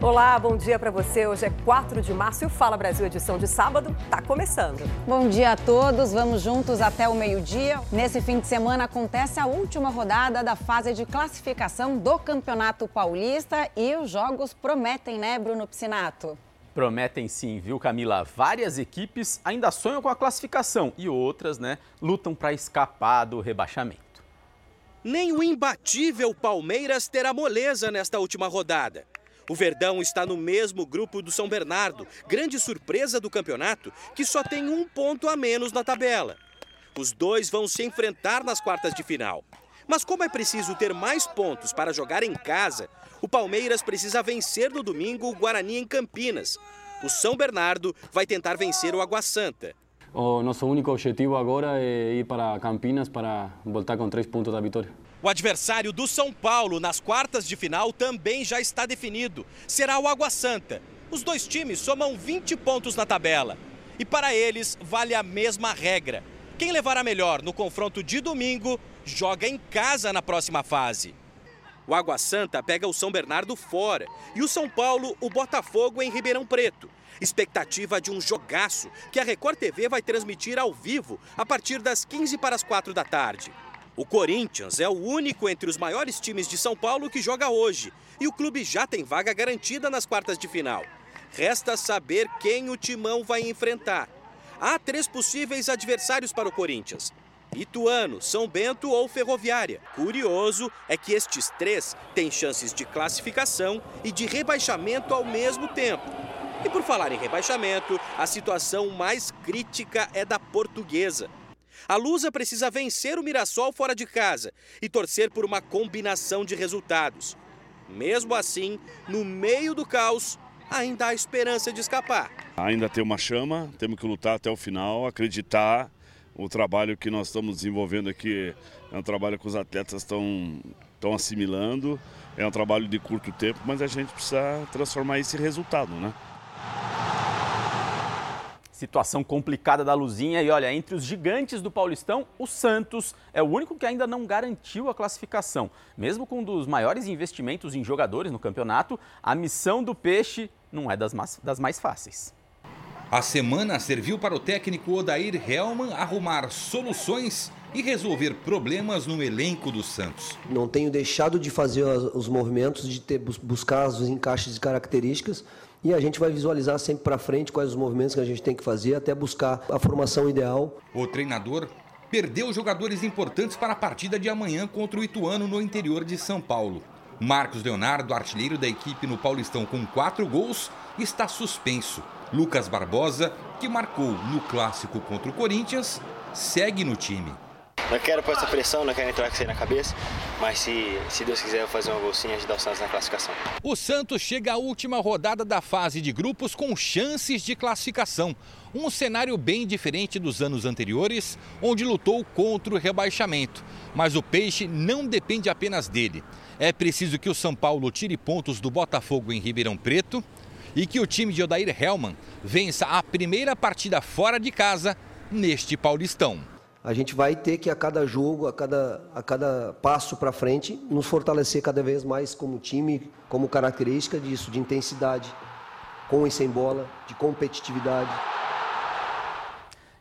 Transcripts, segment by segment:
Olá, bom dia para você. Hoje é 4 de março e o Fala Brasil edição de sábado está começando. Bom dia a todos. Vamos juntos até o meio-dia. Nesse fim de semana acontece a última rodada da fase de classificação do Campeonato Paulista e os jogos prometem, né, Bruno Piscinato? Prometem sim, viu, Camila? Várias equipes ainda sonham com a classificação e outras, né, lutam para escapar do rebaixamento. Nem o imbatível Palmeiras terá moleza nesta última rodada. O Verdão está no mesmo grupo do São Bernardo, grande surpresa do campeonato, que só tem um ponto a menos na tabela. Os dois vão se enfrentar nas quartas de final. Mas como é preciso ter mais pontos para jogar em casa, o Palmeiras precisa vencer no domingo o Guarani em Campinas. O São Bernardo vai tentar vencer o Água Santa. O nosso único objetivo agora é ir para Campinas para voltar com três pontos da vitória. O adversário do São Paulo nas quartas de final também já está definido. Será o Água Santa. Os dois times somam 20 pontos na tabela. E para eles vale a mesma regra. Quem levará melhor no confronto de domingo joga em casa na próxima fase. O Água Santa pega o São Bernardo fora e o São Paulo o Botafogo em Ribeirão Preto. Expectativa de um jogaço que a Record TV vai transmitir ao vivo a partir das 15 para as 4 da tarde. O Corinthians é o único entre os maiores times de São Paulo que joga hoje e o clube já tem vaga garantida nas quartas de final. Resta saber quem o timão vai enfrentar. Há três possíveis adversários para o Corinthians: Ituano, São Bento ou Ferroviária. Curioso é que estes três têm chances de classificação e de rebaixamento ao mesmo tempo. E por falar em rebaixamento, a situação mais crítica é da portuguesa. A Lusa precisa vencer o Mirassol fora de casa e torcer por uma combinação de resultados. Mesmo assim, no meio do caos, ainda há esperança de escapar. Ainda tem uma chama, temos que lutar até o final, acreditar. O trabalho que nós estamos desenvolvendo aqui é um trabalho que os atletas estão, estão assimilando, é um trabalho de curto tempo, mas a gente precisa transformar isso em resultado, né? Situação complicada da Luzinha e olha, entre os gigantes do Paulistão, o Santos é o único que ainda não garantiu a classificação. Mesmo com um dos maiores investimentos em jogadores no campeonato, a missão do Peixe não é das mais, das mais fáceis. A semana serviu para o técnico Odair Helman arrumar soluções e resolver problemas no elenco do Santos. Não tenho deixado de fazer os movimentos, de ter, buscar os encaixes de características e a gente vai visualizar sempre para frente quais os movimentos que a gente tem que fazer até buscar a formação ideal. O treinador perdeu jogadores importantes para a partida de amanhã contra o Ituano no interior de São Paulo. Marcos Leonardo, artilheiro da equipe no Paulistão com quatro gols, está suspenso. Lucas Barbosa, que marcou no clássico contra o Corinthians, segue no time. Não quero pôr essa pressão, não quero entrar com isso aí na cabeça, mas se, se Deus quiser eu fazer uma bolsinha, ajudar o Santos na classificação. O Santos chega à última rodada da fase de grupos com chances de classificação. Um cenário bem diferente dos anos anteriores, onde lutou contra o rebaixamento. Mas o Peixe não depende apenas dele. É preciso que o São Paulo tire pontos do Botafogo em Ribeirão Preto e que o time de Odair Hellman vença a primeira partida fora de casa neste Paulistão a gente vai ter que a cada jogo, a cada, a cada passo para frente, nos fortalecer cada vez mais como time, como característica disso, de intensidade, com e sem bola, de competitividade.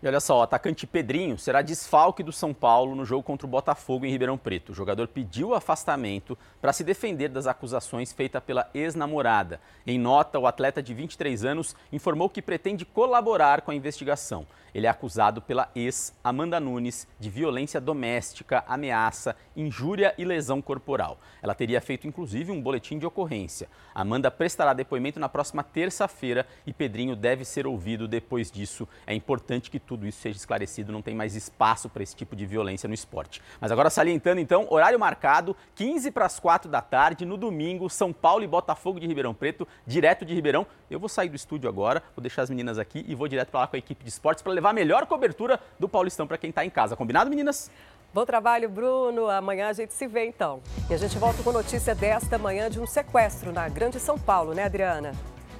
Olha só, o atacante Pedrinho será desfalque do São Paulo no jogo contra o Botafogo em Ribeirão Preto. O jogador pediu afastamento para se defender das acusações feitas pela ex-namorada. Em nota, o atleta de 23 anos informou que pretende colaborar com a investigação. Ele é acusado pela ex, Amanda Nunes, de violência doméstica, ameaça, injúria e lesão corporal. Ela teria feito inclusive um boletim de ocorrência. Amanda prestará depoimento na próxima terça-feira e Pedrinho deve ser ouvido depois disso. É importante que tudo isso seja esclarecido, não tem mais espaço para esse tipo de violência no esporte. Mas agora salientando então, horário marcado, 15 para as 4 da tarde, no domingo, São Paulo e Botafogo de Ribeirão Preto, direto de Ribeirão. Eu vou sair do estúdio agora, vou deixar as meninas aqui e vou direto para lá com a equipe de esportes para levar a melhor cobertura do Paulistão para quem está em casa. Combinado, meninas? Bom trabalho, Bruno. Amanhã a gente se vê então. E a gente volta com notícia desta manhã de um sequestro na Grande São Paulo, né, Adriana?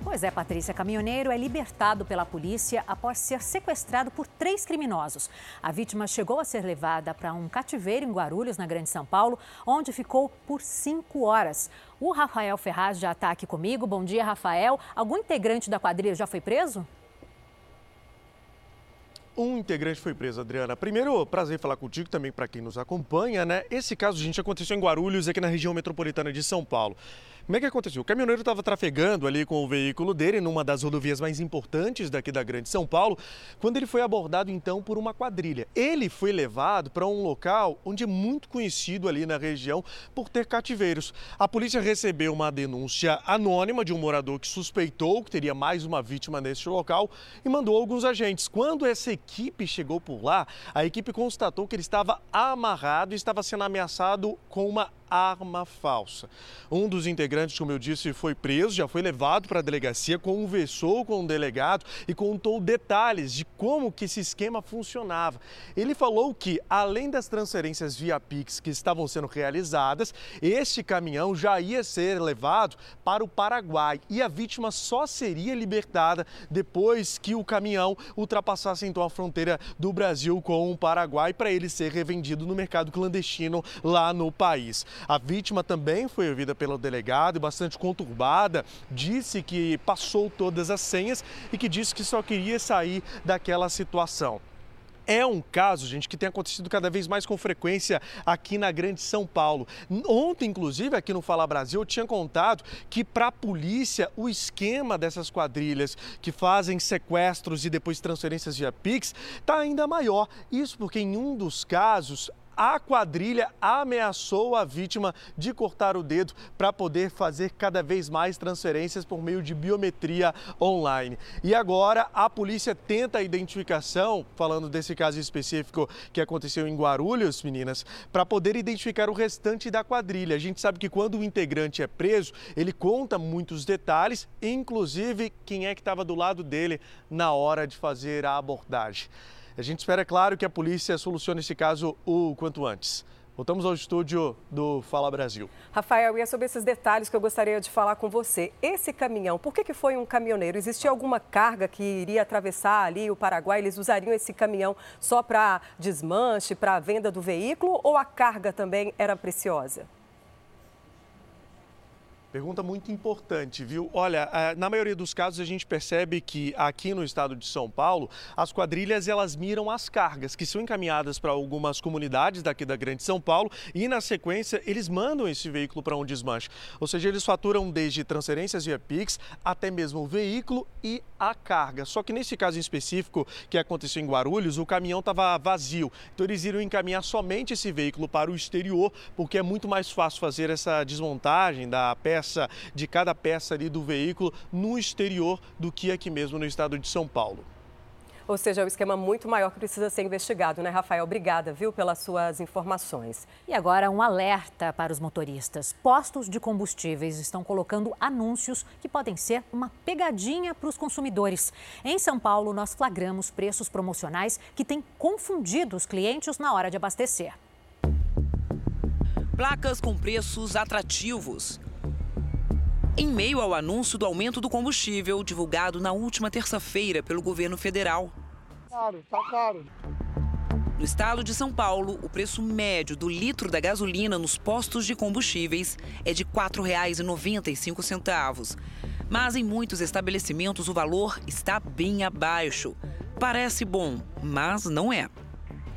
Pois é, Patrícia. Caminhoneiro é libertado pela polícia após ser sequestrado por três criminosos. A vítima chegou a ser levada para um cativeiro em Guarulhos, na Grande São Paulo, onde ficou por cinco horas. O Rafael Ferraz já está aqui comigo. Bom dia, Rafael. Algum integrante da quadrilha já foi preso? Um integrante foi preso, Adriana. Primeiro, prazer falar contigo também para quem nos acompanha, né? Esse caso, gente, aconteceu em Guarulhos, aqui na região metropolitana de São Paulo. Como é que aconteceu? O caminhoneiro estava trafegando ali com o veículo dele numa das rodovias mais importantes daqui da Grande São Paulo, quando ele foi abordado então por uma quadrilha. Ele foi levado para um local onde é muito conhecido ali na região por ter cativeiros. A polícia recebeu uma denúncia anônima de um morador que suspeitou que teria mais uma vítima neste local e mandou alguns agentes. Quando essa equipe chegou por lá, a equipe constatou que ele estava amarrado e estava sendo ameaçado com uma arma falsa. Um dos integrantes, como eu disse, foi preso, já foi levado para a delegacia, conversou com o delegado e contou detalhes de como que esse esquema funcionava. Ele falou que, além das transferências via Pix que estavam sendo realizadas, este caminhão já ia ser levado para o Paraguai e a vítima só seria libertada depois que o caminhão ultrapassasse então a fronteira do Brasil com o Paraguai para ele ser revendido no mercado clandestino lá no país. A vítima também foi ouvida pelo delegado, bastante conturbada, disse que passou todas as senhas e que disse que só queria sair daquela situação é um caso, gente, que tem acontecido cada vez mais com frequência aqui na Grande São Paulo. Ontem, inclusive, aqui no Fala Brasil, eu tinha contado que para a polícia o esquema dessas quadrilhas que fazem sequestros e depois transferências via Pix está ainda maior. Isso porque em um dos casos a quadrilha ameaçou a vítima de cortar o dedo para poder fazer cada vez mais transferências por meio de biometria online. E agora a polícia tenta a identificação, falando desse caso específico que aconteceu em Guarulhos, meninas, para poder identificar o restante da quadrilha. A gente sabe que quando o integrante é preso, ele conta muitos detalhes, inclusive quem é que estava do lado dele na hora de fazer a abordagem. A gente espera, é claro, que a polícia solucione esse caso o quanto antes. Voltamos ao estúdio do Fala Brasil. Rafael, e é sobre esses detalhes que eu gostaria de falar com você. Esse caminhão, por que, que foi um caminhoneiro? Existia alguma carga que iria atravessar ali o Paraguai? Eles usariam esse caminhão só para desmanche, para venda do veículo ou a carga também era preciosa? Pergunta muito importante, viu? Olha, na maioria dos casos a gente percebe que aqui no estado de São Paulo, as quadrilhas elas miram as cargas que são encaminhadas para algumas comunidades daqui da Grande São Paulo e na sequência eles mandam esse veículo para um desmanche. Ou seja, eles faturam desde transferências via Pix até mesmo o veículo e a carga. Só que nesse caso em específico que aconteceu em Guarulhos, o caminhão estava vazio. Então eles iriam encaminhar somente esse veículo para o exterior, porque é muito mais fácil fazer essa desmontagem da peça peça, de cada peça ali do veículo no exterior do que aqui mesmo no estado de São Paulo. Ou seja, é um esquema muito maior que precisa ser investigado, né, Rafael? Obrigada, viu, pelas suas informações. E agora um alerta para os motoristas. Postos de combustíveis estão colocando anúncios que podem ser uma pegadinha para os consumidores. Em São Paulo, nós flagramos preços promocionais que têm confundido os clientes na hora de abastecer. Placas com preços atrativos em meio ao anúncio do aumento do combustível divulgado na última terça-feira pelo governo federal. Caro, tá caro. No estado de São Paulo, o preço médio do litro da gasolina nos postos de combustíveis é de R$ 4,95. Mas em muitos estabelecimentos o valor está bem abaixo. Parece bom, mas não é.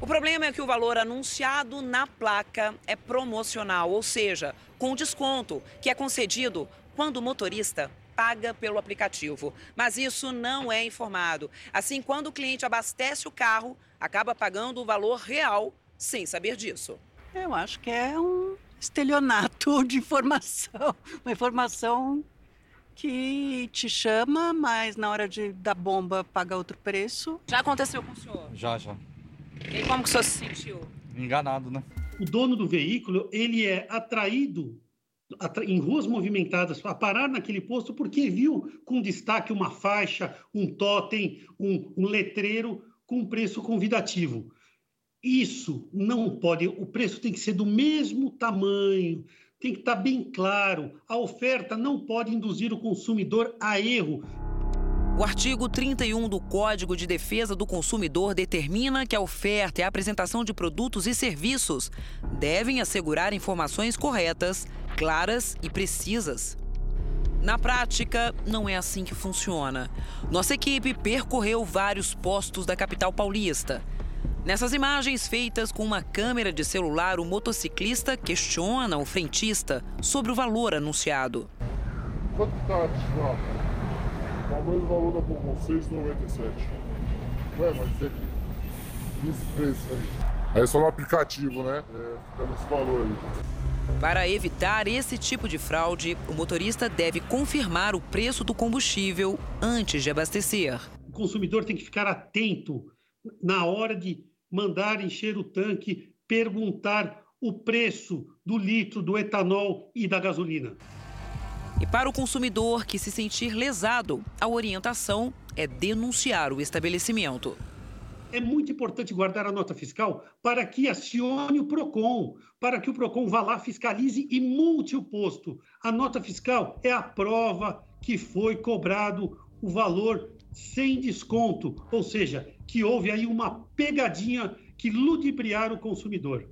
O problema é que o valor anunciado na placa é promocional, ou seja, com desconto, que é concedido quando o motorista paga pelo aplicativo. Mas isso não é informado. Assim, quando o cliente abastece o carro, acaba pagando o valor real sem saber disso. Eu acho que é um estelionato de informação. Uma informação que te chama, mas na hora de dar bomba paga outro preço. Já aconteceu com o senhor? Já, já. E como que o senhor se sentiu? Enganado, né? O dono do veículo, ele é atraído em ruas movimentadas a parar naquele posto porque viu com destaque uma faixa, um totem, um, um letreiro com preço convidativo. Isso não pode, o preço tem que ser do mesmo tamanho, tem que estar bem claro. A oferta não pode induzir o consumidor a erro. O artigo 31 do Código de Defesa do Consumidor determina que a oferta e a apresentação de produtos e serviços devem assegurar informações corretas, claras e precisas. Na prática, não é assim que funciona. Nossa equipe percorreu vários postos da capital paulista. Nessas imagens feitas com uma câmera de celular, o motociclista questiona o frentista sobre o valor anunciado. Quanto está a o mesmo valor da Pombom, 6,97. Ué, mas é que esse preço aí. Aí é só no aplicativo, né? É, fica nesse valor aí. Para evitar esse tipo de fraude, o motorista deve confirmar o preço do combustível antes de abastecer. O consumidor tem que ficar atento na hora de mandar encher o tanque, perguntar o preço do litro do etanol e da gasolina. E para o consumidor que se sentir lesado, a orientação é denunciar o estabelecimento. É muito importante guardar a nota fiscal para que acione o PROCON, para que o PROCON vá lá, fiscalize e multe o posto. A nota fiscal é a prova que foi cobrado o valor sem desconto, ou seja, que houve aí uma pegadinha que ludibriar o consumidor.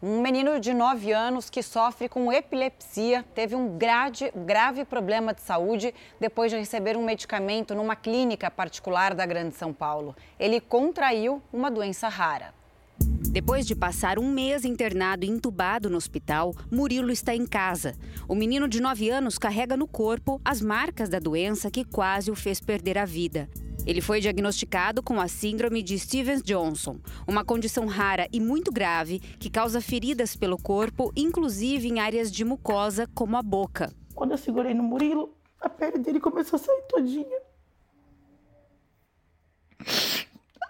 Um menino de 9 anos que sofre com epilepsia teve um grave, problema de saúde depois de receber um medicamento numa clínica particular da Grande São Paulo. Ele contraiu uma doença rara. Depois de passar um mês internado e entubado no hospital, Murilo está em casa. O menino de 9 anos carrega no corpo as marcas da doença que quase o fez perder a vida. Ele foi diagnosticado com a síndrome de Stevens-Johnson, uma condição rara e muito grave que causa feridas pelo corpo, inclusive em áreas de mucosa, como a boca. Quando eu segurei no Murilo, a pele dele começou a sair todinha.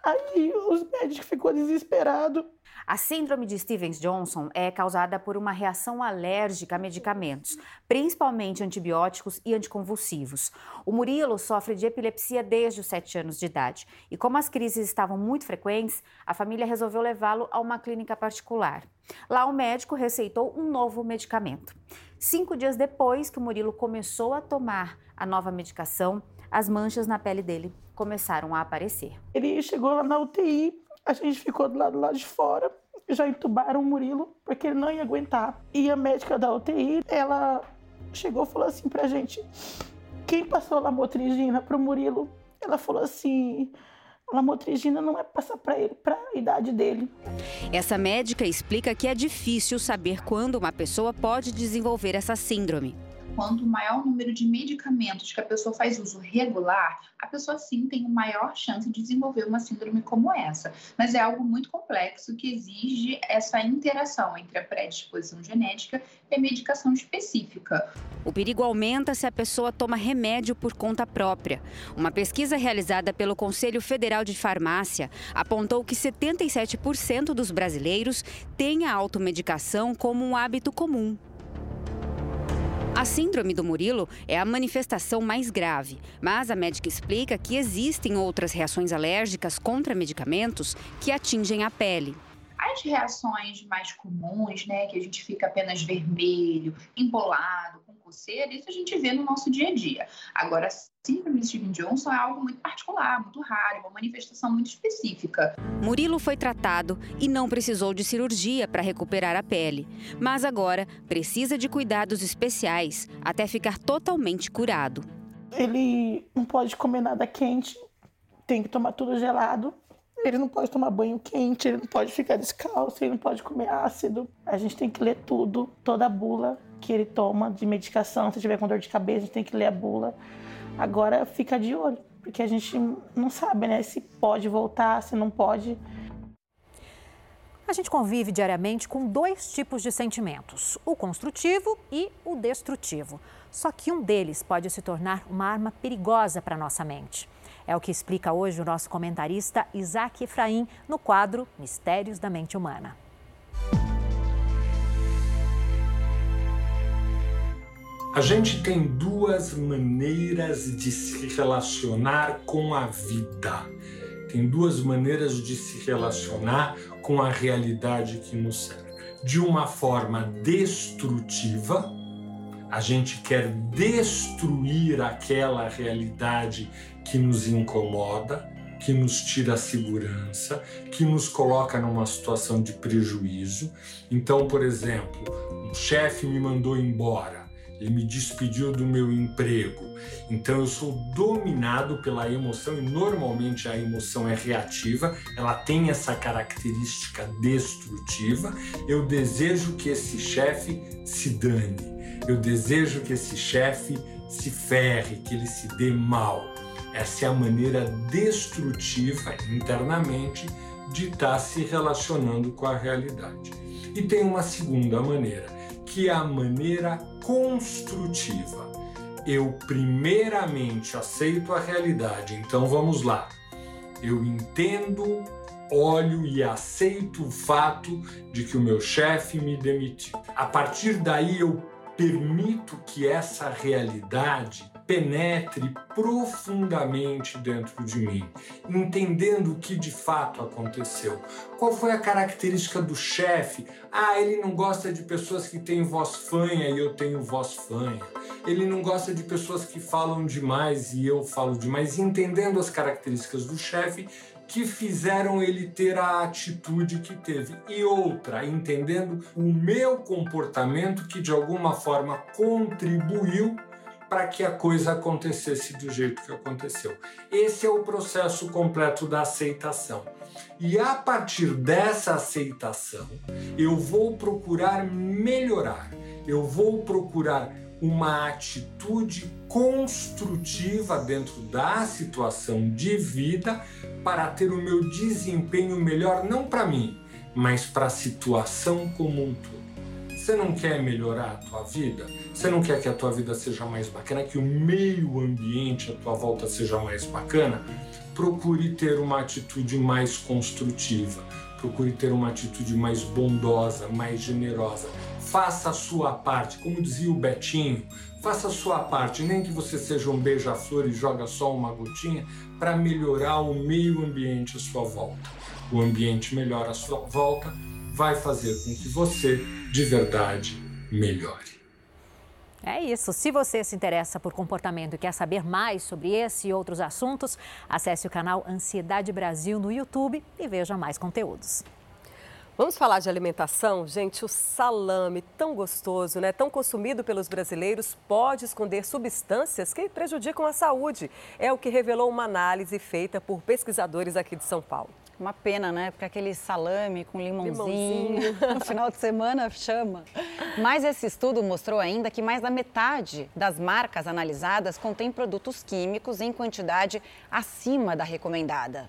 Aí os médicos ficou desesperado. A síndrome de Stevens-Johnson é causada por uma reação alérgica a medicamentos, principalmente antibióticos e anticonvulsivos. O Murilo sofre de epilepsia desde os 7 anos de idade e, como as crises estavam muito frequentes, a família resolveu levá-lo a uma clínica particular. Lá, o médico receitou um novo medicamento. Cinco dias depois que o Murilo começou a tomar a nova medicação, as manchas na pele dele começaram a aparecer. Ele chegou lá na UTI, a gente ficou do lado lá de fora, já entubaram o Murilo, porque ele não ia aguentar. E a médica da UTI, ela chegou e falou assim pra gente: quem passou lamotrigina pro Murilo? Ela falou assim: lamotrigina não é passar para ele, para a idade dele. Essa médica explica que é difícil saber quando uma pessoa pode desenvolver essa síndrome quanto maior o número de medicamentos que a pessoa faz uso regular, a pessoa sim tem maior chance de desenvolver uma síndrome como essa. Mas é algo muito complexo que exige essa interação entre a predisposição genética e a medicação específica. O perigo aumenta se a pessoa toma remédio por conta própria. Uma pesquisa realizada pelo Conselho Federal de Farmácia apontou que 77% dos brasileiros têm a automedicação como um hábito comum. A síndrome do Murilo é a manifestação mais grave, mas a médica explica que existem outras reações alérgicas contra medicamentos que atingem a pele. As reações mais comuns, né, que a gente fica apenas vermelho, embolado, com coceira, isso a gente vê no nosso dia a dia. Agora, síndrome de Steven Johnson é algo muito particular, muito raro, uma manifestação muito específica. Murilo foi tratado e não precisou de cirurgia para recuperar a pele, mas agora precisa de cuidados especiais até ficar totalmente curado. Ele não pode comer nada quente, tem que tomar tudo gelado ele não pode tomar banho quente, ele não pode ficar descalço, ele não pode comer ácido. A gente tem que ler tudo, toda a bula que ele toma de medicação. Se tiver com dor de cabeça, a gente tem que ler a bula. Agora fica de olho, porque a gente não sabe, né, se pode voltar, se não pode. A gente convive diariamente com dois tipos de sentimentos: o construtivo e o destrutivo. Só que um deles pode se tornar uma arma perigosa para nossa mente. É o que explica hoje o nosso comentarista Isaac Efraim no quadro Mistérios da Mente Humana. A gente tem duas maneiras de se relacionar com a vida. Tem duas maneiras de se relacionar com a realidade que nos cerca. de uma forma destrutiva. A gente quer destruir aquela realidade que nos incomoda, que nos tira a segurança, que nos coloca numa situação de prejuízo. Então, por exemplo, um chefe me mandou embora, ele me despediu do meu emprego. Então eu sou dominado pela emoção e normalmente a emoção é reativa, ela tem essa característica destrutiva. Eu desejo que esse chefe se dane. Eu desejo que esse chefe se ferre, que ele se dê mal. Essa é a maneira destrutiva internamente de estar se relacionando com a realidade. E tem uma segunda maneira, que a maneira construtiva. Eu primeiramente aceito a realidade, então vamos lá. Eu entendo, olho e aceito o fato de que o meu chefe me demitiu. A partir daí eu permito que essa realidade penetre profundamente dentro de mim, entendendo o que de fato aconteceu. Qual foi a característica do chefe? Ah, ele não gosta de pessoas que têm voz fanha e eu tenho voz fanha. Ele não gosta de pessoas que falam demais e eu falo demais. Entendendo as características do chefe, que fizeram ele ter a atitude que teve. E outra, entendendo o meu comportamento que de alguma forma contribuiu para que a coisa acontecesse do jeito que aconteceu. Esse é o processo completo da aceitação. E a partir dessa aceitação, eu vou procurar melhorar, eu vou procurar uma atitude construtiva dentro da situação de vida para ter o meu desempenho melhor, não para mim, mas para a situação como um todo. Você não quer melhorar a tua vida? Você não quer que a tua vida seja mais bacana, que o meio ambiente à tua volta seja mais bacana? Procure ter uma atitude mais construtiva. Procure ter uma atitude mais bondosa, mais generosa. Faça a sua parte, como dizia o Betinho, faça a sua parte, nem que você seja um beija-flor e joga só uma gotinha, para melhorar o meio ambiente à sua volta. O ambiente melhor à sua volta vai fazer com que você, de verdade, melhore. É isso. Se você se interessa por comportamento e quer saber mais sobre esse e outros assuntos, acesse o canal Ansiedade Brasil no YouTube e veja mais conteúdos. Vamos falar de alimentação? Gente, o salame, tão gostoso, né? tão consumido pelos brasileiros, pode esconder substâncias que prejudicam a saúde. É o que revelou uma análise feita por pesquisadores aqui de São Paulo. Uma pena, né? Porque aquele salame com limãozinho, limãozinho. no final de semana chama. Mas esse estudo mostrou ainda que mais da metade das marcas analisadas contém produtos químicos em quantidade acima da recomendada.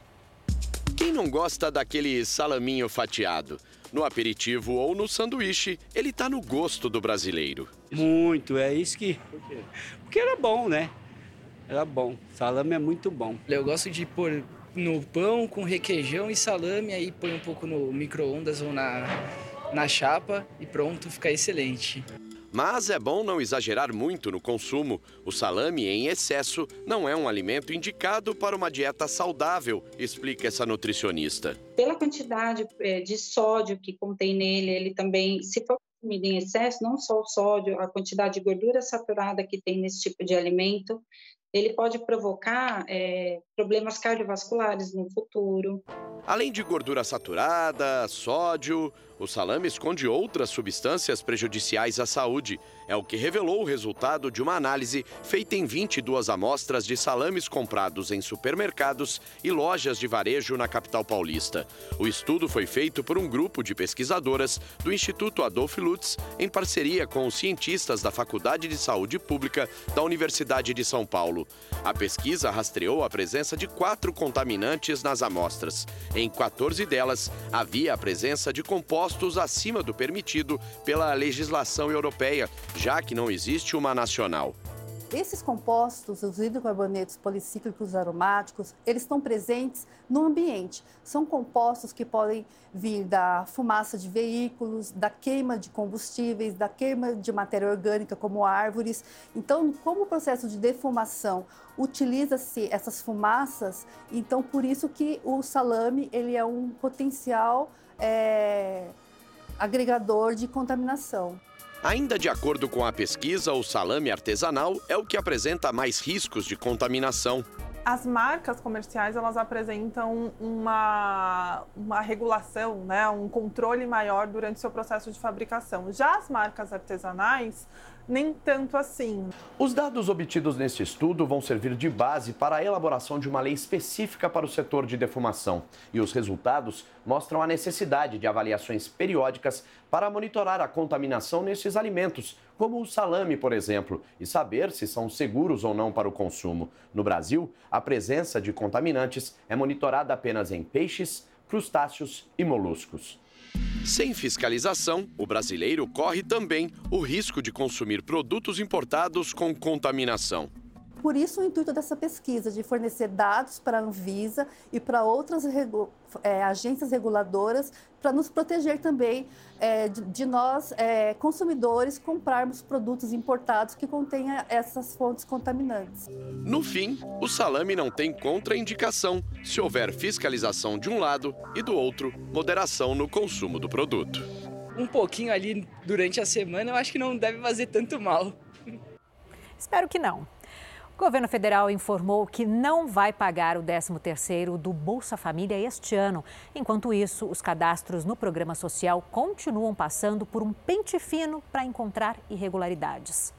Quem não gosta daquele salaminho fatiado? No aperitivo ou no sanduíche, ele tá no gosto do brasileiro. Muito, é isso que. Porque era bom, né? Era bom. Salame é muito bom. Eu gosto de pôr no pão com requeijão e salame, aí põe um pouco no micro-ondas ou na, na chapa e pronto, fica excelente. Mas é bom não exagerar muito no consumo. O salame em excesso não é um alimento indicado para uma dieta saudável, explica essa nutricionista. Pela quantidade eh, de sódio que contém nele, ele também, se for consumido em excesso, não só o sódio, a quantidade de gordura saturada que tem nesse tipo de alimento, ele pode provocar é, problemas cardiovasculares no futuro. Além de gordura saturada, sódio, o salame esconde outras substâncias prejudiciais à saúde. É o que revelou o resultado de uma análise feita em 22 amostras de salames comprados em supermercados e lojas de varejo na capital paulista. O estudo foi feito por um grupo de pesquisadoras do Instituto Adolf Lutz, em parceria com os cientistas da Faculdade de Saúde Pública da Universidade de São Paulo. A pesquisa rastreou a presença de quatro contaminantes nas amostras. Em 14 delas, havia a presença de compostos acima do permitido pela legislação europeia, já que não existe uma nacional. Esses compostos, os hidrocarbonetos policíclicos aromáticos, eles estão presentes no ambiente. São compostos que podem vir da fumaça de veículos, da queima de combustíveis, da queima de matéria orgânica como árvores. Então, como o processo de defumação utiliza-se essas fumaças, então por isso que o salame ele é um potencial é agregador de contaminação. Ainda de acordo com a pesquisa, o salame artesanal é o que apresenta mais riscos de contaminação. As marcas comerciais elas apresentam uma, uma regulação, né, um controle maior durante o seu processo de fabricação. Já as marcas artesanais nem tanto assim. Os dados obtidos neste estudo vão servir de base para a elaboração de uma lei específica para o setor de defumação. E os resultados mostram a necessidade de avaliações periódicas para monitorar a contaminação nestes alimentos, como o salame, por exemplo, e saber se são seguros ou não para o consumo. No Brasil, a presença de contaminantes é monitorada apenas em peixes, crustáceos e moluscos. Sem fiscalização, o brasileiro corre também o risco de consumir produtos importados com contaminação. Por isso, o intuito dessa pesquisa, de fornecer dados para a Anvisa e para outras regu é, agências reguladoras, para nos proteger também é, de, de, nós, é, consumidores, comprarmos produtos importados que contenham essas fontes contaminantes. No fim, o salame não tem contraindicação se houver fiscalização de um lado e do outro, moderação no consumo do produto. Um pouquinho ali durante a semana, eu acho que não deve fazer tanto mal. Espero que não. O governo federal informou que não vai pagar o 13º do Bolsa Família este ano. Enquanto isso, os cadastros no programa social continuam passando por um pente fino para encontrar irregularidades.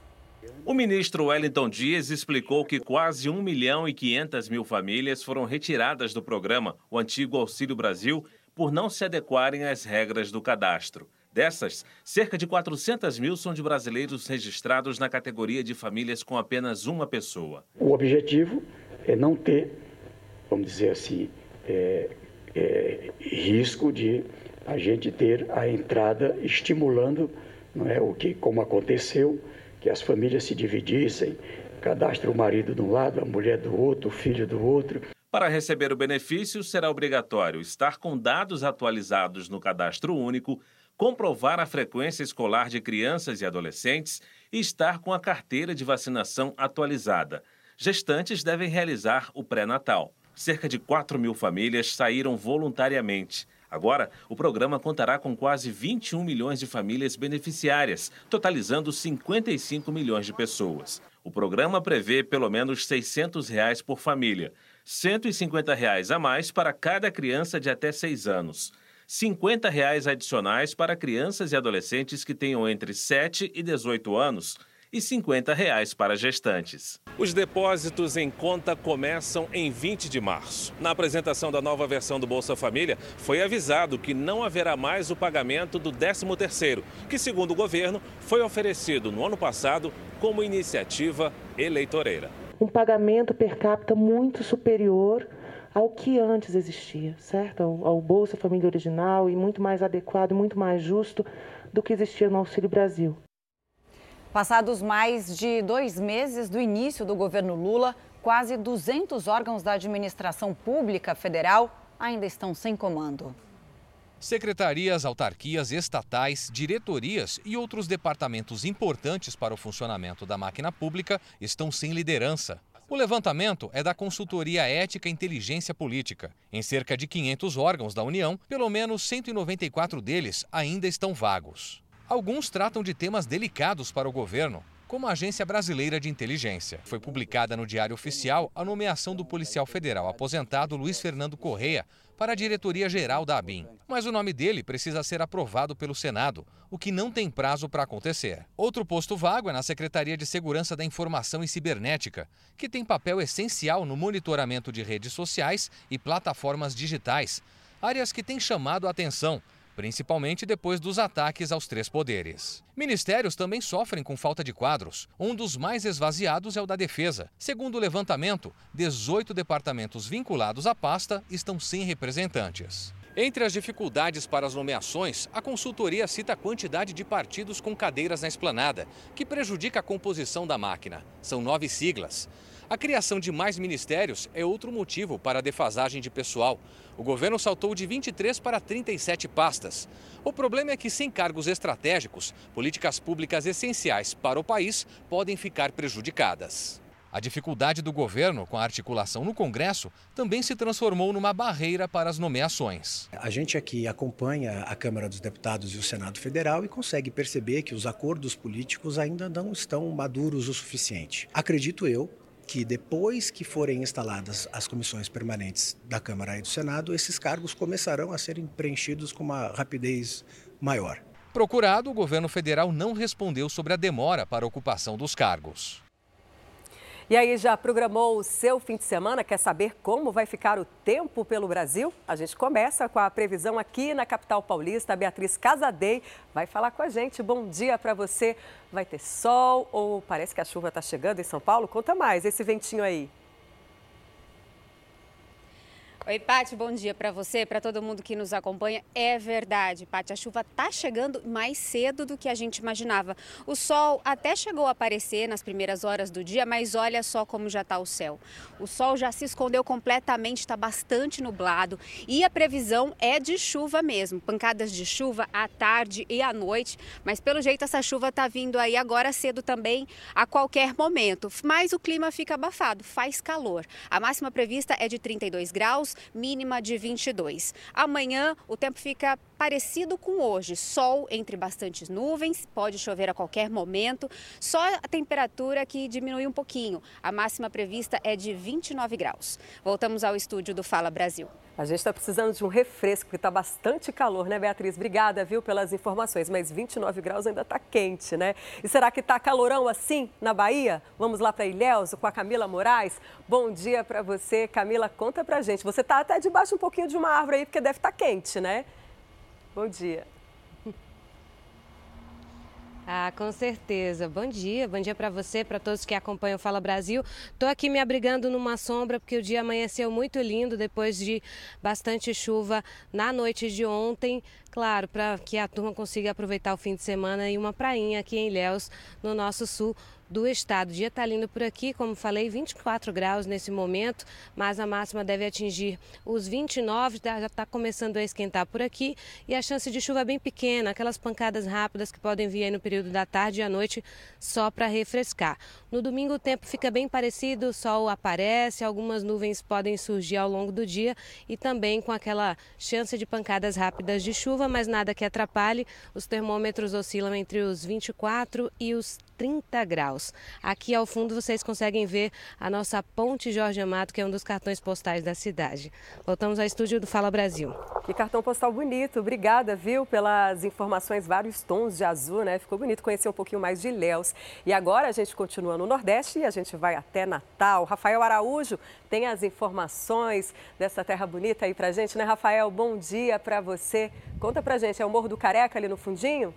O ministro Wellington Dias explicou que quase 1 milhão e 500 mil famílias foram retiradas do programa, o antigo Auxílio Brasil, por não se adequarem às regras do cadastro. Dessas, cerca de 400 mil são de brasileiros registrados na categoria de famílias com apenas uma pessoa. O objetivo é não ter, vamos dizer assim, é, é, risco de a gente ter a entrada estimulando, não é o que como aconteceu, que as famílias se dividissem, cadastra o marido de um lado, a mulher do outro, o filho do outro. Para receber o benefício, será obrigatório estar com dados atualizados no cadastro único, comprovar a frequência escolar de crianças e adolescentes e estar com a carteira de vacinação atualizada. Gestantes devem realizar o pré-natal. Cerca de 4 mil famílias saíram voluntariamente. Agora, o programa contará com quase 21 milhões de famílias beneficiárias, totalizando 55 milhões de pessoas. O programa prevê pelo menos 600 reais por família, 150 reais a mais para cada criança de até 6 anos. 50 reais adicionais para crianças e adolescentes que tenham entre 7 e 18 anos e 50 reais para gestantes. Os depósitos em conta começam em 20 de março. Na apresentação da nova versão do Bolsa Família, foi avisado que não haverá mais o pagamento do 13º, que segundo o governo, foi oferecido no ano passado como iniciativa eleitoreira. Um pagamento per capita muito superior ao que antes existia, certo? Ao, ao Bolsa Família original e muito mais adequado, muito mais justo do que existia no Auxílio Brasil. Passados mais de dois meses do início do governo Lula, quase 200 órgãos da administração pública federal ainda estão sem comando. Secretarias, autarquias, estatais, diretorias e outros departamentos importantes para o funcionamento da máquina pública estão sem liderança. O levantamento é da consultoria Ética e Inteligência Política. Em cerca de 500 órgãos da União, pelo menos 194 deles ainda estão vagos. Alguns tratam de temas delicados para o governo, como a Agência Brasileira de Inteligência. Foi publicada no Diário Oficial a nomeação do policial federal aposentado Luiz Fernando Correia para a diretoria-geral da ABIN. Mas o nome dele precisa ser aprovado pelo Senado, o que não tem prazo para acontecer. Outro posto vago é na Secretaria de Segurança da Informação e Cibernética, que tem papel essencial no monitoramento de redes sociais e plataformas digitais, áreas que têm chamado a atenção principalmente depois dos ataques aos três poderes. Ministérios também sofrem com falta de quadros. Um dos mais esvaziados é o da Defesa. Segundo o levantamento, 18 departamentos vinculados à pasta estão sem representantes. Entre as dificuldades para as nomeações, a consultoria cita a quantidade de partidos com cadeiras na esplanada, que prejudica a composição da máquina. São nove siglas. A criação de mais ministérios é outro motivo para a defasagem de pessoal. O governo saltou de 23 para 37 pastas. O problema é que, sem cargos estratégicos, políticas públicas essenciais para o país podem ficar prejudicadas. A dificuldade do governo com a articulação no Congresso também se transformou numa barreira para as nomeações. A gente aqui acompanha a Câmara dos Deputados e o Senado Federal e consegue perceber que os acordos políticos ainda não estão maduros o suficiente. Acredito eu que depois que forem instaladas as comissões permanentes da Câmara e do Senado, esses cargos começarão a serem preenchidos com uma rapidez maior. Procurado, o governo federal não respondeu sobre a demora para a ocupação dos cargos. E aí, já programou o seu fim de semana? Quer saber como vai ficar o tempo pelo Brasil? A gente começa com a previsão aqui na capital paulista. A Beatriz Casadei vai falar com a gente. Bom dia para você. Vai ter sol ou parece que a chuva está chegando em São Paulo? Conta mais esse ventinho aí. Oi, Pati, bom dia para você, para todo mundo que nos acompanha. É verdade, Pati, a chuva está chegando mais cedo do que a gente imaginava. O sol até chegou a aparecer nas primeiras horas do dia, mas olha só como já está o céu. O sol já se escondeu completamente, está bastante nublado e a previsão é de chuva mesmo. Pancadas de chuva à tarde e à noite, mas pelo jeito essa chuva está vindo aí agora cedo também, a qualquer momento. Mas o clima fica abafado, faz calor. A máxima prevista é de 32 graus mínima de 22. Amanhã o tempo fica parecido com hoje, sol entre bastantes nuvens, pode chover a qualquer momento, só a temperatura que diminui um pouquinho. A máxima prevista é de 29 graus. Voltamos ao estúdio do Fala Brasil. A gente está precisando de um refresco, porque está bastante calor, né, Beatriz? Obrigada, viu, pelas informações. Mas 29 graus ainda está quente, né? E será que está calorão assim na Bahia? Vamos lá para Ilhéus com a Camila Moraes. Bom dia para você. Camila, conta para gente. Você está até debaixo um pouquinho de uma árvore aí, porque deve estar tá quente, né? Bom dia. Ah, com certeza. Bom dia, bom dia para você, para todos que acompanham o Fala Brasil. Estou aqui me abrigando numa sombra porque o dia amanheceu muito lindo depois de bastante chuva na noite de ontem. Claro, para que a turma consiga aproveitar o fim de semana e uma prainha aqui em Ilhéus, no nosso sul do estado. O dia está lindo por aqui, como falei, 24 graus nesse momento, mas a máxima deve atingir os 29, já está começando a esquentar por aqui e a chance de chuva é bem pequena, aquelas pancadas rápidas que podem vir aí no período da tarde e à noite só para refrescar. No domingo o tempo fica bem parecido, o sol aparece, algumas nuvens podem surgir ao longo do dia e também com aquela chance de pancadas rápidas de chuva, mas nada que atrapalhe. Os termômetros oscilam entre os 24 e os 30 graus. Aqui ao fundo vocês conseguem ver a nossa Ponte Jorge Amato, que é um dos cartões postais da cidade. Voltamos ao estúdio do Fala Brasil. Que cartão postal bonito. Obrigada, viu, pelas informações, vários tons de azul, né? Ficou bonito conhecer um pouquinho mais de Ilhéus. E agora a gente continua no Nordeste e a gente vai até Natal. Rafael Araújo tem as informações dessa terra bonita aí pra gente, né, Rafael? Bom dia para você. Conta pra gente, é o Morro do Careca ali no fundinho?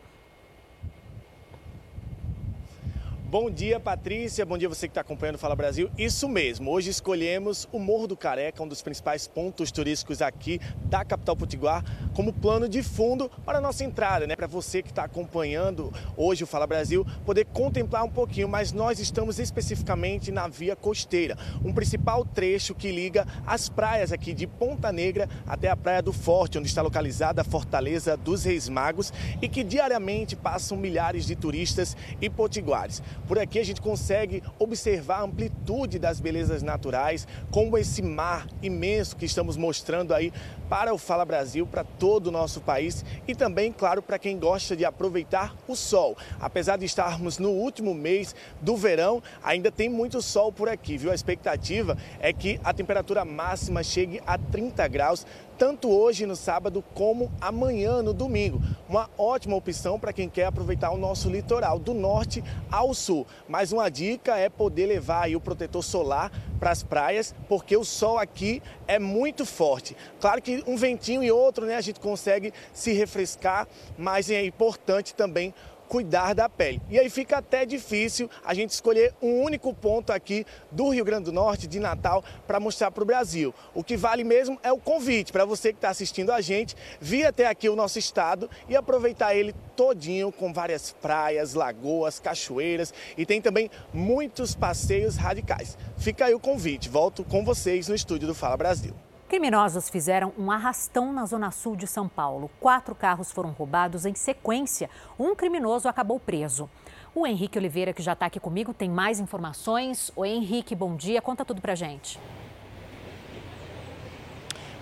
Bom dia, Patrícia. Bom dia você que está acompanhando o Fala Brasil. Isso mesmo. Hoje escolhemos o Morro do Careca, um dos principais pontos turísticos aqui da capital potiguar, como plano de fundo para a nossa entrada, né? Para você que está acompanhando hoje o Fala Brasil poder contemplar um pouquinho, mas nós estamos especificamente na via costeira, um principal trecho que liga as praias aqui de Ponta Negra até a Praia do Forte, onde está localizada a Fortaleza dos Reis Magos e que diariamente passam milhares de turistas e potiguares. Por aqui a gente consegue observar a amplitude das belezas naturais, como esse mar imenso que estamos mostrando aí para o Fala Brasil, para todo o nosso país e também, claro, para quem gosta de aproveitar o sol. Apesar de estarmos no último mês do verão, ainda tem muito sol por aqui, viu? A expectativa é que a temperatura máxima chegue a 30 graus tanto hoje no sábado como amanhã no domingo. Uma ótima opção para quem quer aproveitar o nosso litoral do norte ao sul. Mas uma dica é poder levar o protetor solar para as praias, porque o sol aqui é muito forte. Claro que um ventinho e outro, né, a gente consegue se refrescar, mas é importante também cuidar da pele. E aí fica até difícil a gente escolher um único ponto aqui do Rio Grande do Norte, de Natal, para mostrar para o Brasil. O que vale mesmo é o convite para você que está assistindo a gente, vir até aqui o nosso estado e aproveitar ele todinho com várias praias, lagoas, cachoeiras e tem também muitos passeios radicais. Fica aí o convite. Volto com vocês no estúdio do Fala Brasil. Criminosos fizeram um arrastão na zona sul de São Paulo. Quatro carros foram roubados em sequência. Um criminoso acabou preso. O Henrique Oliveira, que já está aqui comigo, tem mais informações. Oi, Henrique, bom dia. Conta tudo pra gente.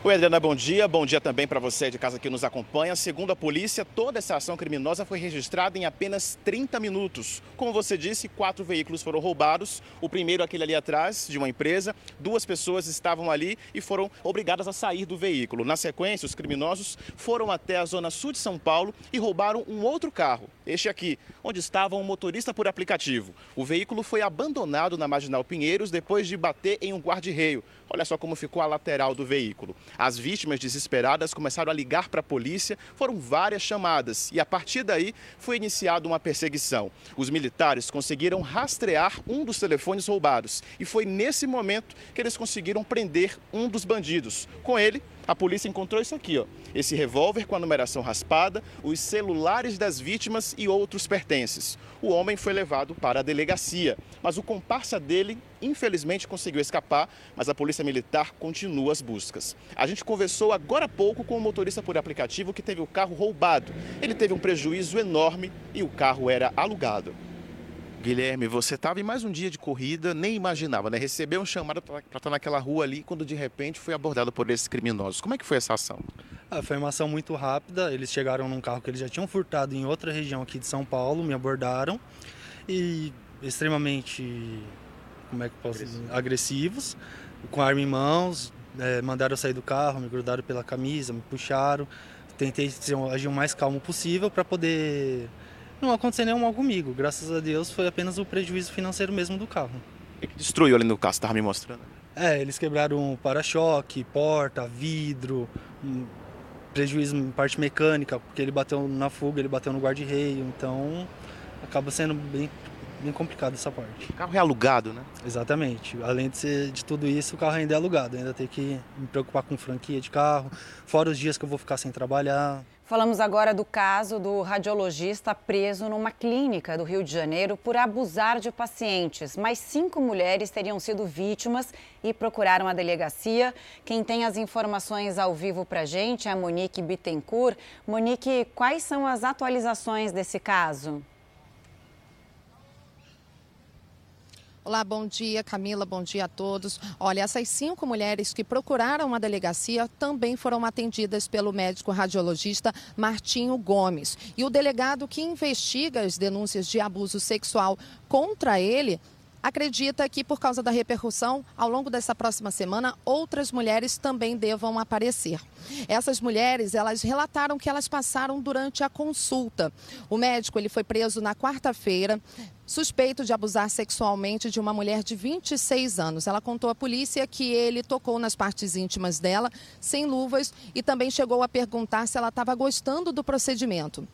Oi, Adriana, bom dia. Bom dia também para você de casa que nos acompanha. Segundo a polícia, toda essa ação criminosa foi registrada em apenas 30 minutos. Como você disse, quatro veículos foram roubados. O primeiro, aquele ali atrás, de uma empresa. Duas pessoas estavam ali e foram obrigadas a sair do veículo. Na sequência, os criminosos foram até a zona sul de São Paulo e roubaram um outro carro, este aqui, onde estava um motorista por aplicativo. O veículo foi abandonado na Marginal Pinheiros depois de bater em um guarda-reio. Olha só como ficou a lateral do veículo. As vítimas desesperadas começaram a ligar para a polícia, foram várias chamadas e a partir daí foi iniciada uma perseguição. Os militares conseguiram rastrear um dos telefones roubados e foi nesse momento que eles conseguiram prender um dos bandidos. Com ele, a polícia encontrou isso aqui, ó. Esse revólver com a numeração raspada, os celulares das vítimas e outros pertences. O homem foi levado para a delegacia, mas o comparsa dele, infelizmente, conseguiu escapar, mas a polícia militar continua as buscas. A gente conversou agora há pouco com o um motorista por aplicativo que teve o carro roubado. Ele teve um prejuízo enorme e o carro era alugado. Guilherme, você estava em mais um dia de corrida, nem imaginava, né? Recebeu um chamado para estar naquela rua ali, quando de repente foi abordado por esses criminosos. Como é que foi essa ação? Ah, foi uma ação muito rápida. Eles chegaram num carro que eles já tinham furtado em outra região aqui de São Paulo, me abordaram e extremamente, como é que posso dizer, agressivos, com arma em mãos, é, mandaram eu sair do carro, me grudaram pela camisa, me puxaram. Tentei agir o mais calmo possível para poder não acontecer nenhum mal comigo. Graças a Deus foi apenas o prejuízo financeiro mesmo do carro. O que destruiu ali no carro? Você estava me mostrando? É, eles quebraram para-choque, porta, vidro, prejuízo em parte mecânica, porque ele bateu na fuga, ele bateu no guarda-reio, então acaba sendo bem, bem complicado essa parte. O carro é alugado, né? Exatamente. Além de, ser, de tudo isso, o carro ainda é alugado. ainda tem que me preocupar com franquia de carro, fora os dias que eu vou ficar sem trabalhar. Falamos agora do caso do radiologista preso numa clínica do Rio de Janeiro por abusar de pacientes. Mais cinco mulheres teriam sido vítimas e procuraram a delegacia. Quem tem as informações ao vivo para gente é a Monique Bittencourt. Monique, quais são as atualizações desse caso? Olá, bom dia, Camila, bom dia a todos. Olha, essas cinco mulheres que procuraram a delegacia também foram atendidas pelo médico radiologista Martinho Gomes. E o delegado que investiga as denúncias de abuso sexual contra ele acredita que, por causa da repercussão, ao longo dessa próxima semana, outras mulheres também devam aparecer. Essas mulheres, elas relataram que elas passaram durante a consulta. O médico ele foi preso na quarta-feira, suspeito de abusar sexualmente de uma mulher de 26 anos. Ela contou à polícia que ele tocou nas partes íntimas dela, sem luvas, e também chegou a perguntar se ela estava gostando do procedimento.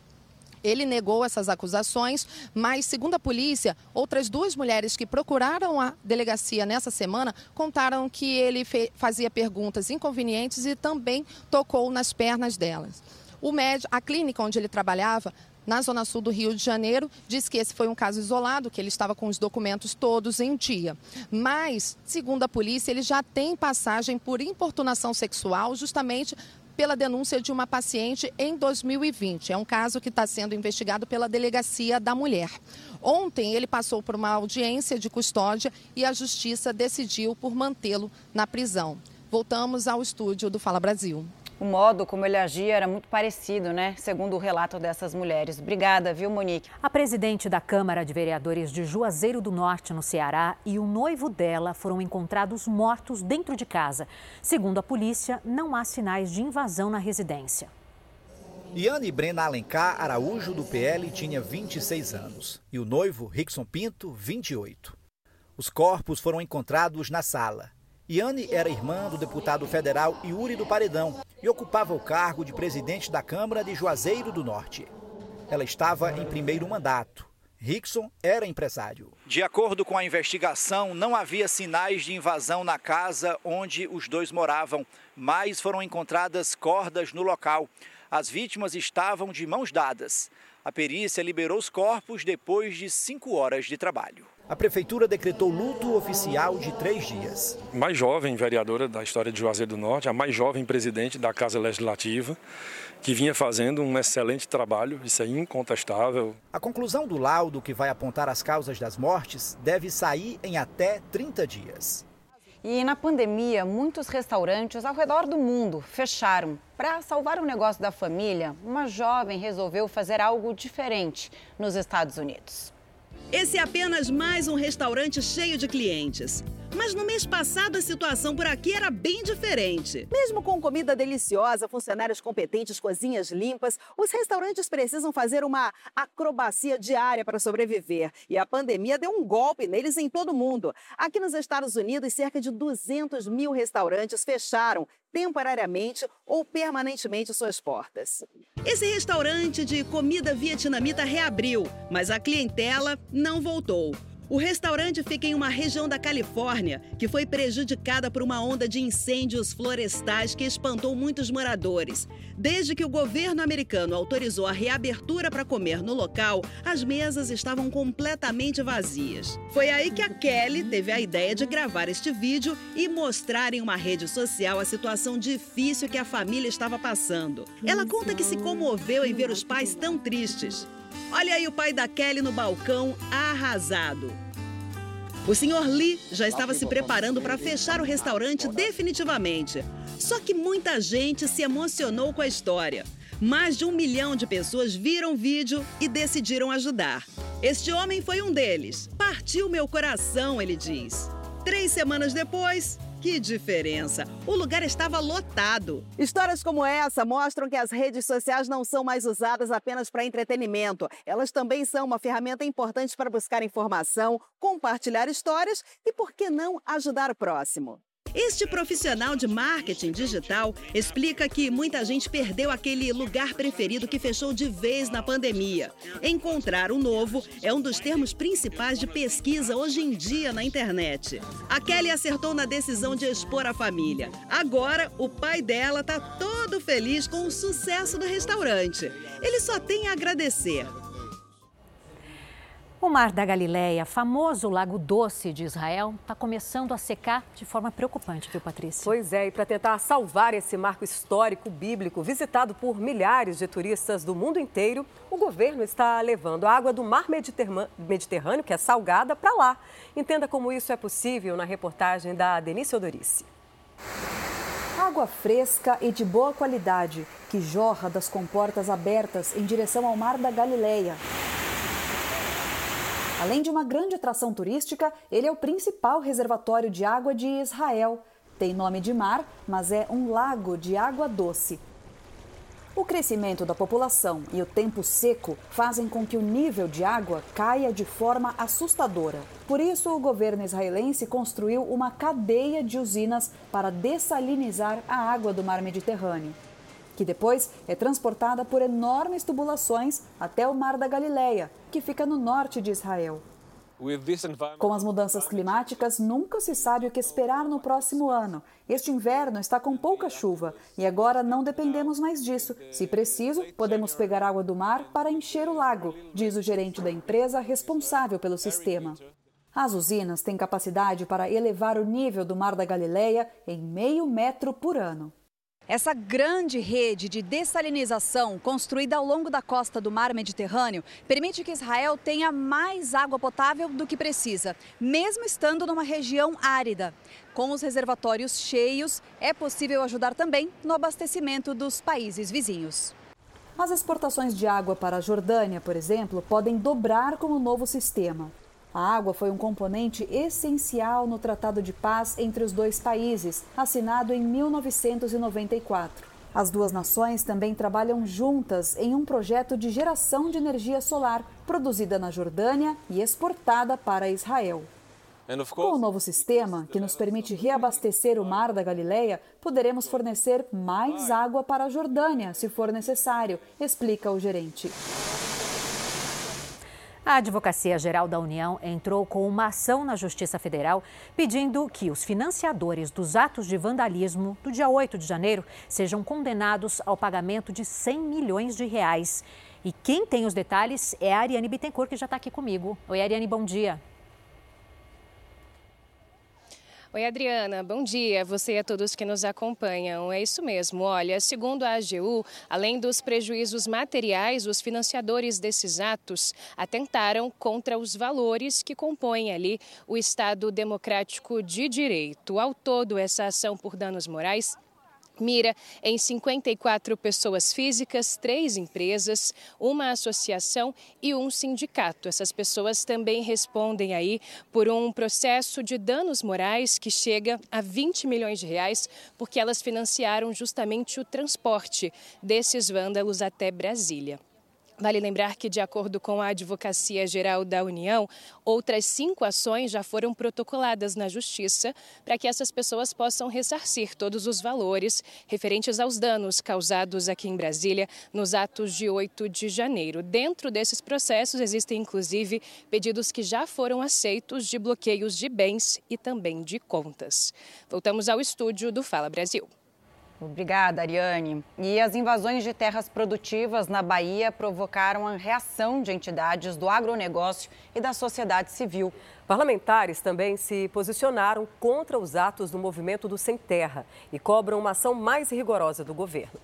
Ele negou essas acusações, mas, segundo a polícia, outras duas mulheres que procuraram a delegacia nessa semana contaram que ele fazia perguntas inconvenientes e também tocou nas pernas delas. O médico, a clínica onde ele trabalhava, na zona sul do Rio de Janeiro, disse que esse foi um caso isolado, que ele estava com os documentos todos em dia. Mas, segundo a polícia, ele já tem passagem por importunação sexual, justamente pela denúncia de uma paciente em 2020. É um caso que está sendo investigado pela Delegacia da Mulher. Ontem ele passou por uma audiência de custódia e a justiça decidiu por mantê-lo na prisão. Voltamos ao estúdio do Fala Brasil o modo como ele agia era muito parecido, né? Segundo o relato dessas mulheres. Obrigada, viu, Monique? A presidente da Câmara de Vereadores de Juazeiro do Norte, no Ceará, e o noivo dela foram encontrados mortos dentro de casa. Segundo a polícia, não há sinais de invasão na residência. Iane Brena Alencar Araújo, do PL, tinha 26 anos e o noivo, Rickson Pinto, 28. Os corpos foram encontrados na sala. Iane era irmã do deputado federal Yuri do Paredão e ocupava o cargo de presidente da Câmara de Juazeiro do Norte. Ela estava em primeiro mandato. Rickson era empresário. De acordo com a investigação, não havia sinais de invasão na casa onde os dois moravam, mas foram encontradas cordas no local. As vítimas estavam de mãos dadas. A perícia liberou os corpos depois de cinco horas de trabalho. A prefeitura decretou luto oficial de três dias. Mais jovem vereadora da história de Juazeiro do Norte, a mais jovem presidente da Casa Legislativa, que vinha fazendo um excelente trabalho, isso é incontestável. A conclusão do laudo, que vai apontar as causas das mortes, deve sair em até 30 dias. E na pandemia, muitos restaurantes ao redor do mundo fecharam. Para salvar o negócio da família, uma jovem resolveu fazer algo diferente nos Estados Unidos. Esse é apenas mais um restaurante cheio de clientes. Mas no mês passado a situação por aqui era bem diferente. Mesmo com comida deliciosa, funcionários competentes, cozinhas limpas, os restaurantes precisam fazer uma acrobacia diária para sobreviver. E a pandemia deu um golpe neles em todo o mundo. Aqui nos Estados Unidos, cerca de 200 mil restaurantes fecharam temporariamente ou permanentemente suas portas. Esse restaurante de comida vietnamita reabriu, mas a clientela não voltou. O restaurante fica em uma região da Califórnia que foi prejudicada por uma onda de incêndios florestais que espantou muitos moradores. Desde que o governo americano autorizou a reabertura para comer no local, as mesas estavam completamente vazias. Foi aí que a Kelly teve a ideia de gravar este vídeo e mostrar em uma rede social a situação difícil que a família estava passando. Ela conta que se comoveu em ver os pais tão tristes. Olha aí o pai da Kelly no balcão, arrasado. O senhor Lee já estava se preparando para fechar o restaurante definitivamente. Só que muita gente se emocionou com a história. Mais de um milhão de pessoas viram o vídeo e decidiram ajudar. Este homem foi um deles. Partiu meu coração, ele diz. Três semanas depois, que diferença! O lugar estava lotado. Histórias como essa mostram que as redes sociais não são mais usadas apenas para entretenimento. Elas também são uma ferramenta importante para buscar informação, compartilhar histórias e, por que não, ajudar o próximo. Este profissional de marketing digital explica que muita gente perdeu aquele lugar preferido que fechou de vez na pandemia. Encontrar um novo é um dos termos principais de pesquisa hoje em dia na internet. A Kelly acertou na decisão de expor a família. Agora, o pai dela está todo feliz com o sucesso do restaurante. Ele só tem a agradecer. O Mar da Galileia, famoso Lago Doce de Israel, está começando a secar de forma preocupante, viu, Patrícia? Pois é, e para tentar salvar esse marco histórico bíblico, visitado por milhares de turistas do mundo inteiro, o governo está levando a água do Mar Mediterrâneo, que é salgada, para lá. Entenda como isso é possível na reportagem da Denise Odorice. Água fresca e de boa qualidade, que jorra das comportas abertas em direção ao Mar da Galileia. Além de uma grande atração turística, ele é o principal reservatório de água de Israel. Tem nome de mar, mas é um lago de água doce. O crescimento da população e o tempo seco fazem com que o nível de água caia de forma assustadora. Por isso, o governo israelense construiu uma cadeia de usinas para dessalinizar a água do mar Mediterrâneo que depois é transportada por enormes tubulações até o Mar da Galileia, que fica no norte de Israel. Com as mudanças climáticas, nunca se sabe o que esperar no próximo ano. Este inverno está com pouca chuva e agora não dependemos mais disso. Se preciso, podemos pegar água do mar para encher o lago, diz o gerente da empresa responsável pelo sistema. As usinas têm capacidade para elevar o nível do Mar da Galileia em meio metro por ano. Essa grande rede de dessalinização construída ao longo da costa do mar Mediterrâneo permite que Israel tenha mais água potável do que precisa, mesmo estando numa região árida. Com os reservatórios cheios, é possível ajudar também no abastecimento dos países vizinhos. As exportações de água para a Jordânia, por exemplo, podem dobrar com o novo sistema. A água foi um componente essencial no Tratado de Paz entre os dois países, assinado em 1994. As duas nações também trabalham juntas em um projeto de geração de energia solar, produzida na Jordânia e exportada para Israel. Com o novo sistema, que nos permite reabastecer o mar da Galileia, poderemos fornecer mais água para a Jordânia, se for necessário, explica o gerente. A Advocacia Geral da União entrou com uma ação na Justiça Federal pedindo que os financiadores dos atos de vandalismo do dia 8 de janeiro sejam condenados ao pagamento de 100 milhões de reais. E quem tem os detalhes é a Ariane Bittencourt, que já está aqui comigo. Oi, Ariane, bom dia. Oi, Adriana, bom dia. Você e a todos que nos acompanham. É isso mesmo. Olha, segundo a AGU, além dos prejuízos materiais, os financiadores desses atos atentaram contra os valores que compõem ali o Estado Democrático de Direito. Ao todo, essa ação por danos morais mira em 54 pessoas físicas, três empresas, uma associação e um sindicato. Essas pessoas também respondem aí por um processo de danos morais que chega a 20 milhões de reais, porque elas financiaram justamente o transporte desses vândalos até Brasília. Vale lembrar que, de acordo com a Advocacia Geral da União, outras cinco ações já foram protocoladas na Justiça para que essas pessoas possam ressarcir todos os valores referentes aos danos causados aqui em Brasília nos atos de 8 de janeiro. Dentro desses processos, existem inclusive pedidos que já foram aceitos de bloqueios de bens e também de contas. Voltamos ao estúdio do Fala Brasil. Obrigada, Ariane. E as invasões de terras produtivas na Bahia provocaram a reação de entidades do agronegócio e da sociedade civil. Parlamentares também se posicionaram contra os atos do movimento do Sem Terra e cobram uma ação mais rigorosa do governo.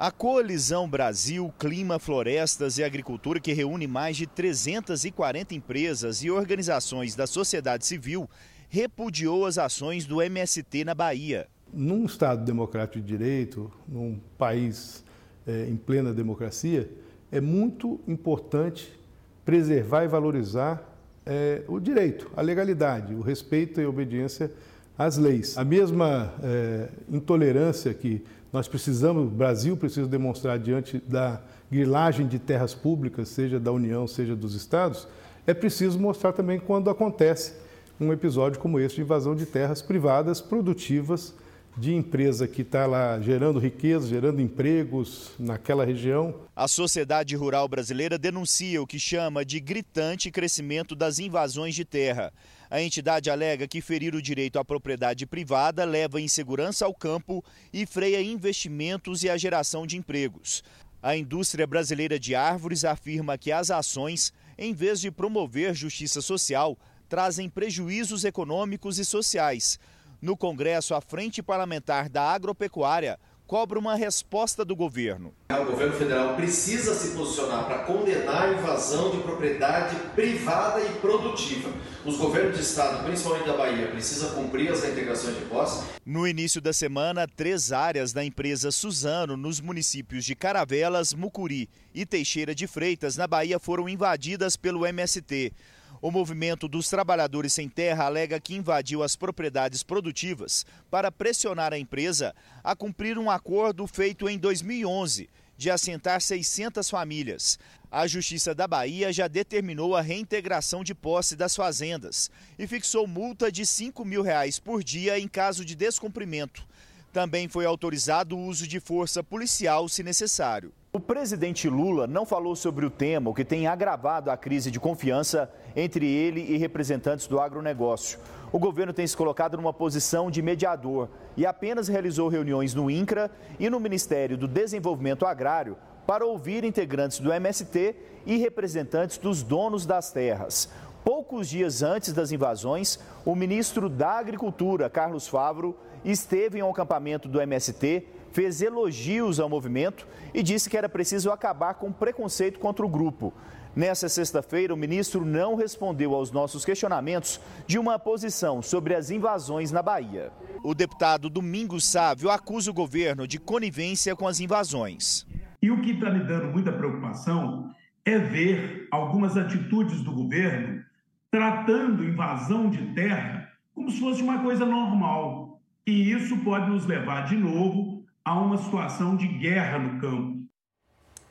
A Coalizão Brasil, Clima, Florestas e Agricultura, que reúne mais de 340 empresas e organizações da sociedade civil, repudiou as ações do MST na Bahia. Num Estado democrático de direito, num país é, em plena democracia, é muito importante preservar e valorizar é, o direito, a legalidade, o respeito e a obediência às leis. A mesma é, intolerância que nós precisamos, o Brasil precisa demonstrar diante da grilagem de terras públicas, seja da União, seja dos Estados, é preciso mostrar também quando acontece um episódio como esse de invasão de terras privadas produtivas de empresa que está lá gerando riqueza, gerando empregos naquela região. A sociedade rural brasileira denuncia o que chama de gritante crescimento das invasões de terra. A entidade alega que ferir o direito à propriedade privada leva insegurança ao campo e freia investimentos e a geração de empregos. A indústria brasileira de árvores afirma que as ações, em vez de promover justiça social, trazem prejuízos econômicos e sociais no Congresso, a Frente Parlamentar da Agropecuária cobra uma resposta do governo. O governo federal precisa se posicionar para condenar a invasão de propriedade privada e produtiva. Os governos de estado, principalmente da Bahia, precisam cumprir as integrações de posse. No início da semana, três áreas da empresa Suzano, nos municípios de Caravelas, Mucuri e Teixeira de Freitas, na Bahia, foram invadidas pelo MST. O movimento dos trabalhadores sem terra alega que invadiu as propriedades produtivas para pressionar a empresa a cumprir um acordo feito em 2011 de assentar 600 famílias. A Justiça da Bahia já determinou a reintegração de posse das fazendas e fixou multa de 5 mil reais por dia em caso de descumprimento. Também foi autorizado o uso de força policial se necessário. O presidente Lula não falou sobre o tema, o que tem agravado a crise de confiança entre ele e representantes do agronegócio. O governo tem se colocado numa posição de mediador e apenas realizou reuniões no INCRA e no Ministério do Desenvolvimento Agrário para ouvir integrantes do MST e representantes dos donos das terras. Poucos dias antes das invasões, o ministro da Agricultura, Carlos Favro, esteve em um acampamento do MST, fez elogios ao movimento e disse que era preciso acabar com o preconceito contra o grupo. Nessa sexta-feira, o ministro não respondeu aos nossos questionamentos de uma posição sobre as invasões na Bahia. O deputado Domingos Sávio acusa o governo de conivência com as invasões. E o que está me dando muita preocupação é ver algumas atitudes do governo tratando invasão de terra como se fosse uma coisa normal. E isso pode nos levar de novo a uma situação de guerra no campo.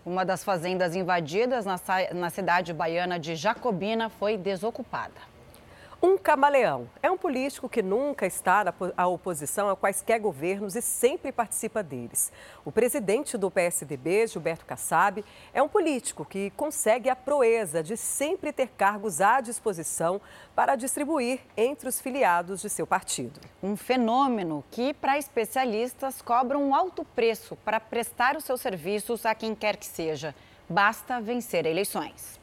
Uma das fazendas invadidas na, na cidade baiana de Jacobina foi desocupada. Um camaleão é um político que nunca está à oposição a quaisquer governos e sempre participa deles. O presidente do PSDB, Gilberto Kassab, é um político que consegue a proeza de sempre ter cargos à disposição para distribuir entre os filiados de seu partido. Um fenômeno que, para especialistas, cobra um alto preço para prestar os seus serviços a quem quer que seja. Basta vencer eleições.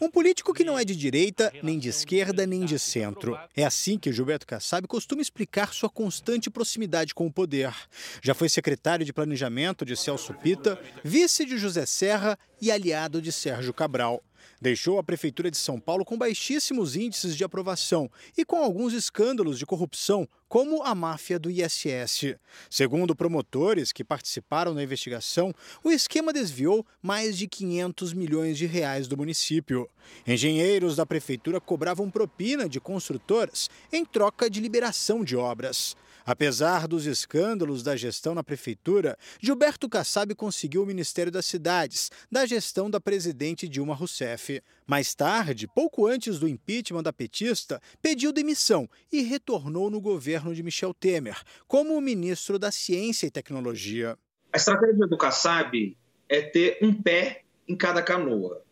Um político que não é de direita, nem de esquerda, nem de centro. É assim que Gilberto Kassab costuma explicar sua constante proximidade com o poder. Já foi secretário de Planejamento de Celso Pita, vice de José Serra e aliado de Sérgio Cabral deixou a Prefeitura de São Paulo com baixíssimos índices de aprovação e com alguns escândalos de corrupção, como a máfia do ISS. Segundo promotores que participaram da investigação, o esquema desviou mais de 500 milhões de reais do município. Engenheiros da prefeitura cobravam propina de construtoras em troca de liberação de obras. Apesar dos escândalos da gestão na prefeitura, Gilberto Kassab conseguiu o Ministério das Cidades, da gestão da presidente Dilma Rousseff. Mais tarde, pouco antes do impeachment da petista, pediu demissão e retornou no governo de Michel Temer, como ministro da Ciência e Tecnologia. A estratégia do Kassab é ter um pé em cada canoa.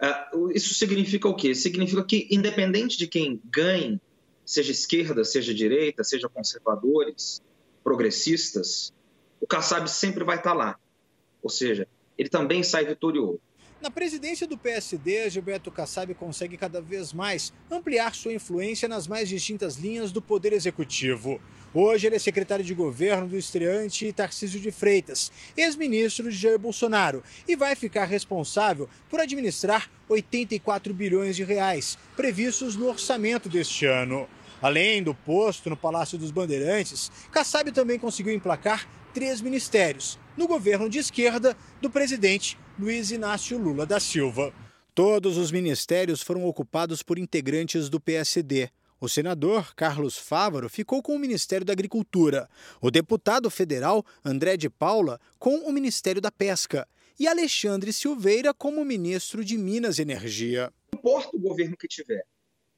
Ah, isso significa o quê? Significa que, independente de quem ganhe seja esquerda, seja direita, seja conservadores, progressistas, o Kassab sempre vai estar lá. Ou seja, ele também sai vitorioso. Na presidência do PSD, Gilberto Kassab consegue cada vez mais ampliar sua influência nas mais distintas linhas do Poder Executivo. Hoje ele é secretário de governo do estreante Tarcísio de Freitas, ex-ministro de Jair Bolsonaro, e vai ficar responsável por administrar 84 bilhões de reais previstos no orçamento deste ano. Além do posto no Palácio dos Bandeirantes, Kassab também conseguiu emplacar três ministérios no governo de esquerda do presidente Luiz Inácio Lula da Silva. Todos os ministérios foram ocupados por integrantes do PSD. O senador Carlos Fávaro ficou com o Ministério da Agricultura, o deputado federal André de Paula com o Ministério da Pesca e Alexandre Silveira como ministro de Minas e Energia. Não importa o governo que tiver,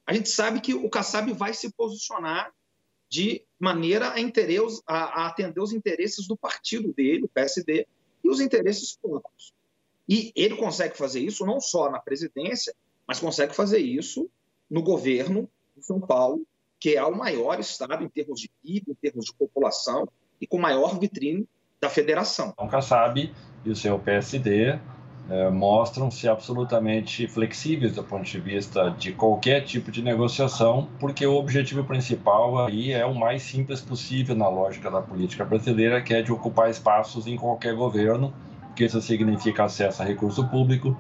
a gente sabe que o Kassab vai se posicionar de maneira a, a, a atender os interesses do partido dele, o PSD, e os interesses próprios. E ele consegue fazer isso não só na presidência, mas consegue fazer isso no governo de São Paulo, que é o maior estado em termos de PIB, em termos de população e com maior vitrine da federação. Então, Kassab e o seu PSD é, mostram-se absolutamente flexíveis do ponto de vista de qualquer tipo de negociação, porque o objetivo principal aí é o mais simples possível na lógica da política brasileira, que é de ocupar espaços em qualquer governo, porque isso significa acesso a recurso público,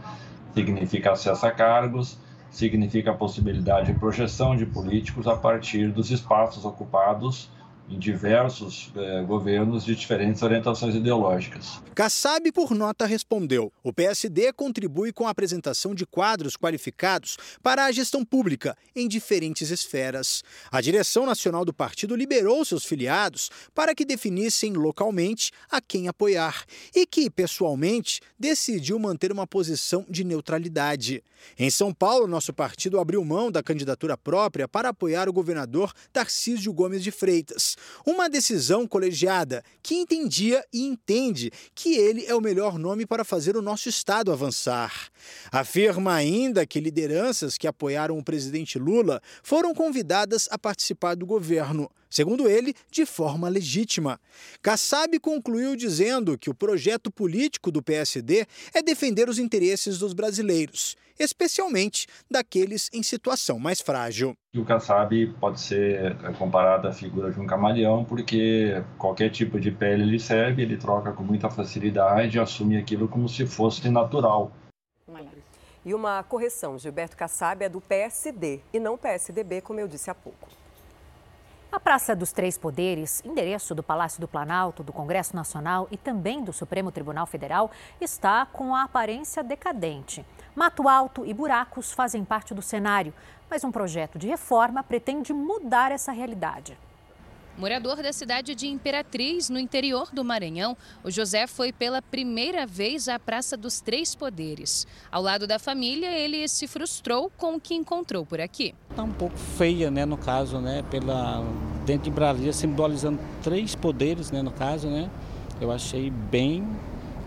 significa acesso a cargos, significa a possibilidade de projeção de políticos a partir dos espaços ocupados em diversos eh, governos de diferentes orientações ideológicas. Kassab, por nota, respondeu: o PSD contribui com a apresentação de quadros qualificados para a gestão pública em diferentes esferas. A direção nacional do partido liberou seus filiados para que definissem localmente a quem apoiar e que, pessoalmente, decidiu manter uma posição de neutralidade. Em São Paulo, nosso partido abriu mão da candidatura própria para apoiar o governador Tarcísio Gomes de Freitas. Uma decisão colegiada que entendia e entende que ele é o melhor nome para fazer o nosso Estado avançar. Afirma ainda que lideranças que apoiaram o presidente Lula foram convidadas a participar do governo segundo ele, de forma legítima. Kassab concluiu dizendo que o projeto político do PSD é defender os interesses dos brasileiros, especialmente daqueles em situação mais frágil. O Kassab pode ser comparado à figura de um camaleão, porque qualquer tipo de pele ele serve, ele troca com muita facilidade e assume aquilo como se fosse natural. E uma correção, Gilberto Kassab é do PSD e não PSDB, como eu disse há pouco. A Praça dos Três Poderes, endereço do Palácio do Planalto, do Congresso Nacional e também do Supremo Tribunal Federal, está com a aparência decadente. Mato alto e buracos fazem parte do cenário, mas um projeto de reforma pretende mudar essa realidade. Morador da cidade de Imperatriz, no interior do Maranhão, o José foi pela primeira vez à Praça dos Três Poderes. Ao lado da família, ele se frustrou com o que encontrou por aqui. Está um pouco feia, né, no caso, né, pela dentro de Brasília simbolizando três poderes, né, no caso, né. Eu achei bem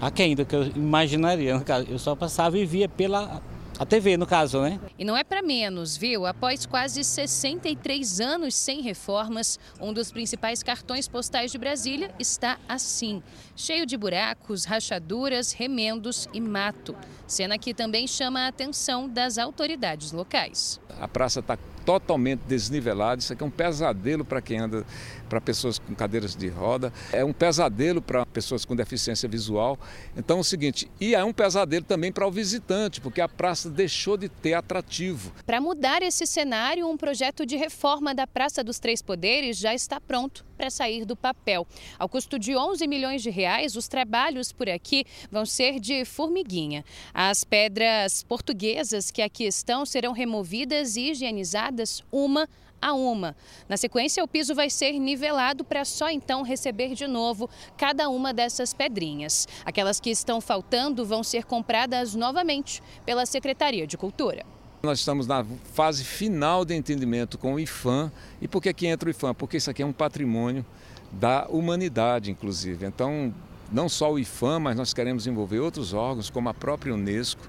aquém do que eu imaginaria, no caso. Eu só passava e via pela a TV, no caso, né? E não é para menos, viu? Após quase 63 anos sem reformas, um dos principais cartões postais de Brasília está assim, cheio de buracos, rachaduras, remendos e mato. Cena que também chama a atenção das autoridades locais. A praça está totalmente desnivelada, isso aqui é um pesadelo para quem anda para pessoas com cadeiras de roda, é um pesadelo para pessoas com deficiência visual. Então é o seguinte, e é um pesadelo também para o visitante, porque a praça deixou de ter atrativo. Para mudar esse cenário, um projeto de reforma da Praça dos Três Poderes já está pronto para sair do papel. Ao custo de 11 milhões de reais, os trabalhos por aqui vão ser de formiguinha. As pedras portuguesas que aqui estão serão removidas e higienizadas uma a uma. Na sequência, o piso vai ser nivelado para só então receber de novo cada uma dessas pedrinhas. Aquelas que estão faltando vão ser compradas novamente pela Secretaria de Cultura. Nós estamos na fase final de entendimento com o IFAM. E por que, que entra o IFAM? Porque isso aqui é um patrimônio da humanidade, inclusive. Então, não só o IFAM, mas nós queremos envolver outros órgãos, como a própria Unesco.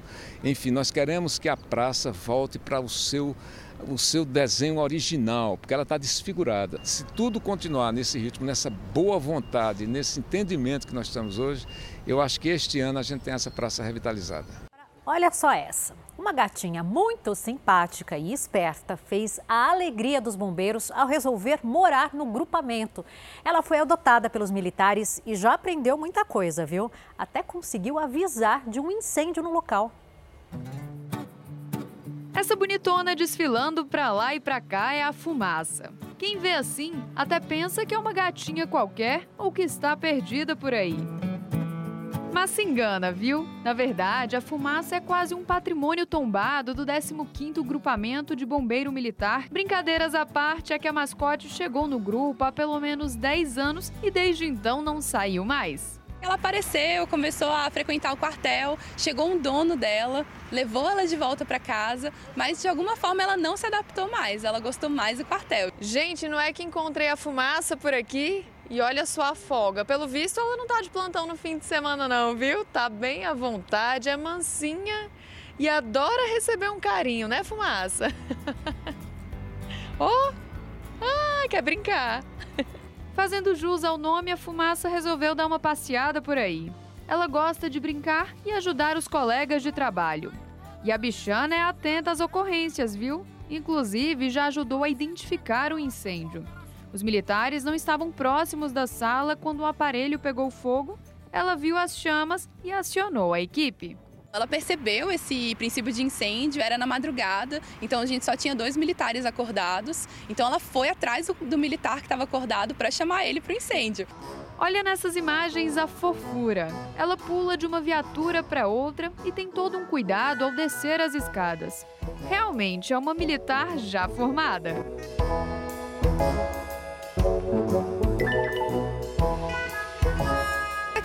Enfim, nós queremos que a praça volte para o seu o seu desenho original, porque ela está desfigurada. Se tudo continuar nesse ritmo, nessa boa vontade, nesse entendimento que nós estamos hoje, eu acho que este ano a gente tem essa praça revitalizada. Olha só essa. Uma gatinha muito simpática e esperta fez a alegria dos bombeiros ao resolver morar no grupamento. Ela foi adotada pelos militares e já aprendeu muita coisa, viu? Até conseguiu avisar de um incêndio no local. Essa bonitona desfilando pra lá e pra cá é a fumaça. Quem vê assim até pensa que é uma gatinha qualquer ou que está perdida por aí. Mas se engana, viu? Na verdade, a fumaça é quase um patrimônio tombado do 15º Grupamento de Bombeiro Militar. Brincadeiras à parte é que a mascote chegou no grupo há pelo menos 10 anos e desde então não saiu mais. Ela apareceu, começou a frequentar o quartel, chegou um dono dela, levou ela de volta para casa, mas de alguma forma ela não se adaptou mais, ela gostou mais do quartel. Gente, não é que encontrei a fumaça por aqui? E olha só a folga. Pelo visto, ela não tá de plantão no fim de semana, não, viu? Tá bem à vontade, é mansinha e adora receber um carinho, né, fumaça? oh! Ah, quer brincar! Fazendo jus ao nome, a fumaça resolveu dar uma passeada por aí. Ela gosta de brincar e ajudar os colegas de trabalho. E a bichana é atenta às ocorrências, viu? Inclusive, já ajudou a identificar o incêndio. Os militares não estavam próximos da sala quando o aparelho pegou fogo. Ela viu as chamas e acionou a equipe. Ela percebeu esse princípio de incêndio, era na madrugada, então a gente só tinha dois militares acordados. Então ela foi atrás do, do militar que estava acordado para chamar ele para o incêndio. Olha nessas imagens a fofura. Ela pula de uma viatura para outra e tem todo um cuidado ao descer as escadas. Realmente é uma militar já formada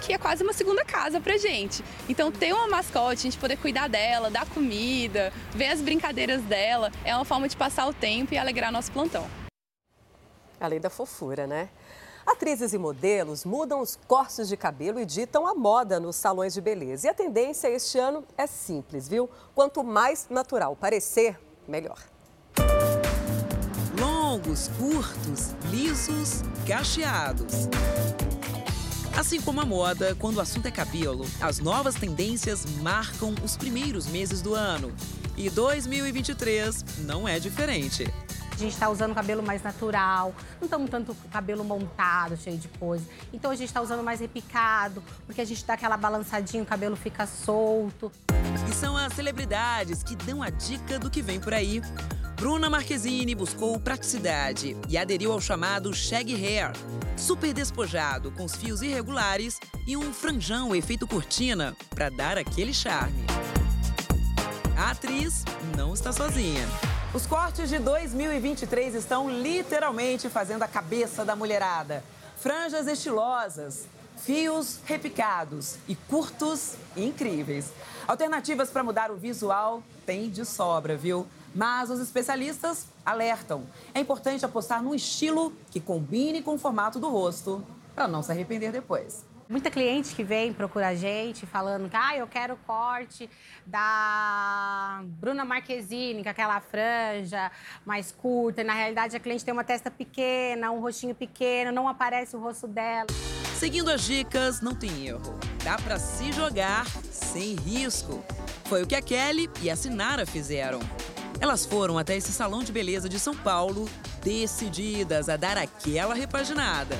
aqui é quase uma segunda casa pra gente. Então ter uma mascote, a gente poder cuidar dela, dar comida, ver as brincadeiras dela, é uma forma de passar o tempo e alegrar nosso plantão. Além da fofura, né? Atrizes e modelos mudam os cortes de cabelo e ditam a moda nos salões de beleza. E a tendência este ano é simples, viu? Quanto mais natural parecer, melhor. Longos, curtos, lisos, cacheados. Assim como a moda, quando o assunto é cabelo, as novas tendências marcam os primeiros meses do ano. E 2023 não é diferente. A gente está usando cabelo mais natural, não estamos tanto cabelo montado, cheio de coisa. Então a gente está usando mais repicado, porque a gente dá aquela balançadinha, o cabelo fica solto. E são as celebridades que dão a dica do que vem por aí. Bruna Marquezine buscou praticidade e aderiu ao chamado shag hair, super despojado, com os fios irregulares e um franjão efeito cortina para dar aquele charme. A atriz não está sozinha. Os cortes de 2023 estão literalmente fazendo a cabeça da mulherada. Franjas estilosas, fios repicados e curtos incríveis. Alternativas para mudar o visual tem de sobra, viu? Mas os especialistas alertam. É importante apostar num estilo que combine com o formato do rosto, para não se arrepender depois. Muita cliente que vem procurar a gente falando que ah, eu quero o corte da Bruna Marquezine, com aquela franja mais curta. E, na realidade, a cliente tem uma testa pequena, um rostinho pequeno, não aparece o rosto dela. Seguindo as dicas, não tem erro. Dá para se jogar sem risco. Foi o que a Kelly e a Sinara fizeram. Elas foram até esse salão de beleza de São Paulo, decididas a dar aquela repaginada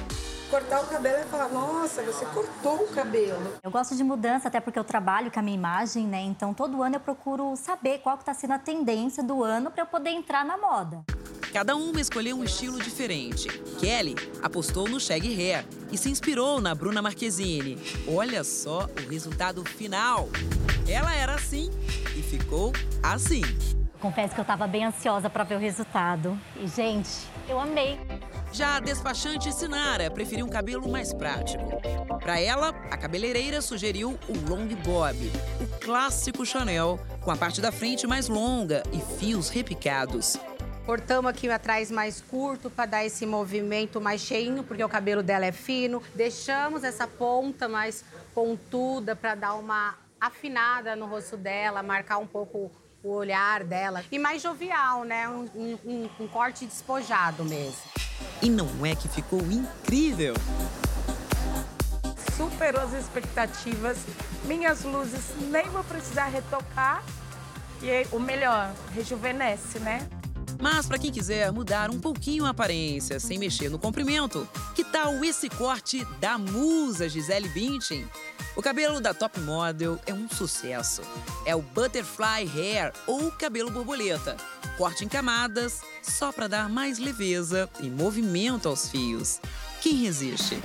cortar o cabelo e falar, nossa, você cortou o cabelo. Eu gosto de mudança, até porque eu trabalho com a minha imagem, né? Então todo ano eu procuro saber qual que tá sendo a tendência do ano para eu poder entrar na moda. Cada uma escolheu um estilo diferente. Kelly apostou no shag hair e se inspirou na Bruna Marquezine. Olha só o resultado final. Ela era assim e ficou assim. Confesso que eu estava bem ansiosa para ver o resultado. E, gente, eu amei. Já a despachante Sinara preferiu um cabelo mais prático. Para ela, a cabeleireira sugeriu o long bob, o clássico Chanel, com a parte da frente mais longa e fios repicados. Cortamos aqui atrás mais curto para dar esse movimento mais cheinho, porque o cabelo dela é fino. Deixamos essa ponta mais pontuda para dar uma afinada no rosto dela, marcar um pouco o olhar dela. E mais jovial, né? Um, um, um corte despojado mesmo. E não é que ficou incrível? Superou as expectativas. Minhas luzes nem vou precisar retocar. E o melhor, rejuvenesce, né? Mas para quem quiser mudar um pouquinho a aparência sem mexer no comprimento, que tal esse corte da musa Gisele Bündchen? O cabelo da top model é um sucesso. É o butterfly hair ou cabelo borboleta. Corte em camadas, só para dar mais leveza e movimento aos fios. Quem resiste?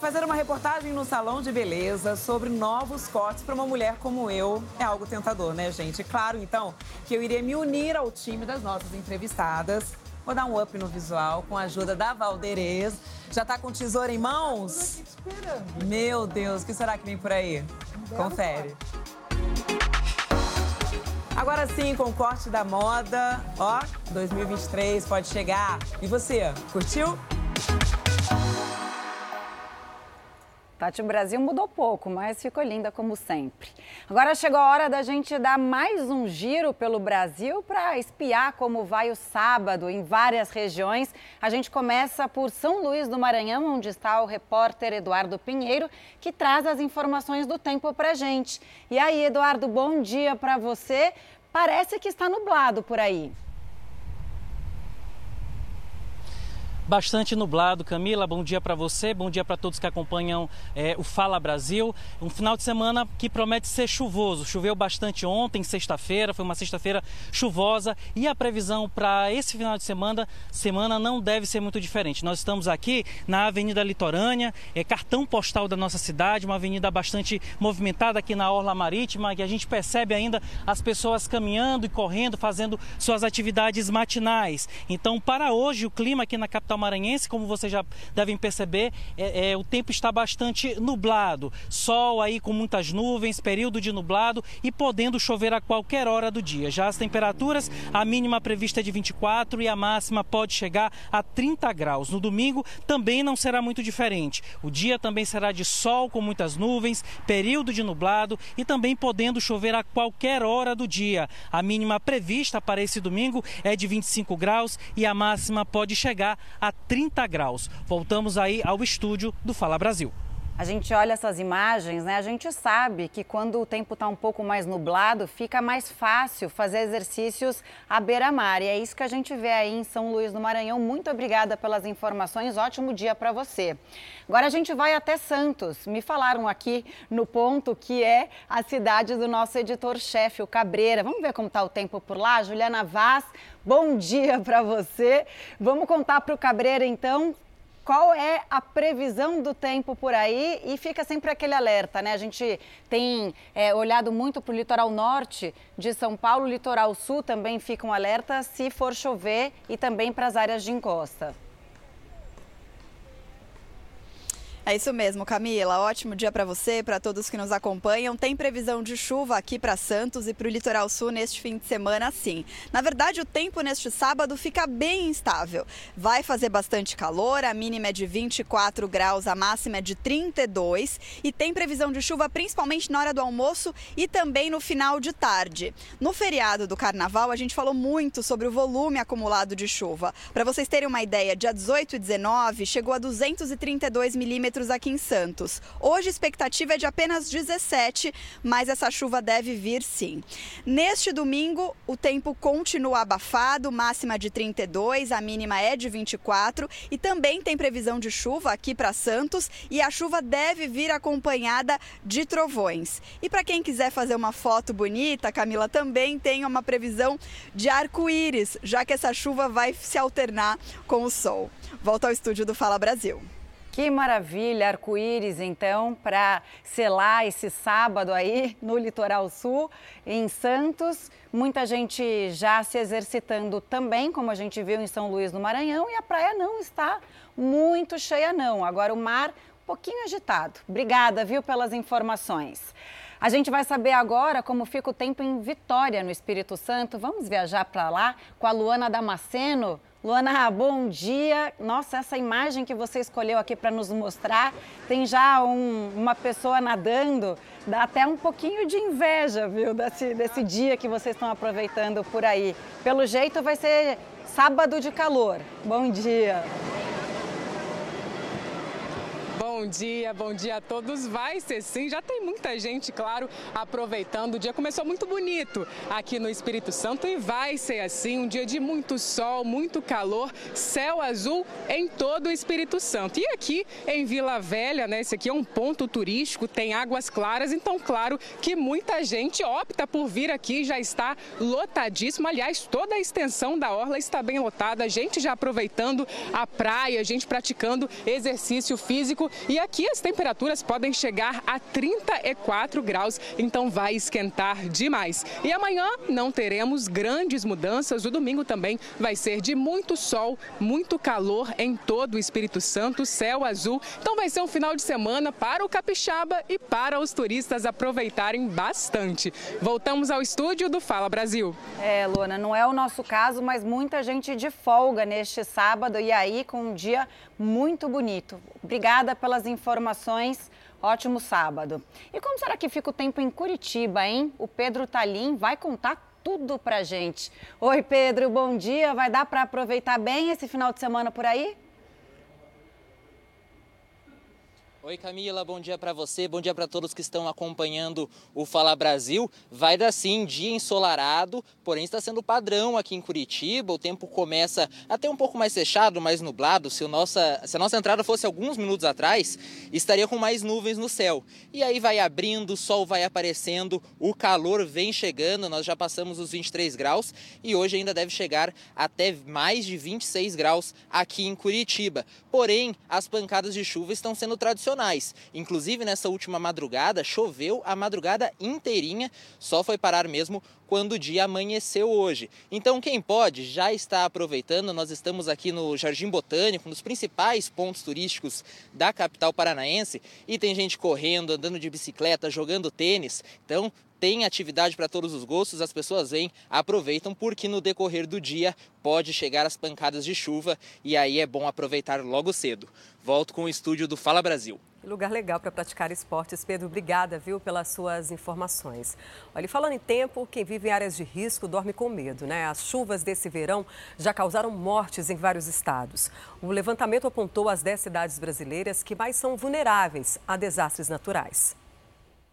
Fazer uma reportagem no salão de beleza sobre novos cortes para uma mulher como eu é algo tentador, né, gente? Claro, então, que eu iria me unir ao time das nossas entrevistadas. Vou dar um up no visual com a ajuda da Valderez. Já tá com tesoura em mãos? Meu Deus, o que será que vem por aí? Confere. Agora sim, com o corte da moda, ó, 2023 pode chegar. E você, curtiu? Tati Brasil mudou pouco, mas ficou linda como sempre. Agora chegou a hora da gente dar mais um giro pelo Brasil para espiar como vai o sábado em várias regiões. A gente começa por São Luís do Maranhão, onde está o repórter Eduardo Pinheiro, que traz as informações do tempo para gente. E aí, Eduardo, bom dia para você. Parece que está nublado por aí. Bastante nublado. Camila, bom dia para você, bom dia para todos que acompanham é, o Fala Brasil. Um final de semana que promete ser chuvoso. Choveu bastante ontem, sexta-feira, foi uma sexta-feira chuvosa e a previsão para esse final de semana, semana não deve ser muito diferente. Nós estamos aqui na Avenida Litorânea, é cartão postal da nossa cidade, uma avenida bastante movimentada aqui na Orla Marítima, que a gente percebe ainda as pessoas caminhando e correndo, fazendo suas atividades matinais. Então, para hoje, o clima aqui na capital maranhense, como vocês já devem perceber, é, é, o tempo está bastante nublado. Sol aí com muitas nuvens, período de nublado e podendo chover a qualquer hora do dia. Já as temperaturas, a mínima prevista é de 24 e a máxima pode chegar a 30 graus. No domingo também não será muito diferente. O dia também será de sol com muitas nuvens, período de nublado e também podendo chover a qualquer hora do dia. A mínima prevista para esse domingo é de 25 graus e a máxima pode chegar a 30 graus. Voltamos aí ao estúdio do Fala Brasil. A gente olha essas imagens, né? A gente sabe que quando o tempo está um pouco mais nublado, fica mais fácil fazer exercícios à beira-mar. E é isso que a gente vê aí em São Luís do Maranhão. Muito obrigada pelas informações. Ótimo dia para você. Agora a gente vai até Santos. Me falaram aqui no ponto que é a cidade do nosso editor-chefe, o Cabreira. Vamos ver como está o tempo por lá? Juliana Vaz, bom dia para você. Vamos contar para o Cabreira então qual é a previsão do tempo por aí e fica sempre aquele alerta, né? A gente tem é, olhado muito para o litoral norte de São Paulo, litoral sul também fica um alerta se for chover e também para as áreas de encosta. É isso mesmo, Camila. Ótimo dia para você, para todos que nos acompanham. Tem previsão de chuva aqui para Santos e para o litoral sul neste fim de semana, sim. Na verdade, o tempo neste sábado fica bem instável. Vai fazer bastante calor, a mínima é de 24 graus, a máxima é de 32 e tem previsão de chuva principalmente na hora do almoço e também no final de tarde. No feriado do carnaval, a gente falou muito sobre o volume acumulado de chuva. Para vocês terem uma ideia, dia 18 e 19 chegou a 232 milímetros aqui em Santos. Hoje a expectativa é de apenas 17, mas essa chuva deve vir sim. Neste domingo, o tempo continua abafado, máxima de 32, a mínima é de 24 e também tem previsão de chuva aqui para Santos e a chuva deve vir acompanhada de trovões. E para quem quiser fazer uma foto bonita, Camila, também tem uma previsão de arco-íris, já que essa chuva vai se alternar com o sol. Volta ao estúdio do Fala Brasil. Que maravilha, arco-íris então, para selar esse sábado aí no litoral sul, em Santos. Muita gente já se exercitando também, como a gente viu em São Luís, no Maranhão, e a praia não está muito cheia, não. Agora o mar um pouquinho agitado. Obrigada, viu, pelas informações. A gente vai saber agora como fica o tempo em Vitória, no Espírito Santo. Vamos viajar para lá com a Luana Damasceno. Luana, bom dia. Nossa, essa imagem que você escolheu aqui para nos mostrar, tem já um, uma pessoa nadando, dá até um pouquinho de inveja, viu, desse, desse dia que vocês estão aproveitando por aí. Pelo jeito vai ser sábado de calor. Bom dia. Bom dia, bom dia a todos. Vai ser sim, já tem muita gente, claro, aproveitando. O dia começou muito bonito aqui no Espírito Santo e vai ser assim, um dia de muito sol, muito calor, céu azul em todo o Espírito Santo. E aqui em Vila Velha, né, esse aqui é um ponto turístico, tem águas claras, então claro que muita gente opta por vir aqui, já está lotadíssimo. Aliás, toda a extensão da orla está bem lotada, gente já aproveitando a praia, gente praticando exercício físico e aqui as temperaturas podem chegar a 34 graus, então vai esquentar demais. E amanhã não teremos grandes mudanças. O domingo também vai ser de muito sol, muito calor em todo o Espírito Santo, céu azul. Então vai ser um final de semana para o capixaba e para os turistas aproveitarem bastante. Voltamos ao estúdio do Fala Brasil. É, Luana, não é o nosso caso, mas muita gente de folga neste sábado e aí com um dia muito bonito. Obrigada pelas informações. Ótimo sábado. E como será que fica o tempo em Curitiba, hein? O Pedro Talim vai contar tudo pra gente. Oi, Pedro, bom dia. Vai dar para aproveitar bem esse final de semana por aí? Oi Camila, bom dia para você, bom dia para todos que estão acompanhando o Fala Brasil. Vai dar sim dia ensolarado, porém está sendo padrão aqui em Curitiba. O tempo começa até um pouco mais fechado, mais nublado. Se, nossa, se a nossa entrada fosse alguns minutos atrás, estaria com mais nuvens no céu. E aí vai abrindo, o sol vai aparecendo, o calor vem chegando. Nós já passamos os 23 graus e hoje ainda deve chegar até mais de 26 graus aqui em Curitiba. Porém, as pancadas de chuva estão sendo tradicionais Inclusive, nessa última madrugada, choveu a madrugada inteirinha, só foi parar mesmo quando o dia amanheceu hoje. Então, quem pode já está aproveitando. Nós estamos aqui no Jardim Botânico, um dos principais pontos turísticos da capital paranaense, e tem gente correndo, andando de bicicleta, jogando tênis. Então, tem atividade para todos os gostos, as pessoas vêm, aproveitam, porque no decorrer do dia pode chegar as pancadas de chuva e aí é bom aproveitar logo cedo. Volto com o estúdio do Fala Brasil. Lugar legal para praticar esportes. Pedro, obrigada, viu, pelas suas informações. Olha, falando em tempo, quem vive em áreas de risco dorme com medo, né? As chuvas desse verão já causaram mortes em vários estados. O levantamento apontou as 10 cidades brasileiras que mais são vulneráveis a desastres naturais.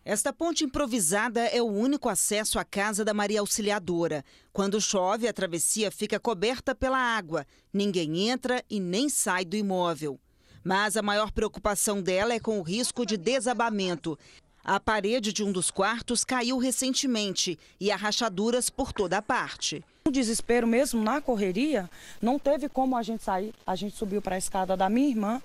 Esta ponte improvisada é o único acesso à casa da Maria Auxiliadora. Quando chove, a travessia fica coberta pela água. Ninguém entra e nem sai do imóvel. Mas a maior preocupação dela é com o risco de desabamento. A parede de um dos quartos caiu recentemente e há rachaduras por toda a parte. No desespero mesmo, na correria, não teve como a gente sair. A gente subiu para a escada da minha irmã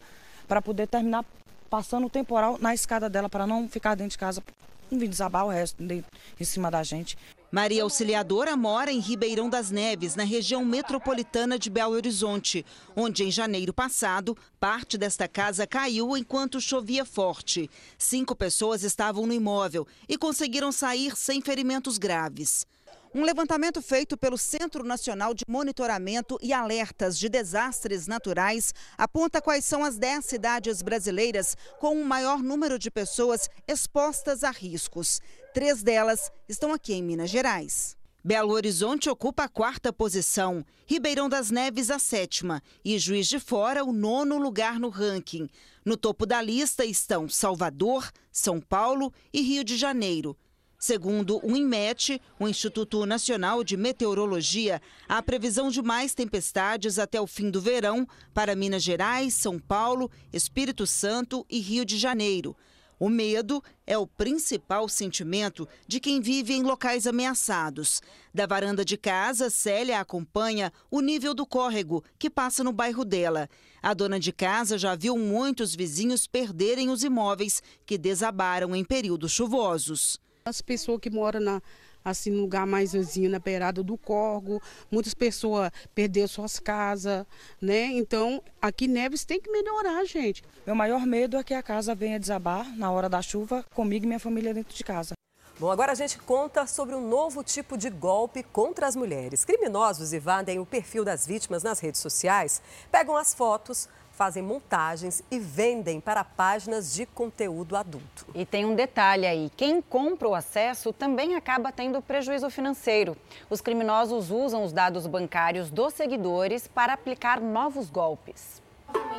para poder terminar passando o temporal na escada dela para não ficar dentro de casa, não vir desabar o resto em cima da gente. Maria Auxiliadora mora em Ribeirão das Neves, na região metropolitana de Belo Horizonte, onde em janeiro passado, parte desta casa caiu enquanto chovia forte. Cinco pessoas estavam no imóvel e conseguiram sair sem ferimentos graves. Um levantamento feito pelo Centro Nacional de Monitoramento e Alertas de Desastres Naturais aponta quais são as 10 cidades brasileiras com o maior número de pessoas expostas a riscos. Três delas estão aqui em Minas Gerais. Belo Horizonte ocupa a quarta posição, Ribeirão das Neves a sétima e Juiz de Fora o nono lugar no ranking. No topo da lista estão Salvador, São Paulo e Rio de Janeiro. Segundo o INMET, o Instituto Nacional de Meteorologia, há previsão de mais tempestades até o fim do verão para Minas Gerais, São Paulo, Espírito Santo e Rio de Janeiro. O medo é o principal sentimento de quem vive em locais ameaçados. Da varanda de casa, Célia acompanha o nível do córrego que passa no bairro dela. A dona de casa já viu muitos vizinhos perderem os imóveis que desabaram em períodos chuvosos. As pessoas que moram na, assim, no lugar mais vizinho, na beirada do corgo, muitas pessoas perderam suas casas, né? Então, aqui Neves tem que melhorar, gente. Meu maior medo é que a casa venha desabar na hora da chuva, comigo e minha família dentro de casa. Bom, agora a gente conta sobre um novo tipo de golpe contra as mulheres. Criminosos invadem o perfil das vítimas nas redes sociais, pegam as fotos, fazem montagens e vendem para páginas de conteúdo adulto. E tem um detalhe aí: quem compra o acesso também acaba tendo prejuízo financeiro. Os criminosos usam os dados bancários dos seguidores para aplicar novos golpes.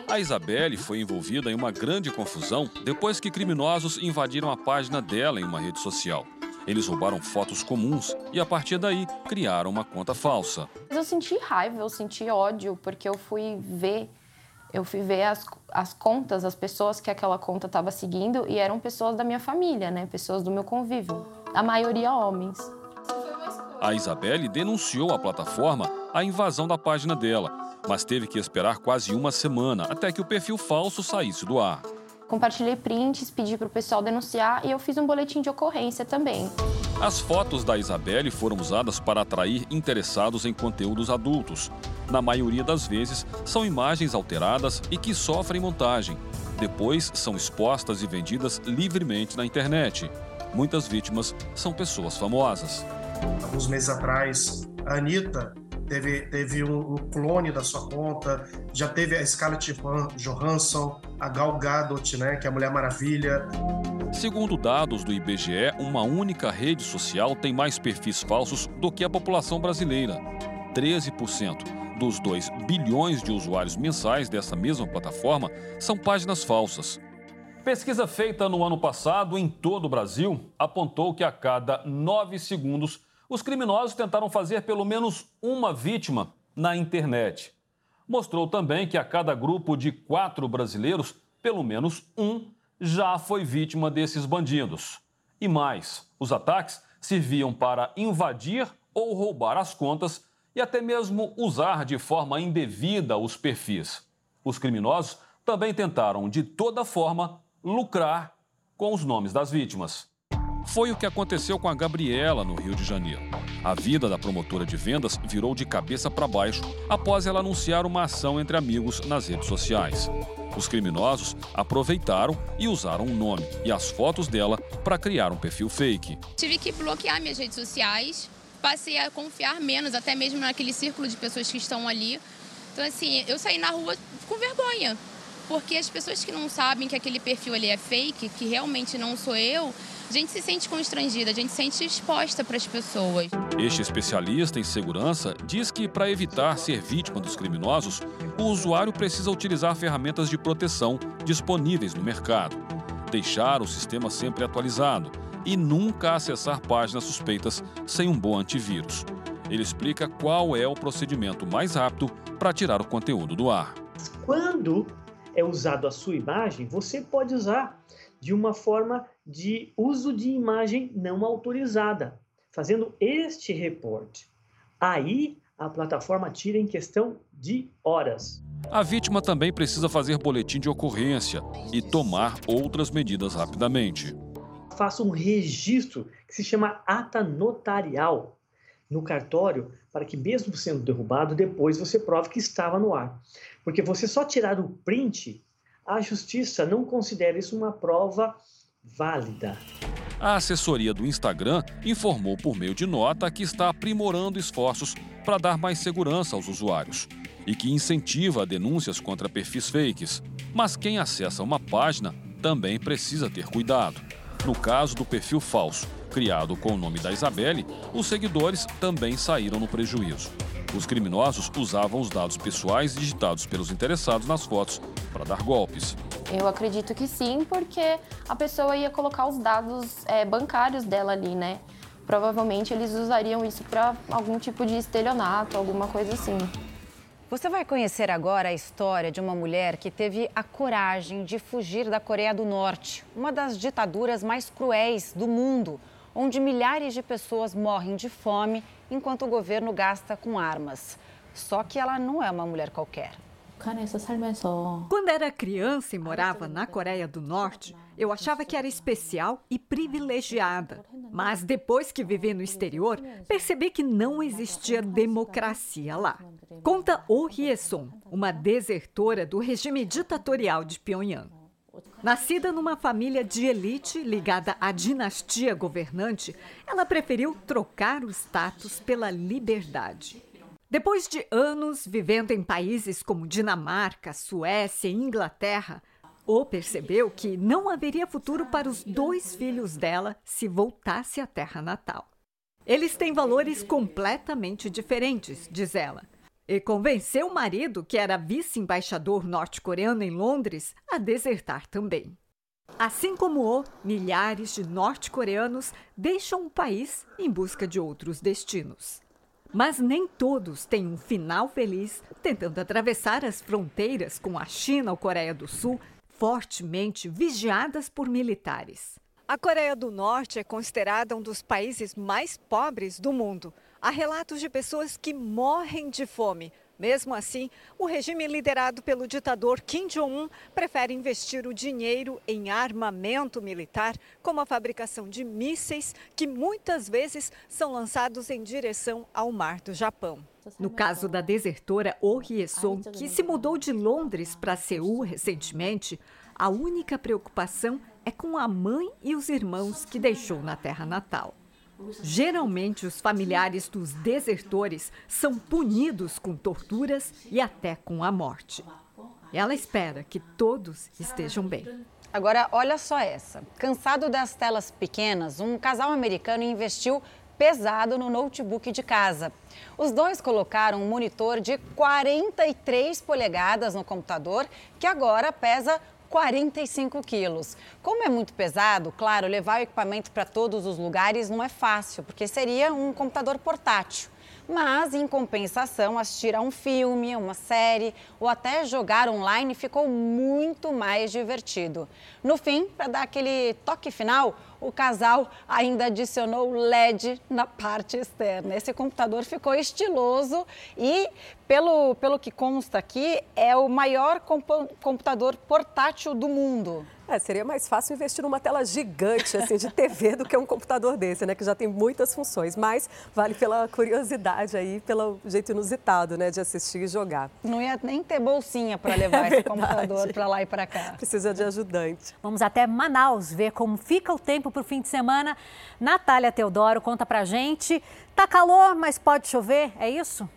A Isabelle foi envolvida em uma grande confusão depois que criminosos invadiram a página dela em uma rede social. Eles roubaram fotos comuns e, a partir daí, criaram uma conta falsa. Eu senti raiva, eu senti ódio, porque eu fui ver eu fui ver as, as contas, as pessoas que aquela conta estava seguindo e eram pessoas da minha família, né? Pessoas do meu convívio. A maioria homens. A Isabelle denunciou à plataforma a invasão da página dela, mas teve que esperar quase uma semana até que o perfil falso saísse do ar. Compartilhei prints, pedi para o pessoal denunciar e eu fiz um boletim de ocorrência também. As fotos da Isabelle foram usadas para atrair interessados em conteúdos adultos. Na maioria das vezes, são imagens alteradas e que sofrem montagem. Depois, são expostas e vendidas livremente na internet. Muitas vítimas são pessoas famosas. Alguns meses atrás, a Anitta teve, teve um, clone da sua conta, já teve a Scarlett Johansson, a Gal Gadot, né, que é a Mulher Maravilha. Segundo dados do IBGE, uma única rede social tem mais perfis falsos do que a população brasileira. 13% dos 2 bilhões de usuários mensais dessa mesma plataforma são páginas falsas. Pesquisa feita no ano passado em todo o Brasil apontou que a cada nove segundos os criminosos tentaram fazer pelo menos uma vítima na internet. Mostrou também que a cada grupo de quatro brasileiros, pelo menos um já foi vítima desses bandidos. E mais, os ataques serviam para invadir ou roubar as contas e até mesmo usar de forma indevida os perfis. Os criminosos também tentaram, de toda forma, lucrar com os nomes das vítimas. Foi o que aconteceu com a Gabriela no Rio de Janeiro. A vida da promotora de vendas virou de cabeça para baixo após ela anunciar uma ação entre amigos nas redes sociais. Os criminosos aproveitaram e usaram o nome e as fotos dela para criar um perfil fake. Tive que bloquear minhas redes sociais, passei a confiar menos, até mesmo naquele círculo de pessoas que estão ali. Então, assim, eu saí na rua com vergonha, porque as pessoas que não sabem que aquele perfil ali é fake, que realmente não sou eu, a gente se sente constrangida, a gente se sente exposta para as pessoas. Este especialista em segurança diz que, para evitar ser vítima dos criminosos, o usuário precisa utilizar ferramentas de proteção disponíveis no mercado, deixar o sistema sempre atualizado e nunca acessar páginas suspeitas sem um bom antivírus. Ele explica qual é o procedimento mais rápido para tirar o conteúdo do ar. Quando é usado a sua imagem, você pode usar de uma forma de uso de imagem não autorizada, fazendo este reporte. Aí a plataforma tira em questão de horas. A vítima também precisa fazer boletim de ocorrência e tomar outras medidas rapidamente. Faça um registro que se chama ata notarial no cartório para que, mesmo sendo derrubado, depois você prove que estava no ar. Porque você só tirar o print, a justiça não considera isso uma prova válida. A assessoria do Instagram informou por meio de nota que está aprimorando esforços para dar mais segurança aos usuários e que incentiva denúncias contra perfis fakes. Mas quem acessa uma página também precisa ter cuidado. No caso do perfil falso, criado com o nome da Isabelle, os seguidores também saíram no prejuízo. Os criminosos usavam os dados pessoais digitados pelos interessados nas fotos para dar golpes. Eu acredito que sim, porque a pessoa ia colocar os dados é, bancários dela ali, né? Provavelmente eles usariam isso para algum tipo de estelionato, alguma coisa assim. Você vai conhecer agora a história de uma mulher que teve a coragem de fugir da Coreia do Norte, uma das ditaduras mais cruéis do mundo, onde milhares de pessoas morrem de fome enquanto o governo gasta com armas. Só que ela não é uma mulher qualquer. Quando era criança e morava na Coreia do Norte, eu achava que era especial e privilegiada. Mas depois que vivi no exterior, percebi que não existia democracia lá. Conta Oh Hye-sung, uma desertora do regime ditatorial de Pyongyang. Nascida numa família de elite ligada à dinastia governante, ela preferiu trocar o status pela liberdade. Depois de anos vivendo em países como Dinamarca, Suécia e Inglaterra, O percebeu que não haveria futuro para os dois filhos dela se voltasse à terra natal. Eles têm valores completamente diferentes, diz ela. E convenceu o marido, que era vice-embaixador norte-coreano em Londres, a desertar também. Assim como o, milhares de norte-coreanos deixam o país em busca de outros destinos. Mas nem todos têm um final feliz tentando atravessar as fronteiras com a China ou Coreia do Sul, fortemente vigiadas por militares. A Coreia do Norte é considerada um dos países mais pobres do mundo. Há relatos de pessoas que morrem de fome mesmo assim, o regime liderado pelo ditador Kim Jong-un prefere investir o dinheiro em armamento militar, como a fabricação de mísseis que muitas vezes são lançados em direção ao mar do Japão. No caso da desertora Oh Hye-sung, que se mudou de Londres para Seul recentemente, a única preocupação é com a mãe e os irmãos que deixou na terra natal. Geralmente, os familiares dos desertores são punidos com torturas e até com a morte. Ela espera que todos estejam bem. Agora, olha só essa. Cansado das telas pequenas, um casal americano investiu pesado no notebook de casa. Os dois colocaram um monitor de 43 polegadas no computador, que agora pesa 45 quilos. Como é muito pesado, claro, levar o equipamento para todos os lugares não é fácil, porque seria um computador portátil. Mas, em compensação, assistir a um filme, uma série ou até jogar online ficou muito mais divertido. No fim, para dar aquele toque final, o casal ainda adicionou LED na parte externa. Esse computador ficou estiloso e, pelo, pelo que consta aqui, é o maior computador portátil do mundo. É, seria mais fácil investir numa tela gigante assim de TV do que um computador desse, né? Que já tem muitas funções, mas vale pela curiosidade aí, pelo jeito inusitado, né, de assistir e jogar. Não ia nem ter bolsinha para levar é esse computador para lá e para cá. Precisa de ajudante. Vamos até Manaus ver como fica o tempo para o fim de semana. Natália Teodoro conta pra gente. Tá calor, mas pode chover, é isso?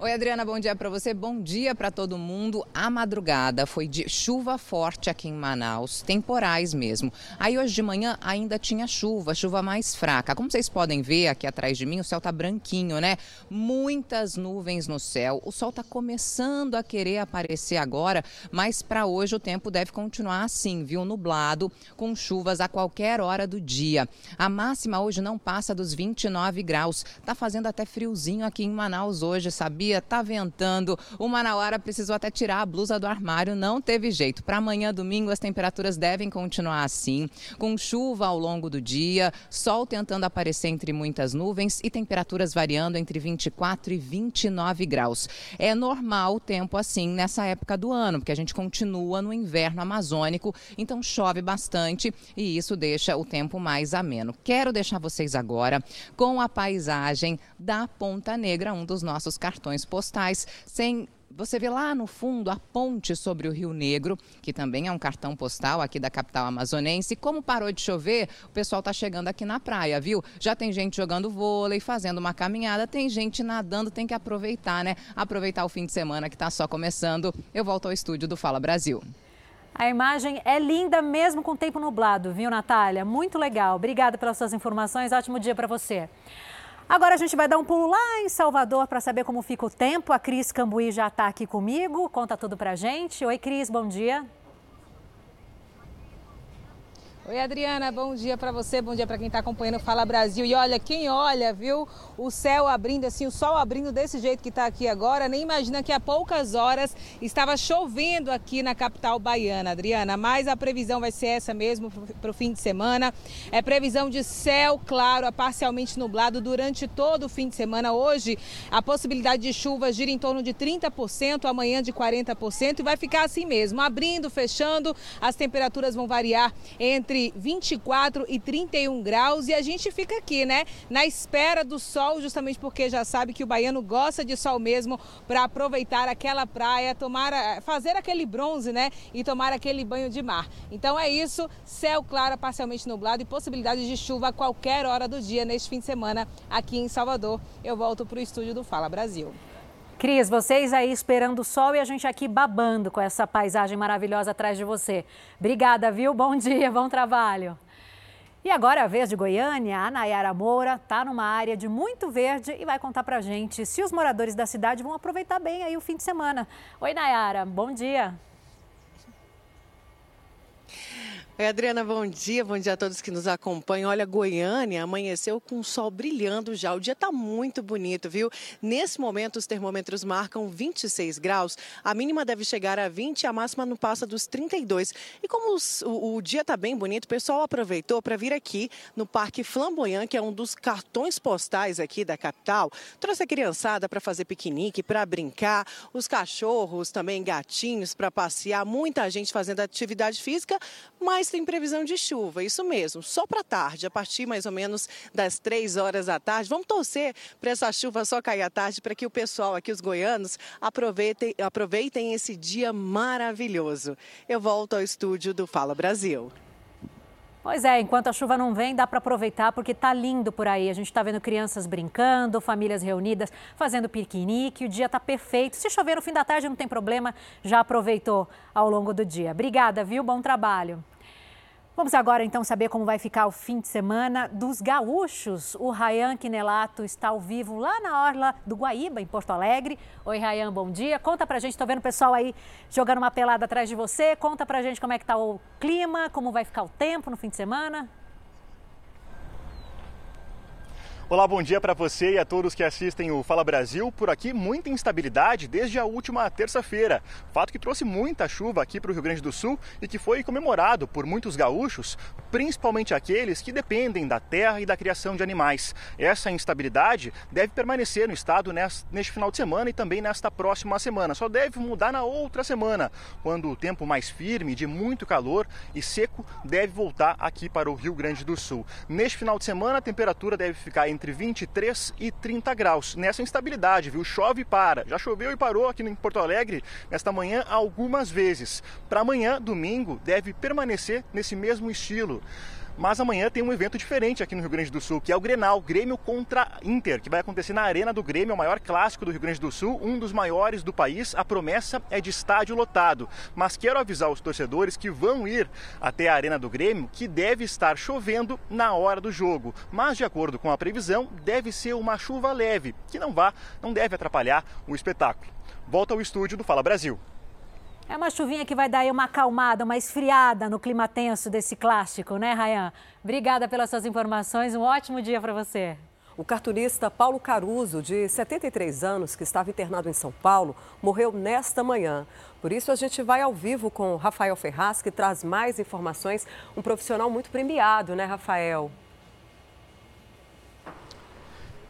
Oi, Adriana, bom dia para você. Bom dia para todo mundo. A madrugada foi de chuva forte aqui em Manaus, temporais mesmo. Aí hoje de manhã ainda tinha chuva, chuva mais fraca. Como vocês podem ver aqui atrás de mim, o céu tá branquinho, né? Muitas nuvens no céu. O sol tá começando a querer aparecer agora, mas para hoje o tempo deve continuar assim, viu? Nublado, com chuvas a qualquer hora do dia. A máxima hoje não passa dos 29 graus. Tá fazendo até friozinho aqui em Manaus hoje, sabia? Dia, tá ventando. O Manauara precisou até tirar a blusa do armário, não teve jeito. Para amanhã, domingo, as temperaturas devem continuar assim, com chuva ao longo do dia, sol tentando aparecer entre muitas nuvens e temperaturas variando entre 24 e 29 graus. É normal o tempo assim nessa época do ano, porque a gente continua no inverno amazônico, então chove bastante e isso deixa o tempo mais ameno. Quero deixar vocês agora com a paisagem da Ponta Negra, um dos nossos cartões postais, sem você vê lá no fundo a ponte sobre o Rio Negro, que também é um cartão postal aqui da capital amazonense. Como parou de chover, o pessoal está chegando aqui na praia, viu? Já tem gente jogando vôlei, fazendo uma caminhada, tem gente nadando, tem que aproveitar, né? Aproveitar o fim de semana que está só começando. Eu volto ao estúdio do Fala Brasil. A imagem é linda mesmo com o tempo nublado, viu, Natália? Muito legal. Obrigada pelas suas informações. Ótimo dia para você. Agora a gente vai dar um pulo lá em Salvador para saber como fica o tempo. A Cris Cambuí já está aqui comigo, conta tudo para gente. Oi, Cris, bom dia. Oi, Adriana, bom dia para você, bom dia para quem está acompanhando o Fala Brasil. E olha, quem olha, viu, o céu abrindo, assim, o sol abrindo desse jeito que está aqui agora, nem imagina que há poucas horas estava chovendo aqui na capital baiana, Adriana. Mas a previsão vai ser essa mesmo para o fim de semana. É previsão de céu claro a parcialmente nublado durante todo o fim de semana. Hoje, a possibilidade de chuva gira em torno de 30%, amanhã de 40%, e vai ficar assim mesmo, abrindo, fechando. As temperaturas vão variar entre entre 24 e 31 graus e a gente fica aqui, né, na espera do sol, justamente porque já sabe que o baiano gosta de sol mesmo para aproveitar aquela praia, tomar, fazer aquele bronze, né, e tomar aquele banho de mar. Então é isso, céu claro, parcialmente nublado e possibilidade de chuva a qualquer hora do dia neste fim de semana aqui em Salvador. Eu volto para o estúdio do Fala Brasil. Cris, vocês aí esperando o sol e a gente aqui babando com essa paisagem maravilhosa atrás de você. Obrigada, viu? Bom dia, bom trabalho. E agora a vez de Goiânia, a Nayara Moura está numa área de muito verde e vai contar pra gente se os moradores da cidade vão aproveitar bem aí o fim de semana. Oi, Nayara, bom dia. Oi, Adriana, bom dia. Bom dia a todos que nos acompanham. Olha, Goiânia amanheceu com o sol brilhando já. O dia está muito bonito, viu? Nesse momento, os termômetros marcam 26 graus. A mínima deve chegar a 20, a máxima não passa dos 32. E como os, o, o, dia está bem bonito, o pessoal aproveitou para vir aqui no Parque Flamboyant, que é um dos cartões postais aqui da capital. Trouxe a criançada para fazer piquenique, para brincar, os cachorros também, gatinhos para passear, muita gente fazendo atividade física, mas tem previsão de chuva, isso mesmo, só para tarde, a partir mais ou menos das três horas da tarde. Vamos torcer para essa chuva só cair à tarde, para que o pessoal aqui, os goianos, aproveitem, aproveitem esse dia maravilhoso. Eu volto ao estúdio do Fala Brasil. Pois é, enquanto a chuva não vem, dá para aproveitar porque tá lindo por aí. A gente está vendo crianças brincando, famílias reunidas, fazendo piquenique. O dia está perfeito. Se chover no fim da tarde, não tem problema, já aproveitou ao longo do dia. Obrigada, viu? Bom trabalho. Vamos agora então saber como vai ficar o fim de semana dos gaúchos. O Rayan Quinelato está ao vivo lá na Orla do Guaíba, em Porto Alegre. Oi, Rayan, bom dia. Conta pra gente, estou vendo o pessoal aí jogando uma pelada atrás de você. Conta pra gente como é que tá o clima, como vai ficar o tempo no fim de semana. Olá, bom dia para você e a todos que assistem o Fala Brasil. Por aqui, muita instabilidade desde a última terça-feira. Fato que trouxe muita chuva aqui para o Rio Grande do Sul e que foi comemorado por muitos gaúchos, principalmente aqueles que dependem da terra e da criação de animais. Essa instabilidade deve permanecer no estado neste final de semana e também nesta próxima semana. Só deve mudar na outra semana, quando o tempo mais firme, de muito calor e seco, deve voltar aqui para o Rio Grande do Sul. Neste final de semana, a temperatura deve ficar em entre 23 e 30 graus. Nessa instabilidade, viu? Chove e para. Já choveu e parou aqui em Porto Alegre nesta manhã algumas vezes. Para amanhã, domingo, deve permanecer nesse mesmo estilo. Mas amanhã tem um evento diferente aqui no Rio Grande do Sul, que é o Grenal, Grêmio contra Inter, que vai acontecer na Arena do Grêmio, o maior clássico do Rio Grande do Sul, um dos maiores do país. A promessa é de estádio lotado. Mas quero avisar os torcedores que vão ir até a Arena do Grêmio que deve estar chovendo na hora do jogo. Mas de acordo com a previsão, deve ser uma chuva leve, que não vá, não deve atrapalhar o espetáculo. Volta ao estúdio do Fala Brasil. É uma chuvinha que vai dar aí uma acalmada, uma esfriada no clima tenso desse clássico, né, Rayan? Obrigada pelas suas informações, um ótimo dia para você. O cartunista Paulo Caruso, de 73 anos, que estava internado em São Paulo, morreu nesta manhã. Por isso, a gente vai ao vivo com Rafael Ferraz, que traz mais informações. Um profissional muito premiado, né, Rafael?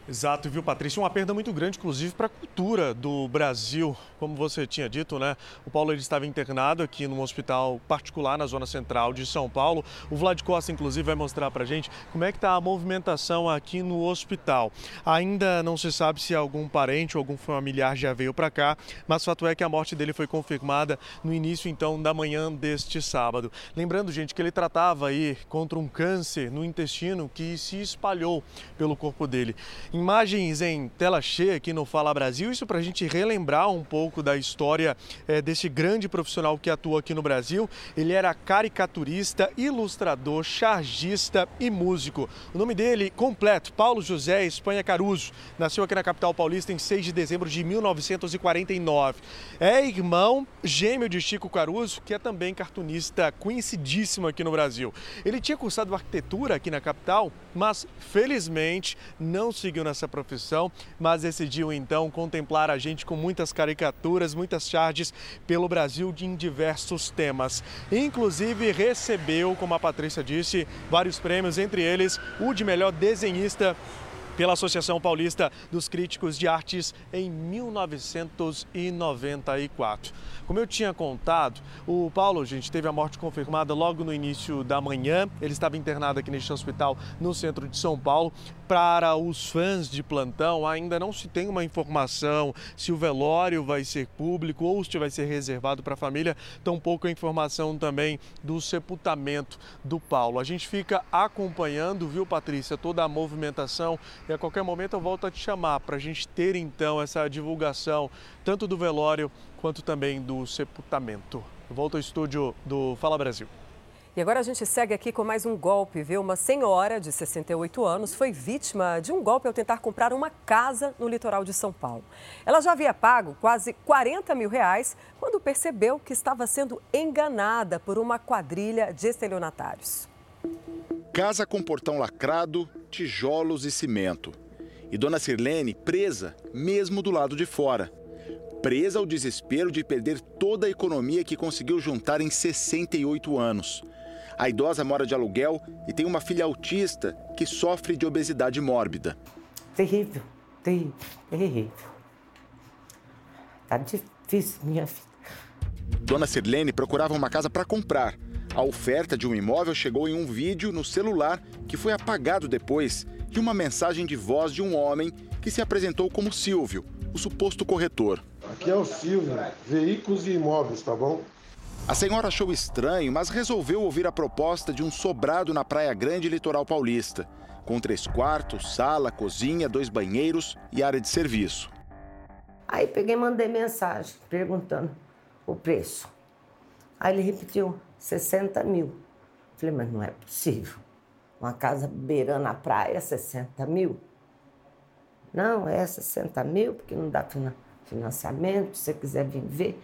Exato, viu, Patrícia? Uma perda muito grande, inclusive, para a cultura do Brasil. Como você tinha dito, né? O Paulo ele estava internado aqui num hospital particular na zona central de São Paulo. O Vlad Costa, inclusive, vai mostrar para gente como é que está a movimentação aqui no hospital. Ainda não se sabe se algum parente ou algum familiar já veio para cá, mas o fato é que a morte dele foi confirmada no início, então, da manhã deste sábado. Lembrando, gente, que ele tratava aí contra um câncer no intestino que se espalhou pelo corpo dele. Imagens em tela cheia aqui no Fala Brasil, isso para a gente relembrar um pouco da história é, desse grande profissional que atua aqui no Brasil. Ele era caricaturista, ilustrador, chargista e músico. O nome dele completo, Paulo José Espanha Caruso. Nasceu aqui na capital paulista em 6 de dezembro de 1949. É irmão gêmeo de Chico Caruso, que é também cartunista conhecidíssimo aqui no Brasil. Ele tinha cursado arquitetura aqui na capital, mas felizmente não seguiu nessa profissão, mas decidiu então contemplar a gente com muitas caricaturas, muitas charges pelo Brasil em diversos temas. Inclusive recebeu, como a Patrícia disse, vários prêmios, entre eles o de melhor desenhista pela Associação Paulista dos Críticos de Artes em 1994. Como eu tinha contado, o Paulo, gente, teve a morte confirmada logo no início da manhã. Ele estava internado aqui neste hospital no centro de São Paulo. Para os fãs de plantão, ainda não se tem uma informação se o velório vai ser público ou se vai ser reservado para a família, tampouco a informação também do sepultamento do Paulo. A gente fica acompanhando, viu, Patrícia, toda a movimentação e a qualquer momento eu volto a te chamar para a gente ter então essa divulgação tanto do velório quanto também do sepultamento. Volto ao estúdio do Fala Brasil. E agora a gente segue aqui com mais um golpe, viu? Uma senhora de 68 anos foi vítima de um golpe ao tentar comprar uma casa no litoral de São Paulo. Ela já havia pago quase 40 mil reais quando percebeu que estava sendo enganada por uma quadrilha de estelionatários. Casa com portão lacrado, tijolos e cimento. E Dona Sirlene presa, mesmo do lado de fora. Presa ao desespero de perder toda a economia que conseguiu juntar em 68 anos. A idosa mora de aluguel e tem uma filha autista que sofre de obesidade mórbida. Terrível, terrível, terrível. Tá difícil, minha filha. Dona Sirlene procurava uma casa para comprar. A oferta de um imóvel chegou em um vídeo no celular que foi apagado depois e uma mensagem de voz de um homem que se apresentou como Silvio, o suposto corretor. Aqui é o Silvio, veículos e imóveis, tá bom? A senhora achou estranho, mas resolveu ouvir a proposta de um sobrado na Praia Grande, litoral paulista, com três quartos, sala, cozinha, dois banheiros e área de serviço. Aí peguei e mandei mensagem perguntando o preço. Aí ele repetiu, 60 mil. Falei, mas não é possível. Uma casa beirando a praia, 60 mil? Não, é 60 mil, porque não dá financiamento, se você quiser vir ver.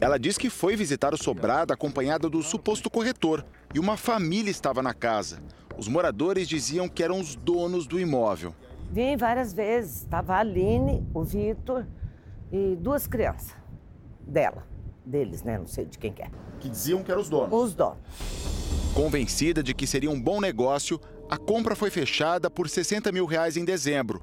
Ela diz que foi visitar o sobrado acompanhada do suposto corretor e uma família estava na casa. Os moradores diziam que eram os donos do imóvel. Vim várias vezes. Estava a Aline, o Vitor e duas crianças dela. Deles, né? Não sei de quem que é. Que diziam que eram os donos. Os donos. Convencida de que seria um bom negócio, a compra foi fechada por 60 mil reais em dezembro.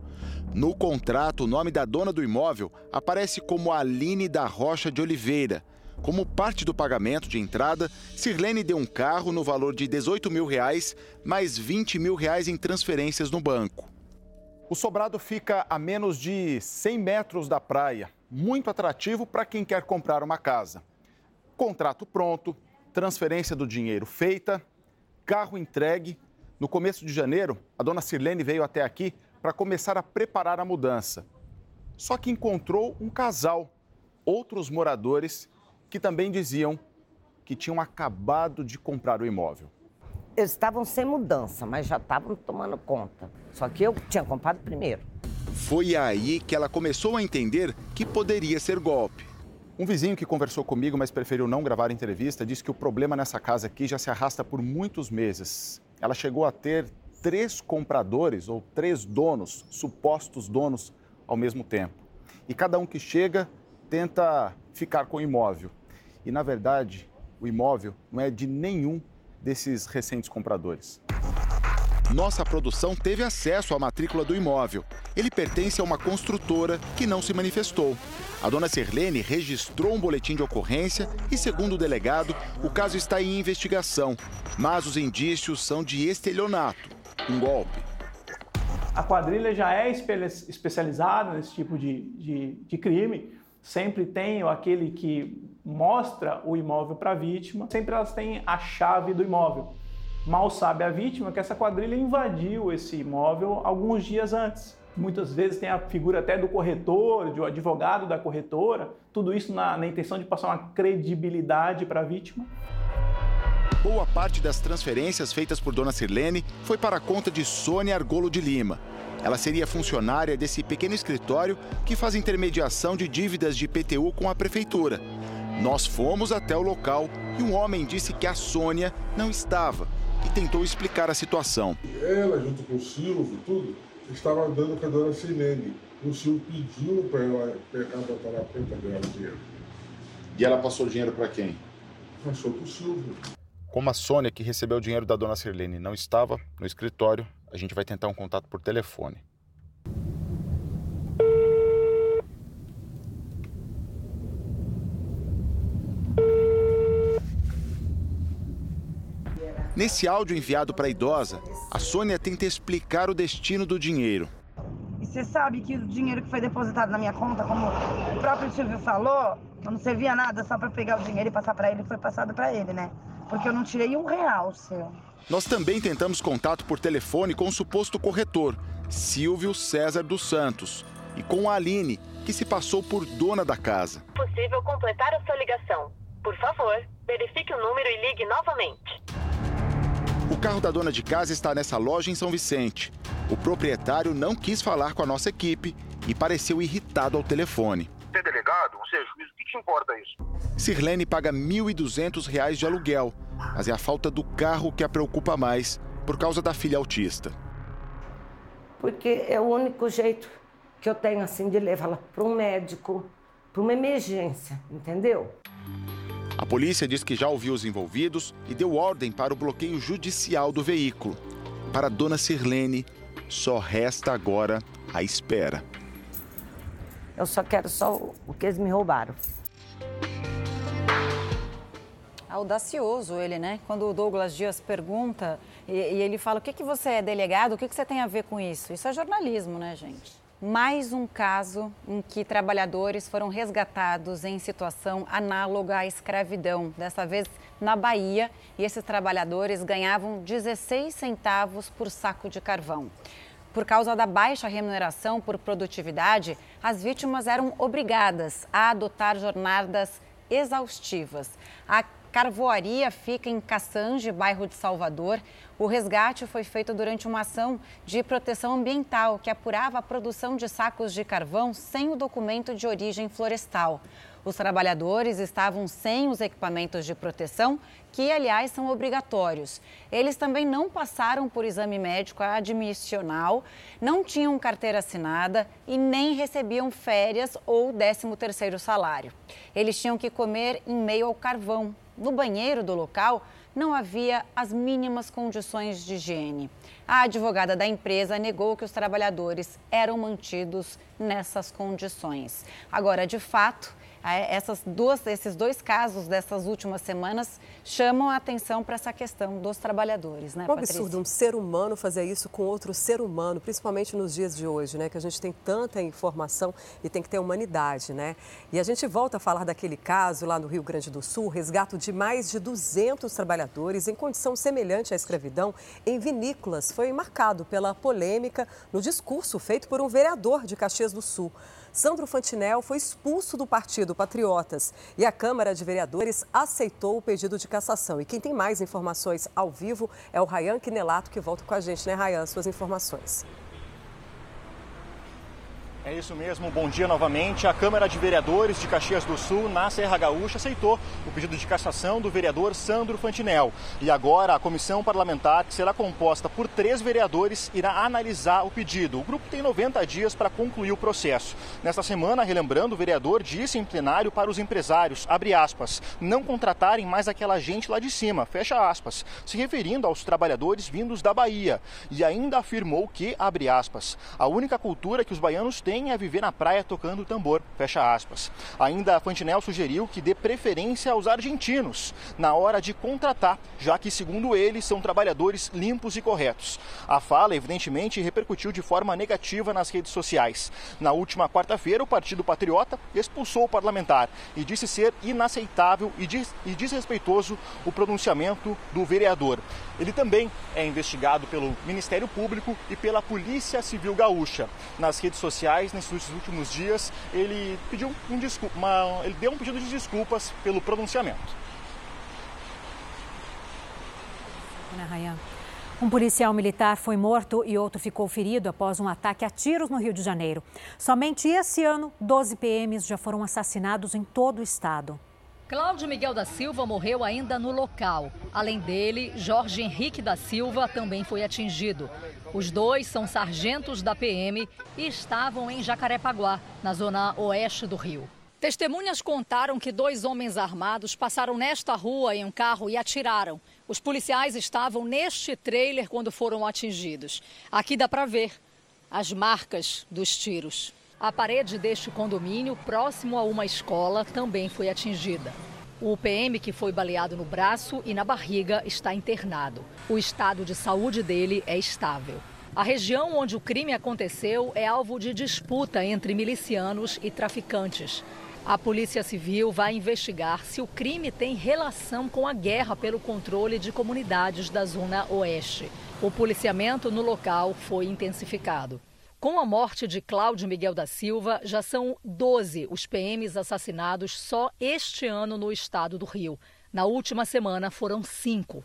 No contrato, o nome da dona do imóvel aparece como Aline da Rocha de Oliveira. Como parte do pagamento de entrada, Sirlene deu um carro no valor de 18 mil reais, mais 20 mil reais em transferências no banco. O sobrado fica a menos de 100 metros da praia, muito atrativo para quem quer comprar uma casa. Contrato pronto, transferência do dinheiro feita, carro entregue. No começo de janeiro, a dona Sirlene veio até aqui para começar a preparar a mudança. Só que encontrou um casal, outros moradores, que também diziam que tinham acabado de comprar o imóvel. Eles estavam sem mudança, mas já estavam tomando conta. Só que eu tinha comprado primeiro. Foi aí que ela começou a entender que poderia ser golpe. Um vizinho que conversou comigo, mas preferiu não gravar a entrevista, disse que o problema nessa casa aqui já se arrasta por muitos meses. Ela chegou a ter três compradores ou três donos, supostos donos, ao mesmo tempo. E cada um que chega tenta ficar com o imóvel. E, na verdade, o imóvel não é de nenhum desses recentes compradores. Nossa produção teve acesso à matrícula do imóvel. Ele pertence a uma construtora que não se manifestou. A dona Sirlene registrou um boletim de ocorrência e, segundo o delegado, o caso está em investigação. Mas os indícios são de estelionato um golpe. A quadrilha já é especializada nesse tipo de, de, de crime. Sempre tem aquele que mostra o imóvel para a vítima, sempre elas têm a chave do imóvel. Mal sabe a vítima que essa quadrilha invadiu esse imóvel alguns dias antes. Muitas vezes tem a figura até do corretor, do advogado da corretora, tudo isso na, na intenção de passar uma credibilidade para a vítima. Boa parte das transferências feitas por Dona Sirlene foi para a conta de Sônia Argolo de Lima. Ela seria funcionária desse pequeno escritório que faz intermediação de dívidas de IPTU com a prefeitura. Nós fomos até o local e um homem disse que a Sônia não estava e tentou explicar a situação. Ela, junto com o Silvio, tudo, estava andando com a dona Silene. O Silvio pediu para ela pegar, botar na conta dela o dinheiro. E ela passou o dinheiro para quem? Passou para o Silvio. Como a Sônia, que recebeu o dinheiro da dona Sirlene, não estava no escritório, a gente vai tentar um contato por telefone. Nesse áudio enviado para a idosa, a Sônia tenta explicar o destino do dinheiro. E você sabe que o dinheiro que foi depositado na minha conta, como o próprio Silvio falou, não servia nada só para pegar o dinheiro e passar para ele, foi passado para ele, né? Porque eu não tirei um real seu. Nós também tentamos contato por telefone com o suposto corretor, Silvio César dos Santos, e com a Aline, que se passou por dona da casa. Possível completar a sua ligação. Por favor, verifique o número e ligue novamente. O carro da dona de casa está nessa loja em São Vicente. O proprietário não quis falar com a nossa equipe e pareceu irritado ao telefone. Você é delegado? O que te importa isso? Sirlene paga R$ 1.200 de aluguel mas é a falta do carro que a preocupa mais por causa da filha autista. Porque é o único jeito que eu tenho assim de levá-la para um médico, para uma emergência, entendeu? A polícia diz que já ouviu os envolvidos e deu ordem para o bloqueio judicial do veículo. Para a dona Sirlene, só resta agora a espera. Eu só quero só o que eles me roubaram. Audacioso ele, né? Quando o Douglas Dias pergunta e, e ele fala: o que, que você é delegado, o que, que você tem a ver com isso? Isso é jornalismo, né, gente? Mais um caso em que trabalhadores foram resgatados em situação análoga à escravidão, dessa vez na Bahia, e esses trabalhadores ganhavam 16 centavos por saco de carvão. Por causa da baixa remuneração por produtividade, as vítimas eram obrigadas a adotar jornadas exaustivas. A Carvoaria fica em Cassange, bairro de Salvador. O resgate foi feito durante uma ação de proteção ambiental que apurava a produção de sacos de carvão sem o documento de origem florestal. Os trabalhadores estavam sem os equipamentos de proteção, que, aliás, são obrigatórios. Eles também não passaram por exame médico admissional, não tinham carteira assinada e nem recebiam férias ou 13º salário. Eles tinham que comer em meio ao carvão, no banheiro do local, não havia as mínimas condições de higiene. A advogada da empresa negou que os trabalhadores eram mantidos nessas condições. Agora, de fato, essas duas, esses dois casos dessas últimas semanas chamam a atenção para essa questão dos trabalhadores, né, É um absurdo um ser humano fazer isso com outro ser humano, principalmente nos dias de hoje, né, que a gente tem tanta informação e tem que ter humanidade, né? E a gente volta a falar daquele caso lá no Rio Grande do Sul, resgato de mais de 200 trabalhadores em condição semelhante à escravidão em vinícolas. Foi marcado pela polêmica no discurso feito por um vereador de Caxias do Sul. Sandro Fantinel foi expulso do Partido Patriotas e a Câmara de Vereadores aceitou o pedido de cassação. E quem tem mais informações ao vivo é o Rayan Quinelato, que volta com a gente, né, Rayan? Suas informações. É isso mesmo, bom dia novamente. A Câmara de Vereadores de Caxias do Sul, na Serra Gaúcha, aceitou o pedido de cassação do vereador Sandro Fantinel. E agora a comissão parlamentar, que será composta por três vereadores, irá analisar o pedido. O grupo tem 90 dias para concluir o processo. Nesta semana, relembrando, o vereador disse em plenário para os empresários, abre aspas, não contratarem mais aquela gente lá de cima, fecha aspas, se referindo aos trabalhadores vindos da Bahia. E ainda afirmou que, abre aspas, a única cultura que os baianos têm tem a viver na praia tocando tambor, fecha aspas. Ainda Fantinel sugeriu que dê preferência aos argentinos na hora de contratar, já que, segundo ele, são trabalhadores limpos e corretos. A fala, evidentemente, repercutiu de forma negativa nas redes sociais. Na última quarta-feira, o Partido Patriota expulsou o parlamentar e disse ser inaceitável e, des e desrespeitoso o pronunciamento do vereador. Ele também é investigado pelo Ministério Público e pela Polícia Civil Gaúcha. Nas redes sociais, nesses últimos dias, ele pediu um desculpa, uma, ele deu um pedido de desculpas pelo pronunciamento. Um policial militar foi morto e outro ficou ferido após um ataque a tiros no Rio de Janeiro. Somente esse ano, 12 PMs já foram assassinados em todo o estado. Cláudio Miguel da Silva morreu ainda no local. Além dele, Jorge Henrique da Silva também foi atingido. Os dois são sargentos da PM e estavam em Jacarepaguá, na zona oeste do Rio. Testemunhas contaram que dois homens armados passaram nesta rua em um carro e atiraram. Os policiais estavam neste trailer quando foram atingidos. Aqui dá para ver as marcas dos tiros. A parede deste condomínio, próximo a uma escola, também foi atingida. O PM, que foi baleado no braço e na barriga, está internado. O estado de saúde dele é estável. A região onde o crime aconteceu é alvo de disputa entre milicianos e traficantes. A Polícia Civil vai investigar se o crime tem relação com a guerra pelo controle de comunidades da Zona Oeste. O policiamento no local foi intensificado. Com a morte de Cláudio Miguel da Silva, já são 12 os PMs assassinados só este ano no estado do Rio. Na última semana foram cinco.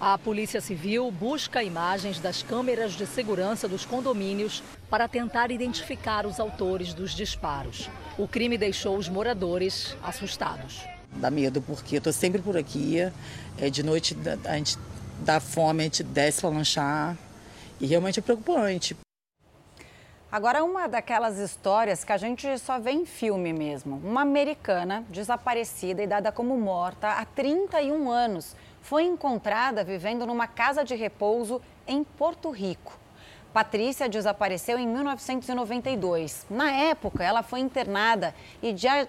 A Polícia Civil busca imagens das câmeras de segurança dos condomínios para tentar identificar os autores dos disparos. O crime deixou os moradores assustados. Dá medo porque eu estou sempre por aqui. É, de noite a gente dá fome, a gente desce para lanchar. E realmente é preocupante. Agora, uma daquelas histórias que a gente só vê em filme mesmo. Uma americana desaparecida e dada como morta há 31 anos foi encontrada vivendo numa casa de repouso em Porto Rico. Patrícia desapareceu em 1992. Na época, ela foi internada e dia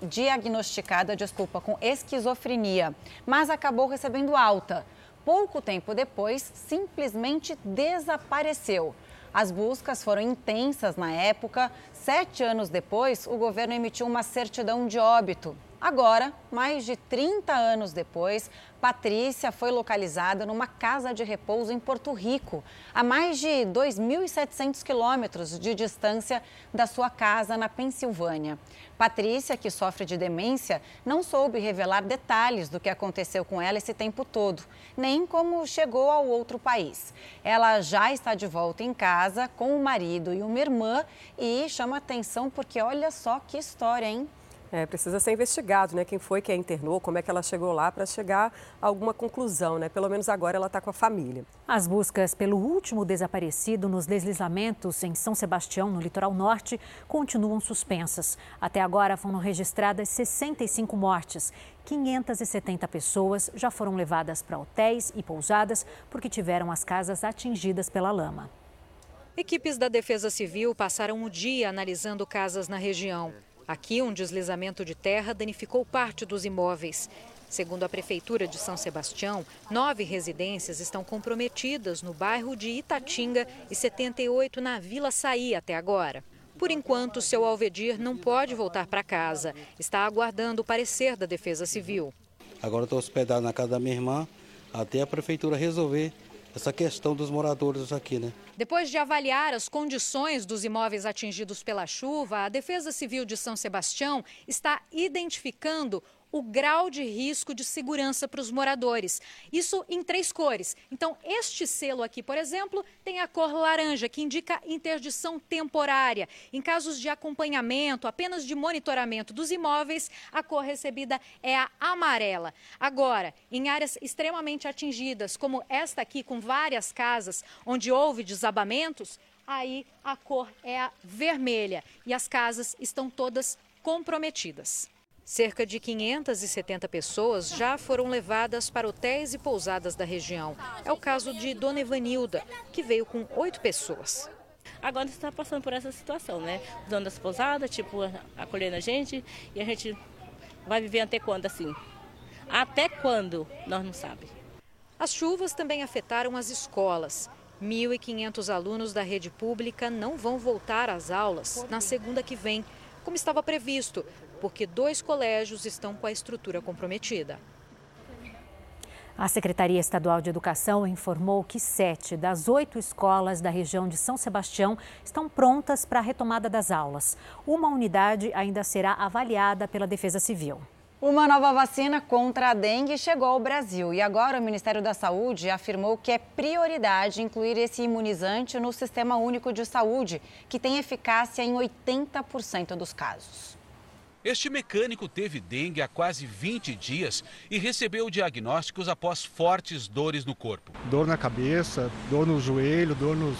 diagnosticada, desculpa, com esquizofrenia, mas acabou recebendo alta. Pouco tempo depois, simplesmente desapareceu. As buscas foram intensas na época. Sete anos depois, o governo emitiu uma certidão de óbito. Agora, mais de 30 anos depois, Patrícia foi localizada numa casa de repouso em Porto Rico, a mais de 2.700 quilômetros de distância da sua casa na Pensilvânia. Patrícia, que sofre de demência, não soube revelar detalhes do que aconteceu com ela esse tempo todo, nem como chegou ao outro país. Ela já está de volta em casa com o marido e uma irmã e chama atenção porque olha só que história, hein? É, precisa ser investigado, né? Quem foi que a internou, como é que ela chegou lá para chegar a alguma conclusão, né? Pelo menos agora ela está com a família. As buscas pelo último desaparecido nos deslizamentos em São Sebastião, no litoral norte, continuam suspensas. Até agora foram registradas 65 mortes. 570 pessoas já foram levadas para hotéis e pousadas porque tiveram as casas atingidas pela lama. Equipes da Defesa Civil passaram o dia analisando casas na região. Aqui, um deslizamento de terra danificou parte dos imóveis. Segundo a Prefeitura de São Sebastião, nove residências estão comprometidas no bairro de Itatinga e 78 na Vila Saí até agora. Por enquanto, seu Alvedir não pode voltar para casa. Está aguardando o parecer da Defesa Civil. Agora estou hospedado na casa da minha irmã até a Prefeitura resolver essa questão dos moradores aqui, né? Depois de avaliar as condições dos imóveis atingidos pela chuva, a Defesa Civil de São Sebastião está identificando o grau de risco de segurança para os moradores. Isso em três cores. Então, este selo aqui, por exemplo, tem a cor laranja, que indica interdição temporária. Em casos de acompanhamento, apenas de monitoramento dos imóveis, a cor recebida é a amarela. Agora, em áreas extremamente atingidas, como esta aqui, com várias casas onde houve desabamentos, aí a cor é a vermelha e as casas estão todas comprometidas. Cerca de 570 pessoas já foram levadas para hotéis e pousadas da região. É o caso de Dona Evanilda, que veio com oito pessoas. Agora está passando por essa situação, né? Os donos das pousadas, tipo, acolhendo a gente e a gente vai viver até quando assim? Até quando? Nós não sabemos. As chuvas também afetaram as escolas. 1.500 alunos da rede pública não vão voltar às aulas na segunda que vem, como estava previsto, porque dois colégios estão com a estrutura comprometida. A Secretaria Estadual de Educação informou que sete das oito escolas da região de São Sebastião estão prontas para a retomada das aulas. Uma unidade ainda será avaliada pela Defesa Civil. Uma nova vacina contra a dengue chegou ao Brasil e agora o Ministério da Saúde afirmou que é prioridade incluir esse imunizante no Sistema Único de Saúde, que tem eficácia em 80% dos casos. Este mecânico teve dengue há quase 20 dias e recebeu diagnósticos após fortes dores no corpo. Dor na cabeça, dor no joelho, dor nos,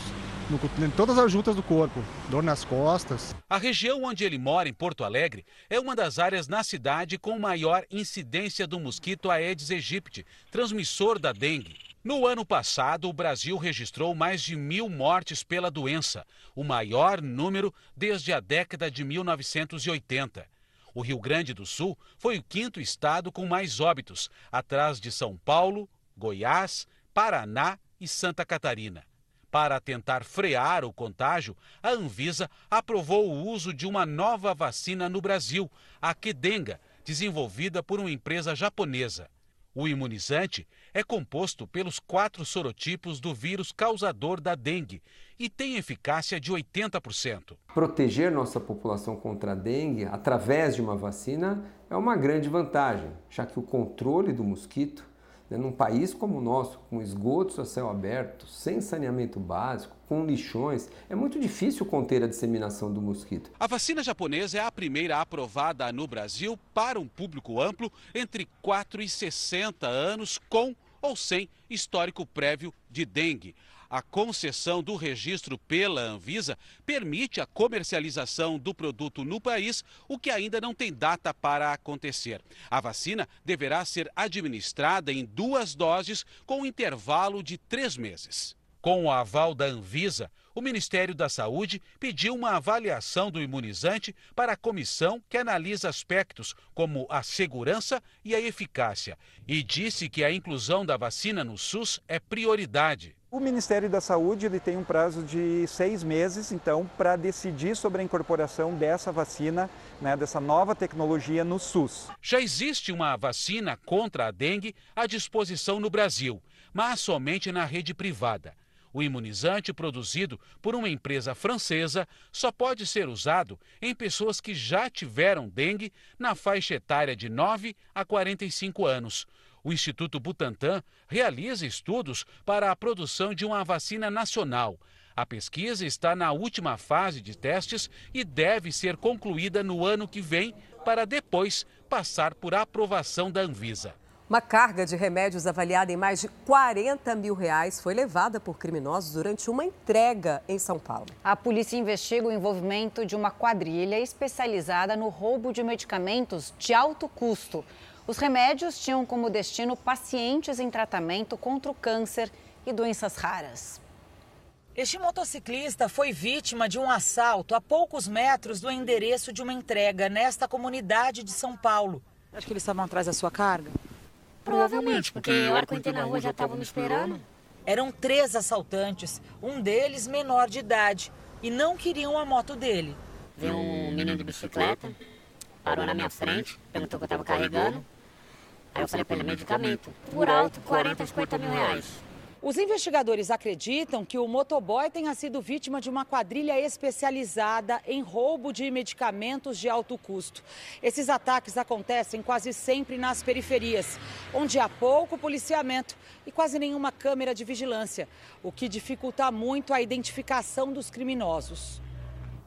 no, em todas as juntas do corpo, dor nas costas. A região onde ele mora, em Porto Alegre, é uma das áreas na cidade com maior incidência do mosquito Aedes aegypti, transmissor da dengue. No ano passado, o Brasil registrou mais de mil mortes pela doença, o maior número desde a década de 1980. O Rio Grande do Sul foi o quinto estado com mais óbitos, atrás de São Paulo, Goiás, Paraná e Santa Catarina. Para tentar frear o contágio, a Anvisa aprovou o uso de uma nova vacina no Brasil, a Kedenga, desenvolvida por uma empresa japonesa. O imunizante é composto pelos quatro sorotipos do vírus causador da dengue e tem eficácia de 80%. Proteger nossa população contra a dengue através de uma vacina é uma grande vantagem, já que o controle do mosquito né, num país como o nosso, com esgotos a céu aberto, sem saneamento básico, com lixões, é muito difícil conter a disseminação do mosquito. A vacina japonesa é a primeira aprovada no Brasil para um público amplo entre 4 e 60 anos, com ou sem histórico prévio de dengue. A concessão do registro pela Anvisa permite a comercialização do produto no país, o que ainda não tem data para acontecer. A vacina deverá ser administrada em duas doses com um intervalo de três meses. Com o aval da Anvisa, o Ministério da Saúde pediu uma avaliação do imunizante para a comissão que analisa aspectos como a segurança e a eficácia e disse que a inclusão da vacina no SUS é prioridade. O Ministério da Saúde ele tem um prazo de seis meses, então, para decidir sobre a incorporação dessa vacina, né, dessa nova tecnologia no SUS. Já existe uma vacina contra a dengue à disposição no Brasil, mas somente na rede privada. O imunizante produzido por uma empresa francesa só pode ser usado em pessoas que já tiveram dengue na faixa etária de 9 a 45 anos. O Instituto Butantan realiza estudos para a produção de uma vacina nacional. A pesquisa está na última fase de testes e deve ser concluída no ano que vem, para depois passar por aprovação da Anvisa. Uma carga de remédios avaliada em mais de 40 mil reais foi levada por criminosos durante uma entrega em São Paulo. A polícia investiga o envolvimento de uma quadrilha especializada no roubo de medicamentos de alto custo. Os remédios tinham como destino pacientes em tratamento contra o câncer e doenças raras. Este motociclista foi vítima de um assalto a poucos metros do endereço de uma entrega nesta comunidade de São Paulo. Acho que eles estavam atrás da sua carga? Provavelmente, porque a hora que eu entrei na rua já estavam me esperando. Eram três assaltantes, um deles menor de idade, e não queriam a moto dele. Veio um menino de bicicleta, parou na minha frente, perguntou o que eu estava carregando. Aí eu falei para ele, medicamento. Por alto, 40, 50 mil reais. Os investigadores acreditam que o motoboy tenha sido vítima de uma quadrilha especializada em roubo de medicamentos de alto custo. Esses ataques acontecem quase sempre nas periferias, onde há pouco policiamento e quase nenhuma câmera de vigilância, o que dificulta muito a identificação dos criminosos.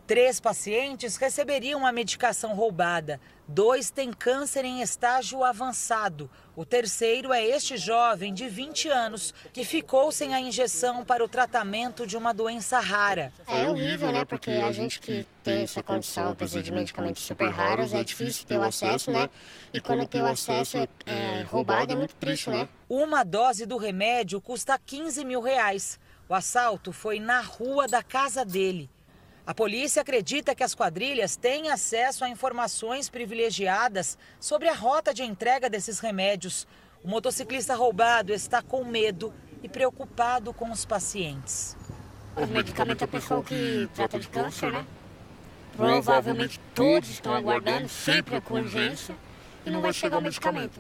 Três pacientes receberiam a medicação roubada. Dois têm câncer em estágio avançado. O terceiro é este jovem de 20 anos que ficou sem a injeção para o tratamento de uma doença rara. É horrível, né? Porque a gente que tem essa condição, precisa de medicamentos super raros, é difícil ter o acesso, né? E quando tem o acesso é, é roubado, é muito triste, né? Uma dose do remédio custa 15 mil reais. O assalto foi na rua da casa dele. A polícia acredita que as quadrilhas têm acesso a informações privilegiadas sobre a rota de entrega desses remédios. O motociclista roubado está com medo e preocupado com os pacientes. O medicamento é pessoal que trata de câncer, né? Provavelmente todos estão aguardando, sempre com urgência, e não vai chegar o medicamento.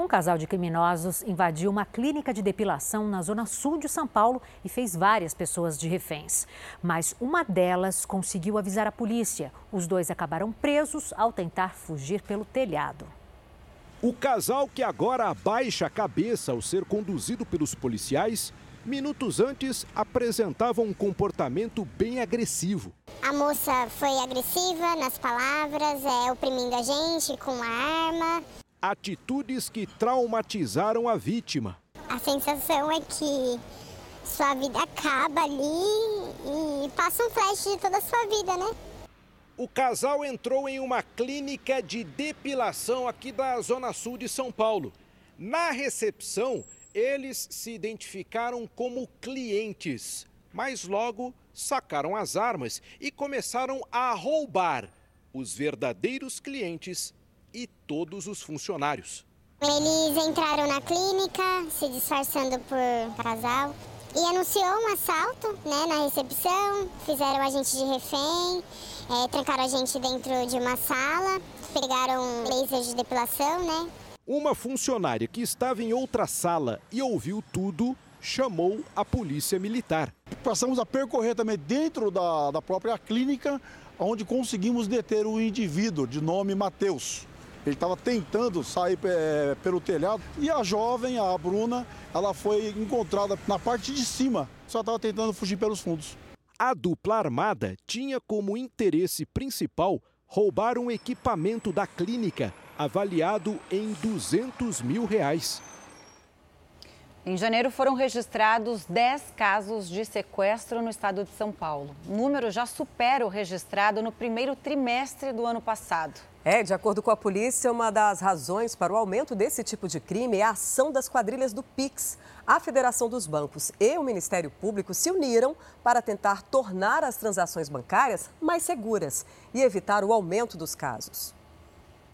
Um casal de criminosos invadiu uma clínica de depilação na zona sul de São Paulo e fez várias pessoas de reféns. Mas uma delas conseguiu avisar a polícia. Os dois acabaram presos ao tentar fugir pelo telhado. O casal que agora abaixa a cabeça ao ser conduzido pelos policiais, minutos antes apresentava um comportamento bem agressivo. A moça foi agressiva nas palavras, é, oprimindo a gente com a arma atitudes que traumatizaram a vítima. A sensação é que sua vida acaba ali e passa um flash de toda a sua vida, né? O casal entrou em uma clínica de depilação aqui da Zona Sul de São Paulo. Na recepção, eles se identificaram como clientes, mas logo sacaram as armas e começaram a roubar. Os verdadeiros clientes e todos os funcionários. Eles entraram na clínica, se disfarçando por casal, e anunciou um assalto né, na recepção, fizeram a gente de refém, é, trancaram a gente dentro de uma sala, pegaram laser de depilação, né? Uma funcionária que estava em outra sala e ouviu tudo chamou a polícia militar. Passamos a percorrer também dentro da, da própria clínica, onde conseguimos deter o indivíduo de nome Matheus. Ele estava tentando sair é, pelo telhado e a jovem, a Bruna, ela foi encontrada na parte de cima, só estava tentando fugir pelos fundos. A dupla armada tinha como interesse principal roubar um equipamento da clínica avaliado em 200 mil reais. Em janeiro foram registrados 10 casos de sequestro no estado de São Paulo. O número já supera o registrado no primeiro trimestre do ano passado. É, de acordo com a polícia, uma das razões para o aumento desse tipo de crime é a ação das quadrilhas do Pix. A Federação dos Bancos e o Ministério Público se uniram para tentar tornar as transações bancárias mais seguras e evitar o aumento dos casos.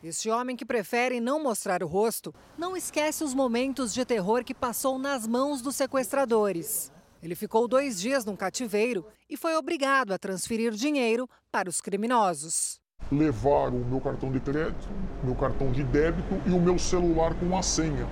Este homem que prefere não mostrar o rosto não esquece os momentos de terror que passou nas mãos dos sequestradores. Ele ficou dois dias num cativeiro e foi obrigado a transferir dinheiro para os criminosos levaram o meu cartão de crédito, meu cartão de débito e o meu celular com a senha.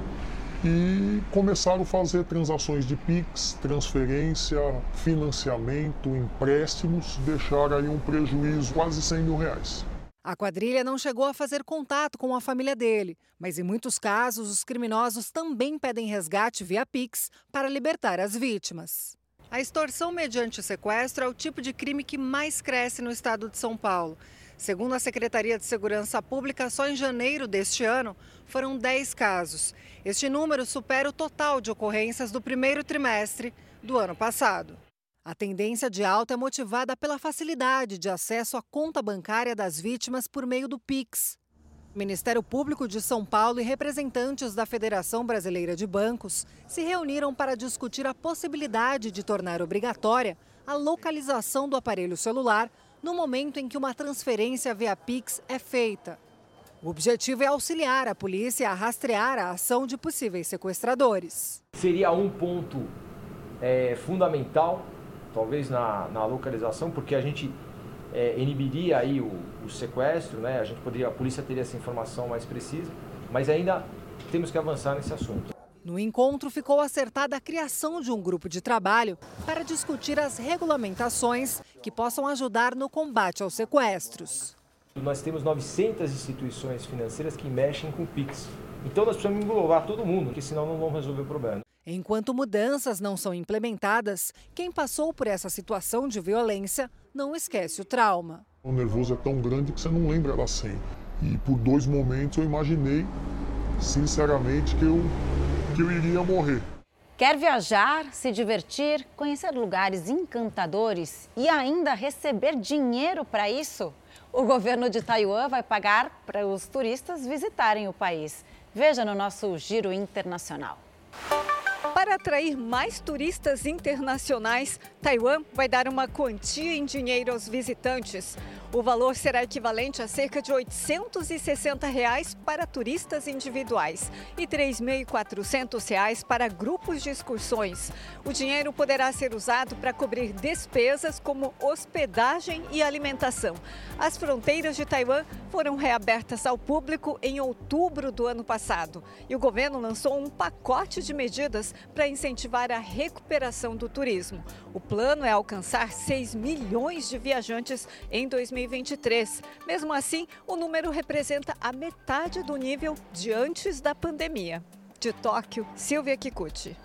E começaram a fazer transações de PIX, transferência, financiamento, empréstimos, deixaram aí um prejuízo quase 100 mil reais. A quadrilha não chegou a fazer contato com a família dele, mas em muitos casos os criminosos também pedem resgate via Pix para libertar as vítimas. A extorsão mediante sequestro é o tipo de crime que mais cresce no estado de São Paulo. Segundo a Secretaria de Segurança Pública, só em janeiro deste ano foram 10 casos. Este número supera o total de ocorrências do primeiro trimestre do ano passado. A tendência de alta é motivada pela facilidade de acesso à conta bancária das vítimas por meio do Pix. O Ministério Público de São Paulo e representantes da Federação Brasileira de Bancos se reuniram para discutir a possibilidade de tornar obrigatória a localização do aparelho celular no momento em que uma transferência via Pix é feita. O objetivo é auxiliar a polícia a rastrear a ação de possíveis sequestradores. Seria um ponto é, fundamental, talvez na, na localização, porque a gente é, inibiria aí o, o, sequestro, né? A gente poderia, a polícia teria essa informação mais precisa, mas ainda temos que avançar nesse assunto. No encontro ficou acertada a criação de um grupo de trabalho para discutir as regulamentações que possam ajudar no combate aos sequestros. Nós temos 900 instituições financeiras que mexem com o Pix. Então nós precisamos englobar todo mundo, porque senão não vamos resolver o problema. Enquanto mudanças não são implementadas, quem passou por essa situação de violência não esquece o trauma. O nervoso é tão grande que você não lembra da senha. E por dois momentos eu imaginei, sinceramente, que eu, que eu iria morrer. Quer viajar, se divertir, conhecer lugares encantadores e ainda receber dinheiro para isso? O governo de Taiwan vai pagar para os turistas visitarem o país. Veja no nosso Giro Internacional. Para atrair mais turistas internacionais, Taiwan vai dar uma quantia em dinheiro aos visitantes. O valor será equivalente a cerca de 860 reais para turistas individuais e 3.400 reais para grupos de excursões. O dinheiro poderá ser usado para cobrir despesas como hospedagem e alimentação. As fronteiras de Taiwan foram reabertas ao público em outubro do ano passado e o governo lançou um pacote de medidas para incentivar a recuperação do turismo. O plano é alcançar 6 milhões de viajantes em 2023. Mesmo assim, o número representa a metade do nível de antes da pandemia. De Tóquio, Silvia Kikuchi.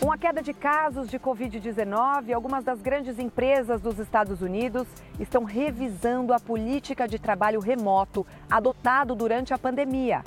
Com a queda de casos de Covid-19, algumas das grandes empresas dos Estados Unidos estão revisando a política de trabalho remoto adotado durante a pandemia.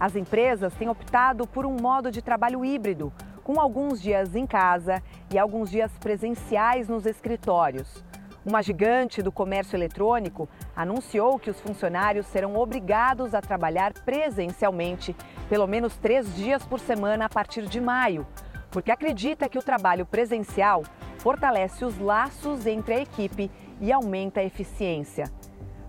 As empresas têm optado por um modo de trabalho híbrido, com alguns dias em casa e alguns dias presenciais nos escritórios. Uma gigante do comércio eletrônico anunciou que os funcionários serão obrigados a trabalhar presencialmente pelo menos três dias por semana a partir de maio, porque acredita que o trabalho presencial fortalece os laços entre a equipe e aumenta a eficiência.